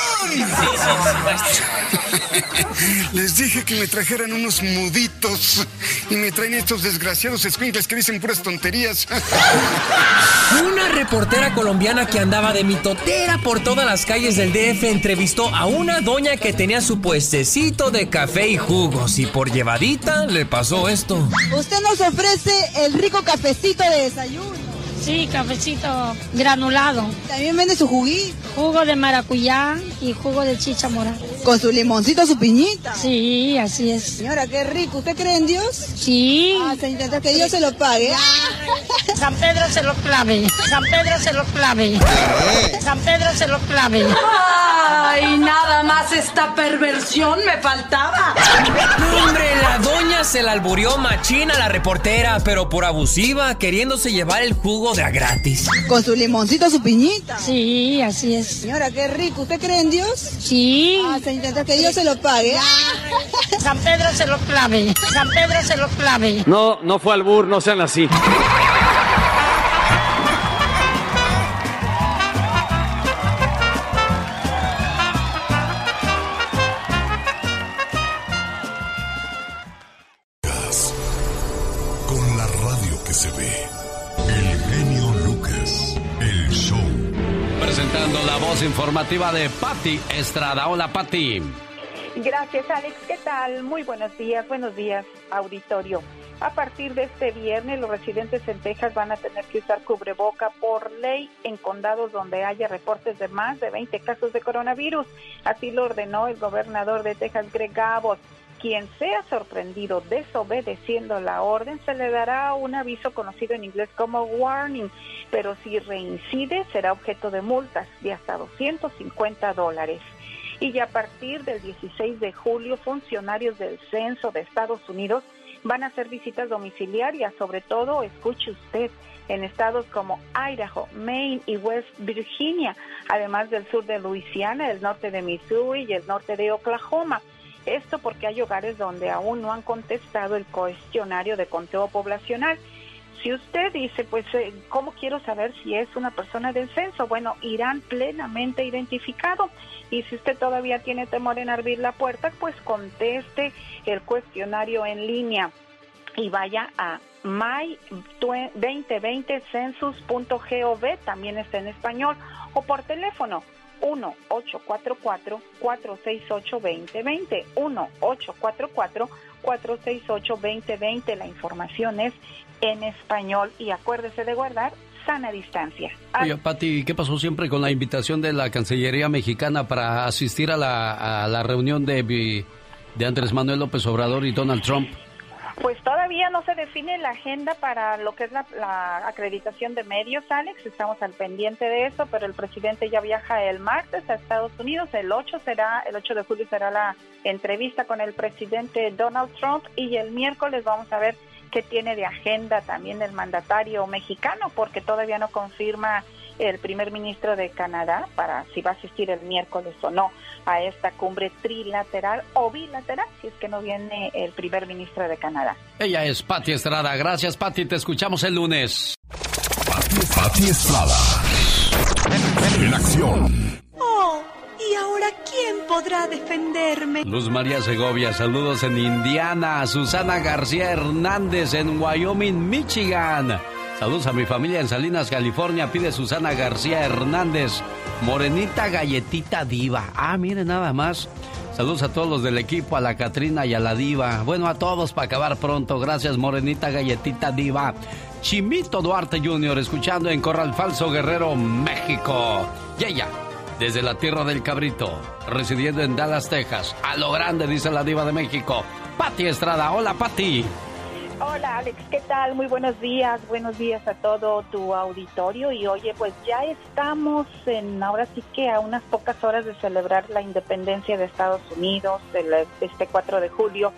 Les dije que me trajeran unos muditos y me traen estos desgraciados squinkles que dicen puras tonterías. Una reportera colombiana que andaba de mitotera por todas las calles del DF entrevistó a una doña que tenía su puestecito de café y jugos y por llevadita le pasó esto. Usted nos ofrece el rico cafecito de desayuno. Sí, cafecito granulado. También vende su juguito. Jugo de maracuyá y jugo de chicha morada. Con su limoncito, su piñita. Sí, así es. Señora, qué rico. ¿Usted cree en Dios? Sí. Ah, se intenta que Dios se lo pague. San Pedro se lo clave. San Pedro se lo clave. San Pedro se lo clave. Ay, nada más esta perversión me faltaba. Hombre, la doña se la alburió machina la reportera, pero por abusiva, queriéndose llevar el jugo de a gratis. Con su limoncito, su piñita. Sí, así es. Señora, qué rico. ¿Usted cree en Dios? Sí. Ah, se intenta que Dios se lo pague. San Pedro se lo clave. San Pedro se lo clave. No, no fue albur, no sean así. Informativa de Patti Estrada. Hola, Patti. Gracias, Alex. ¿Qué tal? Muy buenos días. Buenos días, auditorio. A partir de este viernes, los residentes en Texas van a tener que usar cubreboca por ley en condados donde haya reportes de más de 20 casos de coronavirus. Así lo ordenó el gobernador de Texas, Greg Abbott. Quien sea sorprendido desobedeciendo la orden se le dará un aviso conocido en inglés como warning, pero si reincide será objeto de multas de hasta 250 dólares. Y a partir del 16 de julio, funcionarios del Censo de Estados Unidos van a hacer visitas domiciliarias, sobre todo, escuche usted, en estados como Idaho, Maine y West Virginia, además del sur de Luisiana, el norte de Missouri y el norte de Oklahoma. Esto porque hay hogares donde aún no han contestado el cuestionario de conteo poblacional. Si usted dice, pues, eh, ¿cómo quiero saber si es una persona del censo? Bueno, irán plenamente identificado. Y si usted todavía tiene temor en abrir la puerta, pues conteste el cuestionario en línea y vaya a my2020census.gov, también está en español, o por teléfono 1-844-468-2020. 1-844-468-2020. La información es en español y acuérdese de guardar sana distancia. Oye, Pati, ¿qué pasó siempre con la invitación de la Cancillería mexicana para asistir a la, a la reunión de, de Andrés Manuel López Obrador y Donald Trump? Pues todavía no se define la agenda para lo que es la, acreditación de medios, Alex. Estamos al pendiente de eso, pero el presidente ya viaja el martes a Estados Unidos. El 8 será, el 8 de julio será la entrevista con el presidente Donald Trump y el miércoles vamos a ver qué tiene de agenda también el mandatario mexicano, porque todavía no confirma el primer ministro de Canadá para si va a asistir el miércoles o no a esta cumbre trilateral o bilateral, si es que no viene el primer ministro de Canadá. Ella es Patti Estrada. Gracias, Patti. Te escuchamos el lunes. Patti Estrada. En acción. Oh, ¿y ahora quién podrá defenderme? Luz María Segovia, saludos en Indiana. Susana García Hernández en Wyoming, Michigan. Saludos a mi familia en Salinas, California. Pide Susana García Hernández. Morenita Galletita Diva. Ah, mire nada más. Saludos a todos los del equipo, a la Catrina y a la Diva. Bueno, a todos para acabar pronto. Gracias, Morenita Galletita Diva. Chimito Duarte Jr., escuchando en Corral Falso Guerrero, México. Y ella, desde la tierra del cabrito, residiendo en Dallas, Texas. A lo grande, dice la Diva de México. Pati Estrada. Hola, Pati. Hola Alex, ¿qué tal? Muy buenos días, buenos días a todo tu auditorio. Y oye, pues ya estamos en, ahora sí que a unas pocas horas de celebrar la independencia de Estados Unidos, este 4 de julio,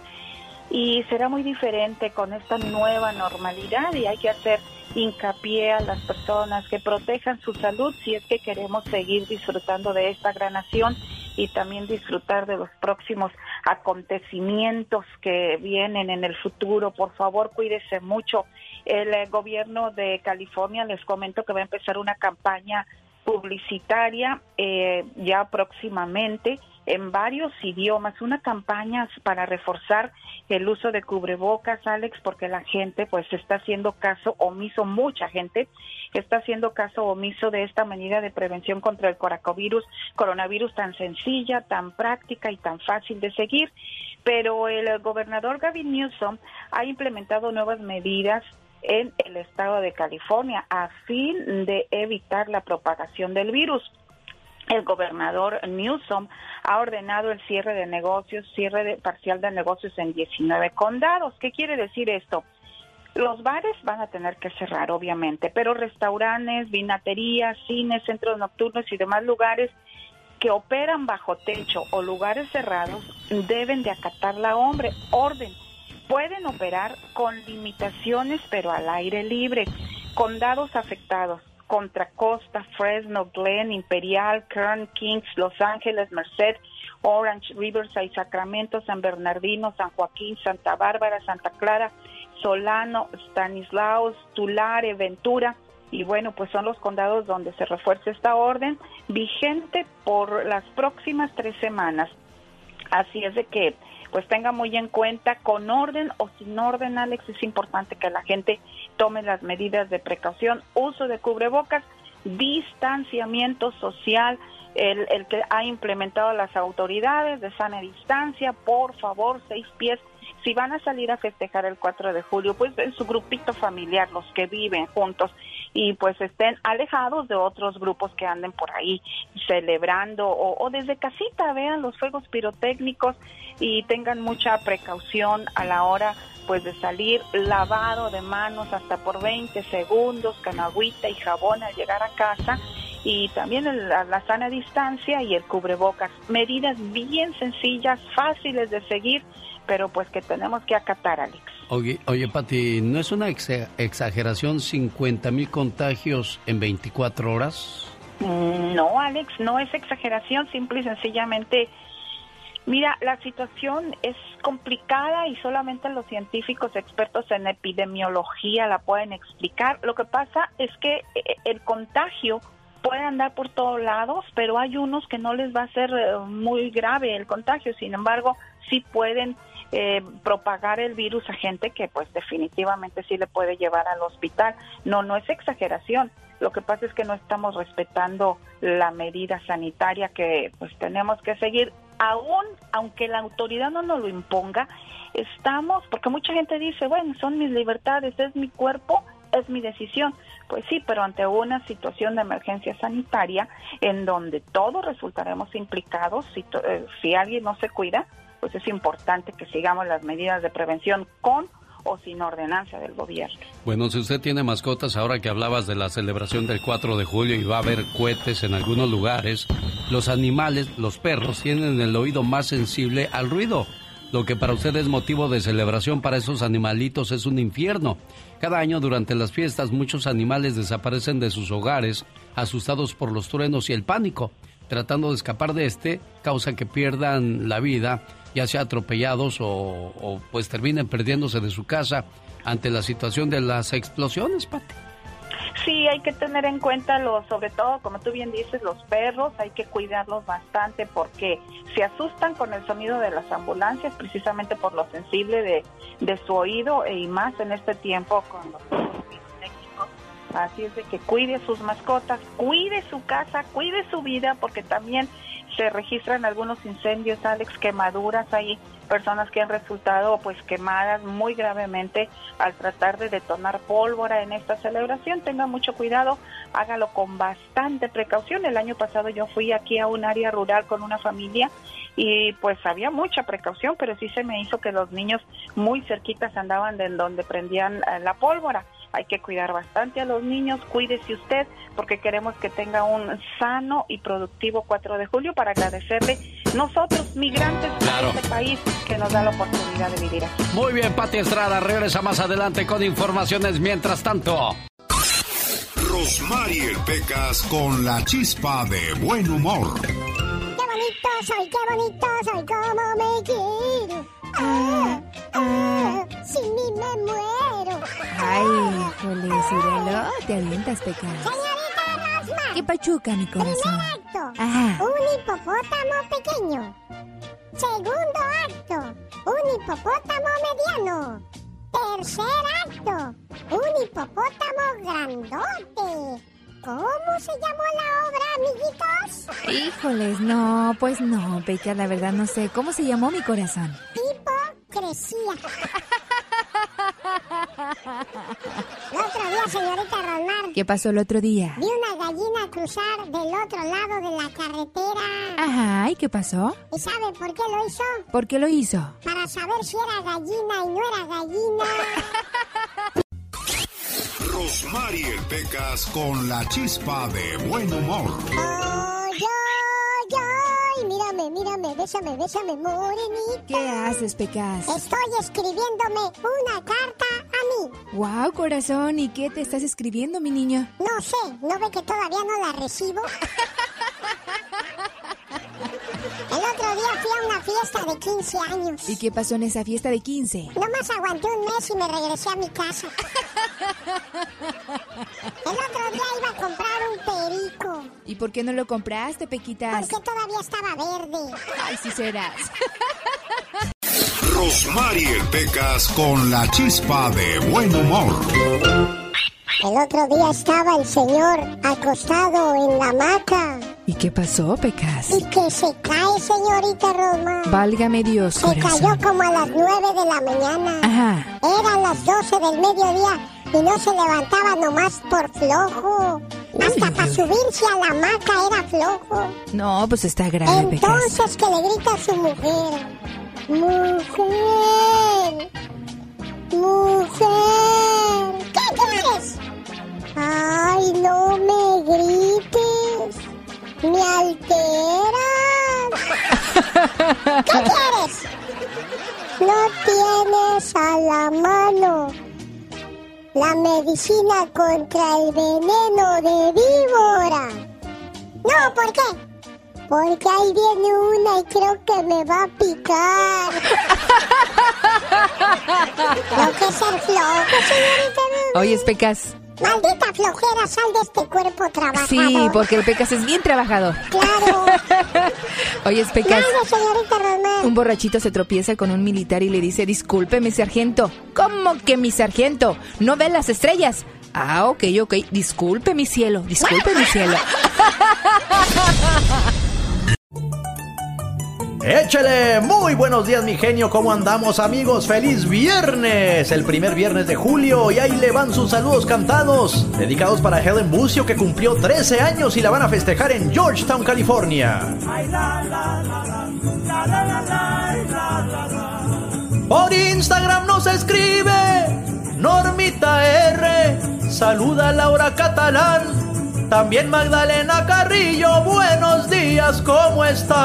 y será muy diferente con esta nueva normalidad y hay que hacer hincapié a las personas que protejan su salud si es que queremos seguir disfrutando de esta gran nación y también disfrutar de los próximos acontecimientos que vienen en el futuro. Por favor, cuídese mucho. El eh, gobierno de California les comento que va a empezar una campaña publicitaria eh, ya próximamente en varios idiomas, una campaña para reforzar el uso de cubrebocas, Alex, porque la gente pues está haciendo caso omiso, mucha gente está haciendo caso omiso de esta medida de prevención contra el coronavirus, coronavirus tan sencilla, tan práctica y tan fácil de seguir. Pero el gobernador Gavin Newsom ha implementado nuevas medidas en el estado de California a fin de evitar la propagación del virus. El gobernador Newsom ha ordenado el cierre de negocios, cierre parcial de negocios en 19 condados. ¿Qué quiere decir esto? Los bares van a tener que cerrar, obviamente, pero restaurantes, vinaterías, cines, centros nocturnos y demás lugares que operan bajo techo o lugares cerrados deben de acatar la hombre, orden pueden operar con limitaciones pero al aire libre. Condados afectados, Contra Costa, Fresno, Glen, Imperial, Kern, Kings, Los Ángeles, Merced, Orange, Riverside, Sacramento, San Bernardino, San Joaquín, Santa Bárbara, Santa Clara, Solano, Stanislaus, Tulare, Ventura. Y bueno, pues son los condados donde se refuerza esta orden vigente por las próximas tres semanas. Así es de que pues tenga muy en cuenta con orden o sin orden, Alex, es importante que la gente tome las medidas de precaución, uso de cubrebocas, distanciamiento social, el, que ha implementado las autoridades de sana distancia, por favor, seis pies. Si van a salir a festejar el 4 de julio, pues en su grupito familiar, los que viven juntos y pues estén alejados de otros grupos que anden por ahí celebrando o, desde casita vean los fuegos pirotécnicos y tengan mucha precaución a la hora pues de salir lavado de manos hasta por 20 segundos, con agüita y jabón al llegar a casa y también la, la, sana distancia y el cubrebocas. Medidas bien sencillas, fáciles de seguir, pero pues que tenemos que acatar, Alex. Oye, oye Pati, ¿no es una exageración 50 mil contagios en 24 horas? Mm, no, Alex, no es exageración, simple y sencillamente... Mira, la situación es complicada y solamente los científicos expertos en epidemiología la pueden explicar. Lo que pasa es que eh, el contagio puede andar por todos lados, pero hay unos que no les va a ser eh, muy grave el contagio, sin embargo, sí pueden eh, propagar el virus a gente que pues definitivamente sí le puede llevar al hospital. No, no es exageración. Lo que pasa es que no estamos respetando la medida sanitaria que pues tenemos que seguir. Aún, aunque la autoridad no nos lo imponga, estamos, porque mucha gente dice, bueno, son mis libertades, es mi cuerpo, es mi decisión. Pues sí, pero ante una situación de emergencia sanitaria en donde todos resultaremos implicados, si, eh, si alguien no se cuida, pues es importante que sigamos las medidas de prevención con o sin ordenanza del gobierno. Bueno, si usted tiene mascotas, ahora que hablabas de la celebración del 4 de julio y va a haber cohetes en algunos lugares, los animales, los perros, tienen el oído más sensible al ruido. Lo que para usted es motivo de celebración para esos animalitos es un infierno. Cada año durante las fiestas muchos animales desaparecen de sus hogares asustados por los truenos y el pánico. Tratando de escapar de este, causa que pierdan la vida, ya sea atropellados o, pues terminen perdiéndose de su casa ante la situación de las explosiones, Pati. Sí, hay que tener en cuenta, lo, sobre todo, como tú bien dices, los perros, hay que cuidarlos bastante porque se asustan con el sonido de las ambulancias, precisamente por lo sensible de, de su oído y más en este tiempo con los Así es de que cuide sus mascotas, cuide su casa, cuide su vida, porque también se registran algunos incendios, Alex, quemaduras. Hay personas que han resultado pues quemadas muy gravemente al tratar de detonar pólvora en esta celebración. Tenga mucho cuidado, hágalo con bastante precaución. El año pasado yo fui aquí a un área rural con una familia y pues había mucha precaución, pero sí se me hizo que los niños muy cerquitas andaban de donde prendían eh, la pólvora hay que cuidar bastante a los niños, cuídese usted porque queremos que tenga un sano y productivo 4 de julio para agradecerle nosotros, migrantes de este país, que nos da la oportunidad de vivir aquí. Muy bien, Pati Estrada, regresa más adelante con informaciones mientras tanto. Rosmarie Pecas con la chispa de buen humor. Qué bonito soy, qué bonito soy, cómo me quiero. Ah, ah, sin mí me muero. Ay, Jole, Cirelo, te avientas, pecado. Señorita Rosma. ¿Qué pachuca, mi corazón? Primer acto, Ajá. un hipopótamo pequeño. Segundo acto, un hipopótamo mediano. Tercer acto, un hipopótamo grandote. ¿Cómo se llamó la obra, amiguitos? Híjoles, no, pues no, Peca, la verdad no sé. ¿Cómo se llamó mi corazón? Hipocresía. el otro día, señorita Rosmar. ¿Qué pasó el otro día? Vi una gallina cruzar del otro lado de la carretera. Ajá, ¿y qué pasó? ¿Y sabe por qué lo hizo? ¿Por qué lo hizo? Para saber si era gallina y no era gallina. Rosmarie Pecas con la chispa de buen humor. Ay, ay, mírame, mírame, bésame, bésame, morenita. ¿Qué haces, Pecas? Estoy escribiéndome una carta a mí. Wow, corazón, ¿y qué te estás escribiendo, mi niño? No sé, ¿no ve que todavía no la recibo? El otro día fui a una fiesta de 15 años. ¿Y qué pasó en esa fiesta de 15? Nomás aguanté un mes y me regresé a mi casa. El otro día iba a comprar un perico. ¿Y por qué no lo compraste, Pequitas? Porque todavía estaba verde. Ay, sí serás. Rosmarie Pecas con la chispa de buen humor. El otro día estaba el señor acostado en la hamaca. ¿Y qué pasó, Pecas? Y que se cae, señorita Roma. Válgame Dios, Se cayó como a las nueve de la mañana. Ajá. Eran las doce del mediodía y no se levantaba nomás por flojo. Hasta para subirse a la hamaca era flojo. No, pues está grave, Entonces que le grita a su mujer. Mujer. Mujer. ¿Qué quieres? Ay, no me grites. Me alteras. ¿Qué quieres? No tienes a la mano la medicina contra el veneno de víbora. No, ¿por qué? Porque ahí viene una y creo que me va a picar. Lo que es ser flojo, señorita. Oye, Pecas. Maldita flojera, sal de este cuerpo trabajador. Sí, porque el Pecas es bien trabajador. Claro. Oye, Pecas. Claro, señorita Román. Un borrachito se tropieza con un militar y le dice, disculpe, mi sargento. ¿Cómo que mi sargento? ¿No ve las estrellas? Ah, ok, ok. Disculpe, mi cielo. Disculpe, mi cielo. Échale, muy buenos días mi genio, ¿cómo andamos amigos? Feliz viernes, el primer viernes de julio y ahí le van sus saludos cantados, dedicados para Helen Bucio que cumplió 13 años y la van a festejar en Georgetown, California. Por Instagram nos escribe Normita R, saluda a Laura Catalán también Magdalena Carrillo, buenos días, ¿cómo está?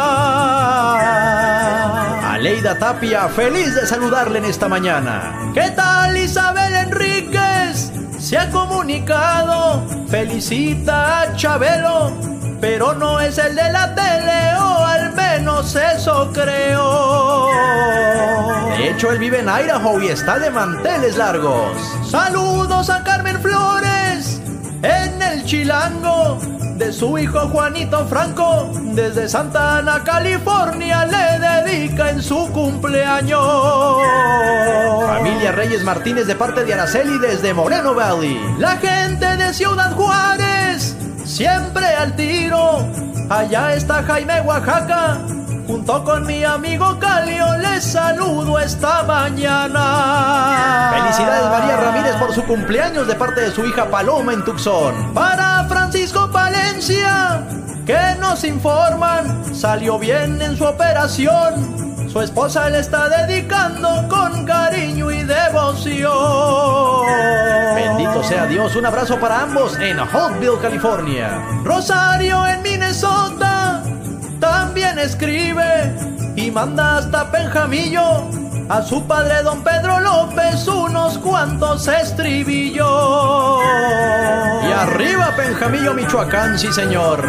A Eneida Tapia, feliz de saludarle en esta mañana. ¿Qué tal Isabel Enríquez? Se ha comunicado, felicita a Chabelo, pero no es el de la tele, o al menos eso creo. De hecho, él vive en Idaho y está de manteles largos. Saludos a Carmen Flores el Chilango de su hijo Juanito Franco. Desde Santa Ana, California, le dedica en su cumpleaños. Familia Reyes Martínez de parte de Araceli desde Moreno Valley. La gente de Ciudad Juárez, siempre al tiro. Allá está Jaime, Oaxaca. Junto con mi amigo Calio les saludo esta mañana. Felicidades María Ramírez por su cumpleaños de parte de su hija Paloma en Tucson. Para Francisco Palencia, que nos informan, salió bien en su operación. Su esposa le está dedicando con cariño y devoción. Bendito sea Dios, un abrazo para ambos en Holtville, California. Rosario en Minnesota escribe y manda hasta Penjamillo a su padre don Pedro López unos cuantos estribillos. Y arriba Penjamillo, Michoacán, sí señor.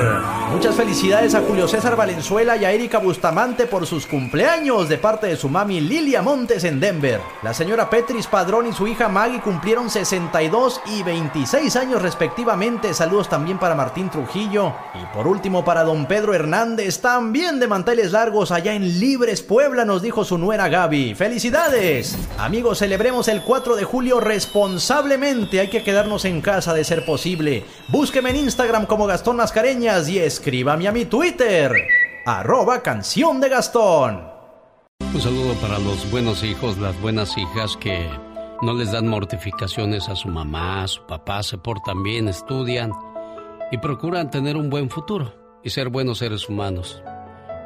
Muchas felicidades a Julio César Valenzuela y a Erika Bustamante por sus cumpleaños de parte de su mami Lilia Montes en Denver. La señora Petris Padrón y su hija Maggie cumplieron 62 y 26 años respectivamente. Saludos también para Martín Trujillo. Y por último para don Pedro Hernández, también de manteles largos allá en Libres, Puebla, nos dijo su nuera Gaby. ¡Felicidades! Amigos, celebremos el 4 de julio responsablemente. Hay que quedarnos en casa de ser posible. Búsqueme en Instagram como Gastón Mascareñas y escríbame a mi Twitter, arroba canción de Gastón. Un saludo para los buenos hijos, las buenas hijas que no les dan mortificaciones a su mamá, a su papá, se portan bien, estudian y procuran tener un buen futuro y ser buenos seres humanos.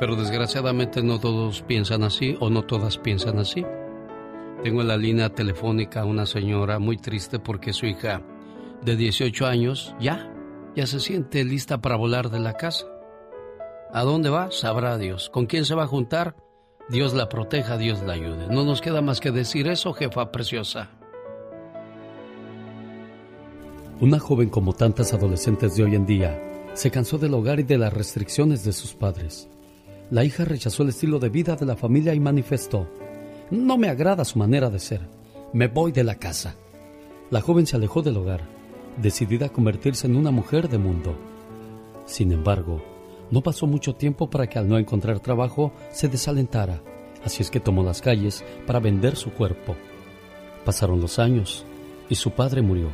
Pero desgraciadamente no todos piensan así o no todas piensan así. Tengo en la línea telefónica a una señora muy triste porque su hija de 18 años ya, ya se siente lista para volar de la casa. ¿A dónde va? Sabrá Dios. ¿Con quién se va a juntar? Dios la proteja, Dios la ayude. No nos queda más que decir eso, jefa preciosa. Una joven como tantas adolescentes de hoy en día se cansó del hogar y de las restricciones de sus padres. La hija rechazó el estilo de vida de la familia y manifestó, no me agrada su manera de ser, me voy de la casa. La joven se alejó del hogar, decidida a convertirse en una mujer de mundo. Sin embargo, no pasó mucho tiempo para que al no encontrar trabajo se desalentara, así es que tomó las calles para vender su cuerpo. Pasaron los años y su padre murió,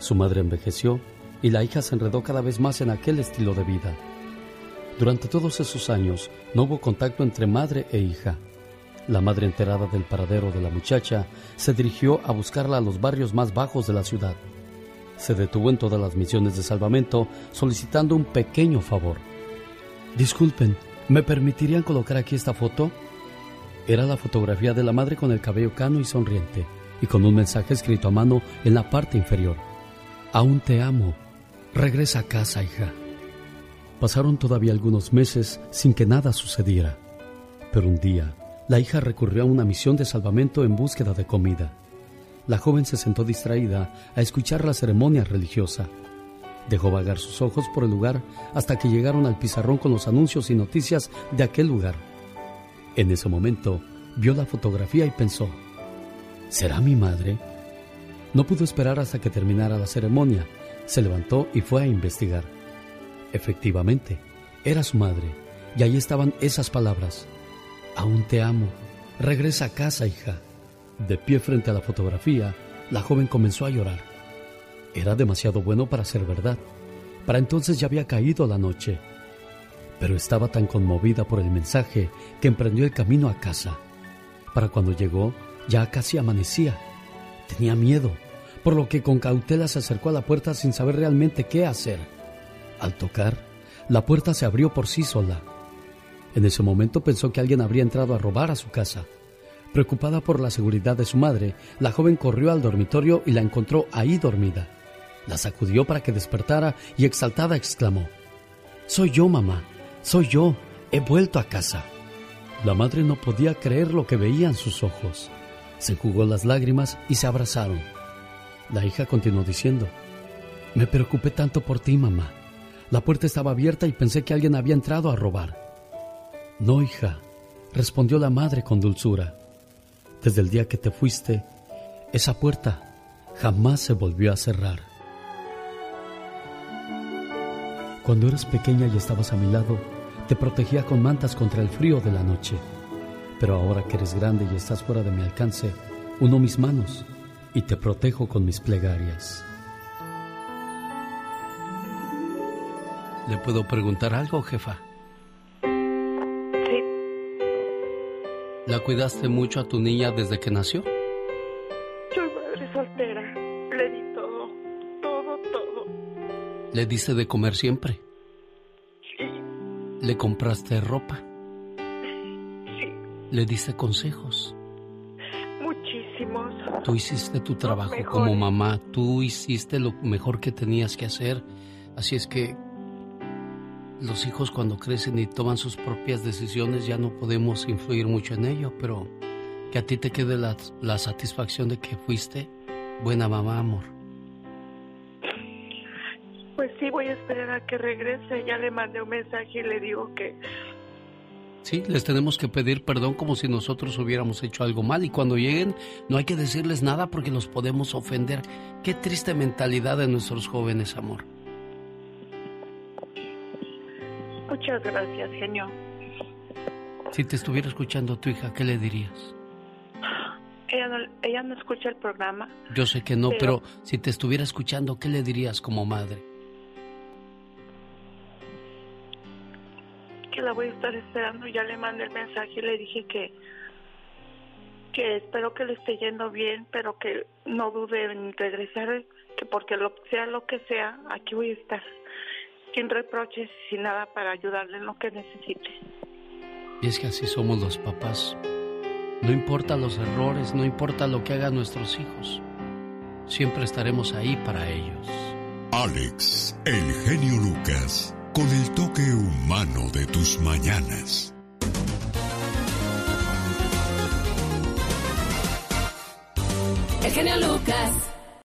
su madre envejeció y la hija se enredó cada vez más en aquel estilo de vida. Durante todos esos años no hubo contacto entre madre e hija. La madre enterada del paradero de la muchacha se dirigió a buscarla a los barrios más bajos de la ciudad. Se detuvo en todas las misiones de salvamento solicitando un pequeño favor. Disculpen, ¿me permitirían colocar aquí esta foto? Era la fotografía de la madre con el cabello cano y sonriente, y con un mensaje escrito a mano en la parte inferior. Aún te amo. Regresa a casa, hija. Pasaron todavía algunos meses sin que nada sucediera. Pero un día, la hija recurrió a una misión de salvamento en búsqueda de comida. La joven se sentó distraída a escuchar la ceremonia religiosa. Dejó vagar sus ojos por el lugar hasta que llegaron al pizarrón con los anuncios y noticias de aquel lugar. En ese momento, vio la fotografía y pensó, ¿será mi madre? No pudo esperar hasta que terminara la ceremonia. Se levantó y fue a investigar. Efectivamente, era su madre, y ahí estaban esas palabras. Aún te amo. Regresa a casa, hija. De pie frente a la fotografía, la joven comenzó a llorar. Era demasiado bueno para ser verdad. Para entonces ya había caído la noche. Pero estaba tan conmovida por el mensaje que emprendió el camino a casa. Para cuando llegó, ya casi amanecía. Tenía miedo, por lo que con cautela se acercó a la puerta sin saber realmente qué hacer. Al tocar, la puerta se abrió por sí sola. En ese momento pensó que alguien habría entrado a robar a su casa. Preocupada por la seguridad de su madre, la joven corrió al dormitorio y la encontró ahí dormida. La sacudió para que despertara y exaltada exclamó, Soy yo, mamá, soy yo, he vuelto a casa. La madre no podía creer lo que veían sus ojos. Se jugó las lágrimas y se abrazaron. La hija continuó diciendo, me preocupé tanto por ti, mamá. La puerta estaba abierta y pensé que alguien había entrado a robar. No, hija, respondió la madre con dulzura. Desde el día que te fuiste, esa puerta jamás se volvió a cerrar. Cuando eras pequeña y estabas a mi lado, te protegía con mantas contra el frío de la noche. Pero ahora que eres grande y estás fuera de mi alcance, uno mis manos y te protejo con mis plegarias. ¿Le puedo preguntar algo, jefa? Sí. ¿La cuidaste mucho a tu niña desde que nació? Soy madre soltera. Le di todo, todo, todo. ¿Le diste de comer siempre? ¿Le compraste ropa? Sí. ¿Le diste consejos? Muchísimos. Tú hiciste tu trabajo como mamá, tú hiciste lo mejor que tenías que hacer. Así es que los hijos cuando crecen y toman sus propias decisiones ya no podemos influir mucho en ello, pero que a ti te quede la, la satisfacción de que fuiste buena mamá, amor. Pues sí, voy a esperar a que regrese. Ya le mandé un mensaje y le digo que Sí, les tenemos que pedir perdón como si nosotros hubiéramos hecho algo mal y cuando lleguen no hay que decirles nada porque los podemos ofender. Qué triste mentalidad de nuestros jóvenes, amor. Muchas gracias, genio. Si te estuviera escuchando tu hija, ¿qué le dirías? Ella no, ella no escucha el programa. Yo sé que no, Pero- pero si te estuviera escuchando, ¿qué le dirías como madre? que la voy a estar esperando. Ya le mandé el mensaje y le dije que que espero que le esté yendo bien, pero que no dude en regresar, que porque lo sea lo que sea, aquí voy a estar sin reproches y sin nada para ayudarle en lo que necesite. Y es que así somos los papás. No importa los errores, no importa lo que hagan nuestros hijos. Siempre estaremos ahí para ellos. Alex, el genio Lucas, con el toque humano de tus mañanas. El genio Lucas.